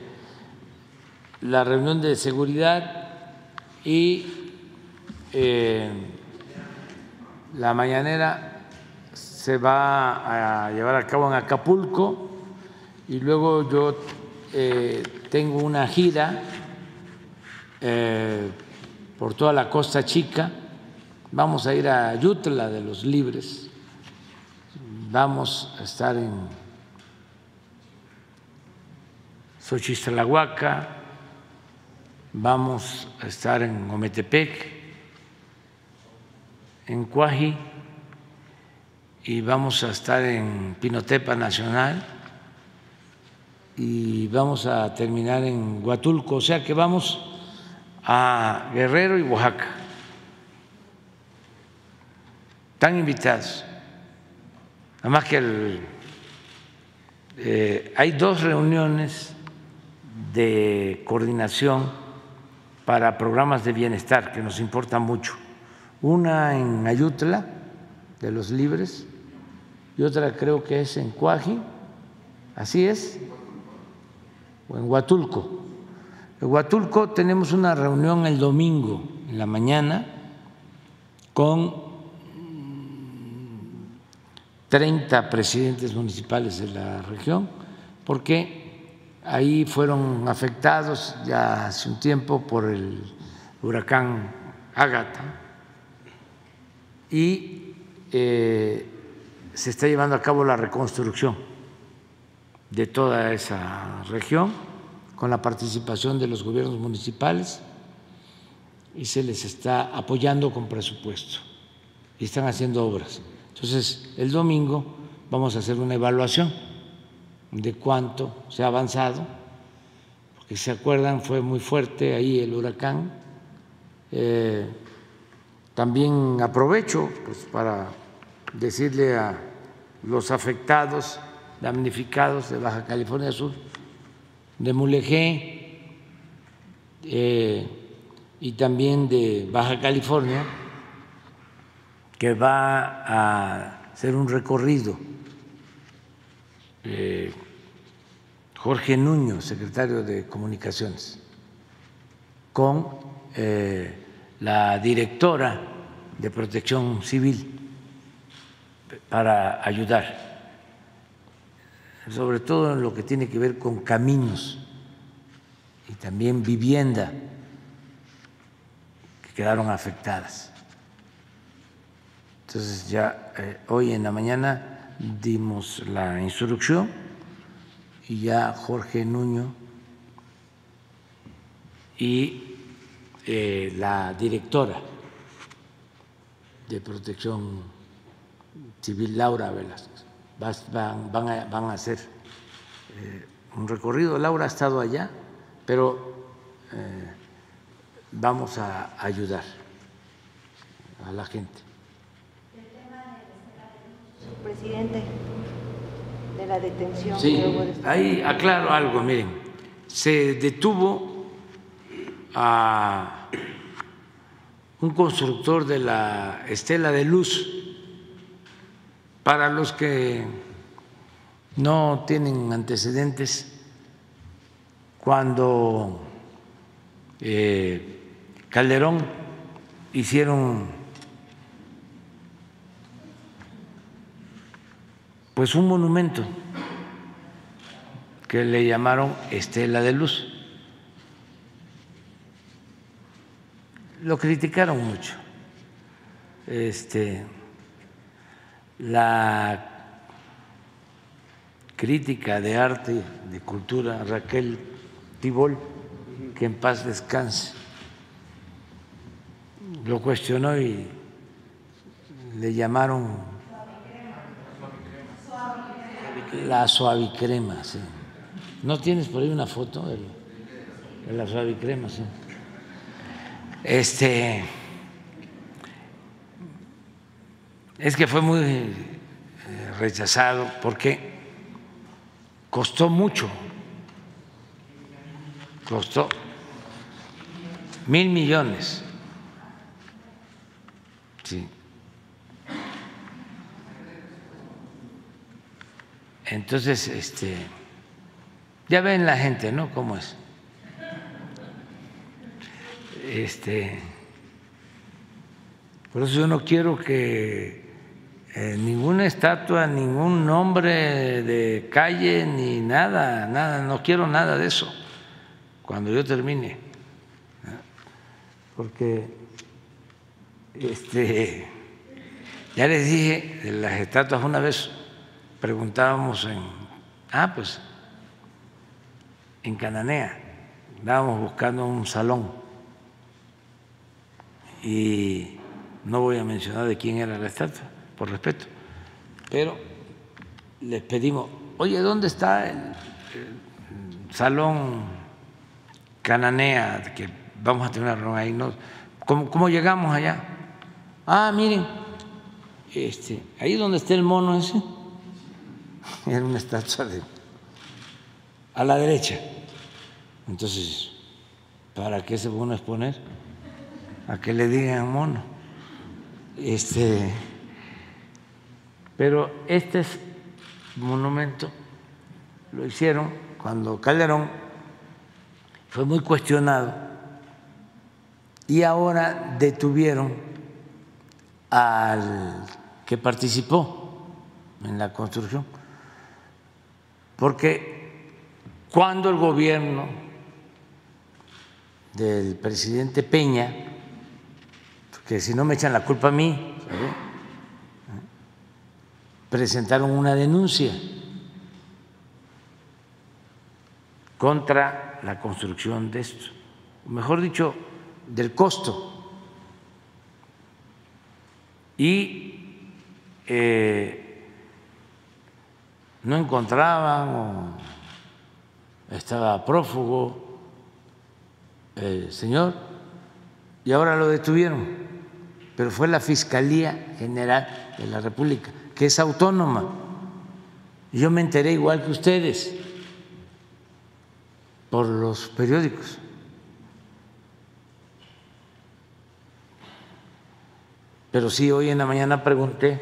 [SPEAKER 1] la reunión de seguridad y la mañanera se va a llevar a cabo en Acapulco y luego yo eh, tengo una gira eh, por toda la costa chica. Vamos a ir a Yutla de los Libres. Vamos a estar en Xochistlahuaca. Vamos a estar en Ometepec en Cuaji y vamos a estar en Pinotepa Nacional y vamos a terminar en Huatulco, o sea que vamos a Guerrero y Oaxaca. Están invitados. Además que eh, hay dos reuniones de coordinación para programas de bienestar que nos importan mucho una en Ayutla, de los libres, y otra creo que es en Cuaji, así es, o en Huatulco. En Huatulco tenemos una reunión el domingo en la mañana con 30 presidentes municipales de la región, porque ahí fueron afectados ya hace un tiempo por el huracán Ágata. Y eh, se está llevando a cabo la reconstrucción de toda esa región con la participación de los gobiernos municipales y se les está apoyando con presupuesto. Y están haciendo obras. Entonces, el domingo vamos a hacer una evaluación de cuánto se ha avanzado, porque se acuerdan fue muy fuerte ahí el huracán. Eh, también aprovecho pues, para decirle a los afectados, damnificados de Baja California Sur, de Mulegé eh, y también de Baja California, que va a ser un recorrido. Eh, Jorge Nuño, secretario de Comunicaciones, con eh, la directora de protección civil para ayudar, sobre todo en lo que tiene que ver con caminos y también vivienda que quedaron afectadas. Entonces ya eh, hoy en la mañana dimos la instrucción y ya Jorge Nuño y eh, la directora de Protección Civil, Laura Velázquez. Van, a, hacer eh, un recorrido. Laura ha estado allá, pero eh, vamos a ayudar a la gente.
[SPEAKER 6] Presidente, de la detención.
[SPEAKER 1] Sí,
[SPEAKER 6] de-
[SPEAKER 1] ahí aclaro algo, miren, se detuvo a un constructor de la estela de luz. Para los que no tienen antecedentes, cuando eh, Calderón hicieron pues un monumento que le llamaron Estela de Luz. Lo criticaron mucho. Este, la crítica de arte, de cultura, Raquel Tibol, que en paz descanse, lo cuestionó y le llamaron la suavicrema, sí. ¿No tienes por ahí una foto de, de la suavicrema, sí? Este es que fue muy eh, rechazado porque costó mucho, costó mil millones. Sí. Entonces, este, ya ven la gente, ¿no? ¿Cómo es? Este, por eso yo no quiero que eh, ninguna estatua, ningún nombre de calle, ni nada, nada, no quiero nada de eso cuando yo termine. Porque este, ya les dije las estatuas una vez preguntábamos en, ah, pues, en Cananea, estábamos buscando un salón y no voy a mencionar de quién era la estatua, por respeto, pero les pedimos, oye, ¿dónde está el, salón Cananea? Que vamos a tener una reunión ahí, ¿no? ¿Cómo, cómo llegamos allá? Ah, miren, este, ahí donde está el mono ese, era una estatua de a la derecha. Entonces, ¿para qué se pone a exponer? A que le digan mono. Este, pero este es monumento lo hicieron cuando Calderón fue muy cuestionado y ahora detuvieron al que participó en la construcción porque cuando el gobierno del presidente Peña, que si no me echan la culpa a mí, presentaron una denuncia contra la construcción de esto, mejor dicho, del costo. Y eh, no encontraban o estaba prófugo señor y ahora lo detuvieron, pero fue la Fiscalía General de la República, que es autónoma. Yo me enteré igual que ustedes por los periódicos. Pero sí, hoy en la mañana pregunté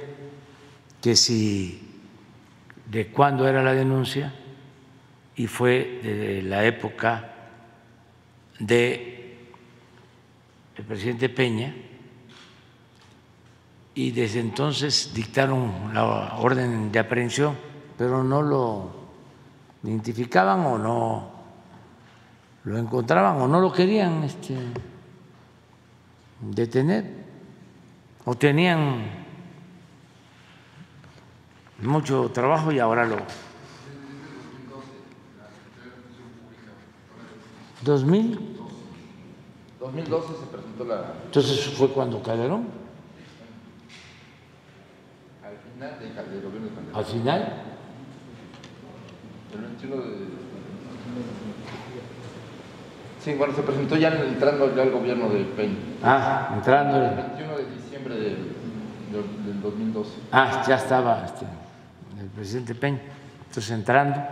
[SPEAKER 1] que si de cuándo era la denuncia y fue de la época de presidente Peña y desde entonces dictaron la orden de aprehensión, pero no lo identificaban o no lo encontraban o no lo querían este, detener o tenían mucho trabajo y ahora lo 2000
[SPEAKER 10] 2012 se presentó la.
[SPEAKER 1] entonces fue cuando Calderón
[SPEAKER 10] Al final de Cal- del gobierno de Calderón.
[SPEAKER 1] al final
[SPEAKER 10] El 21 de. Sí, bueno, se presentó ya entrando ya al gobierno de Peña.
[SPEAKER 1] Ah, entrando.
[SPEAKER 10] El 21 de diciembre del, del- del 2012.
[SPEAKER 1] Ah, ya estaba este, el presidente Peña, entonces entrando.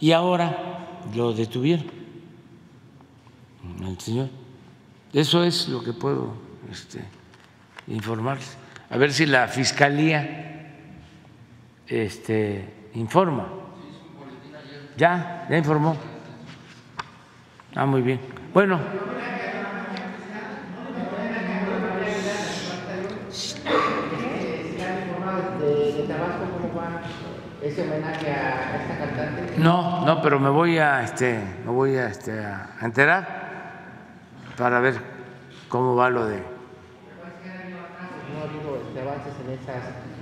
[SPEAKER 1] Y ahora lo detuvieron al señor. Eso es lo que puedo este, informarles. A ver si la fiscalía este, informa. Ya, ya informó. Ah, muy bien. Bueno.
[SPEAKER 11] de, de Tabasco, ¿cómo va ese homenaje a esta cantante?
[SPEAKER 1] No, no, pero me voy a, este, me voy a, este, a enterar para ver cómo va lo de.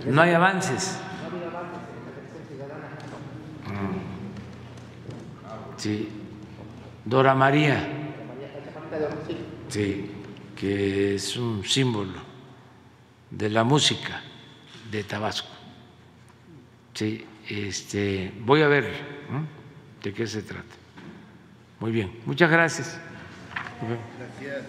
[SPEAKER 11] No
[SPEAKER 1] hay avances.
[SPEAKER 11] Ciudadana.
[SPEAKER 1] Sí. Dora María, sí, que es un símbolo de la música de Tabasco. Sí, este, voy a ver de qué se trata. Muy bien, muchas gracias.
[SPEAKER 2] Gracias.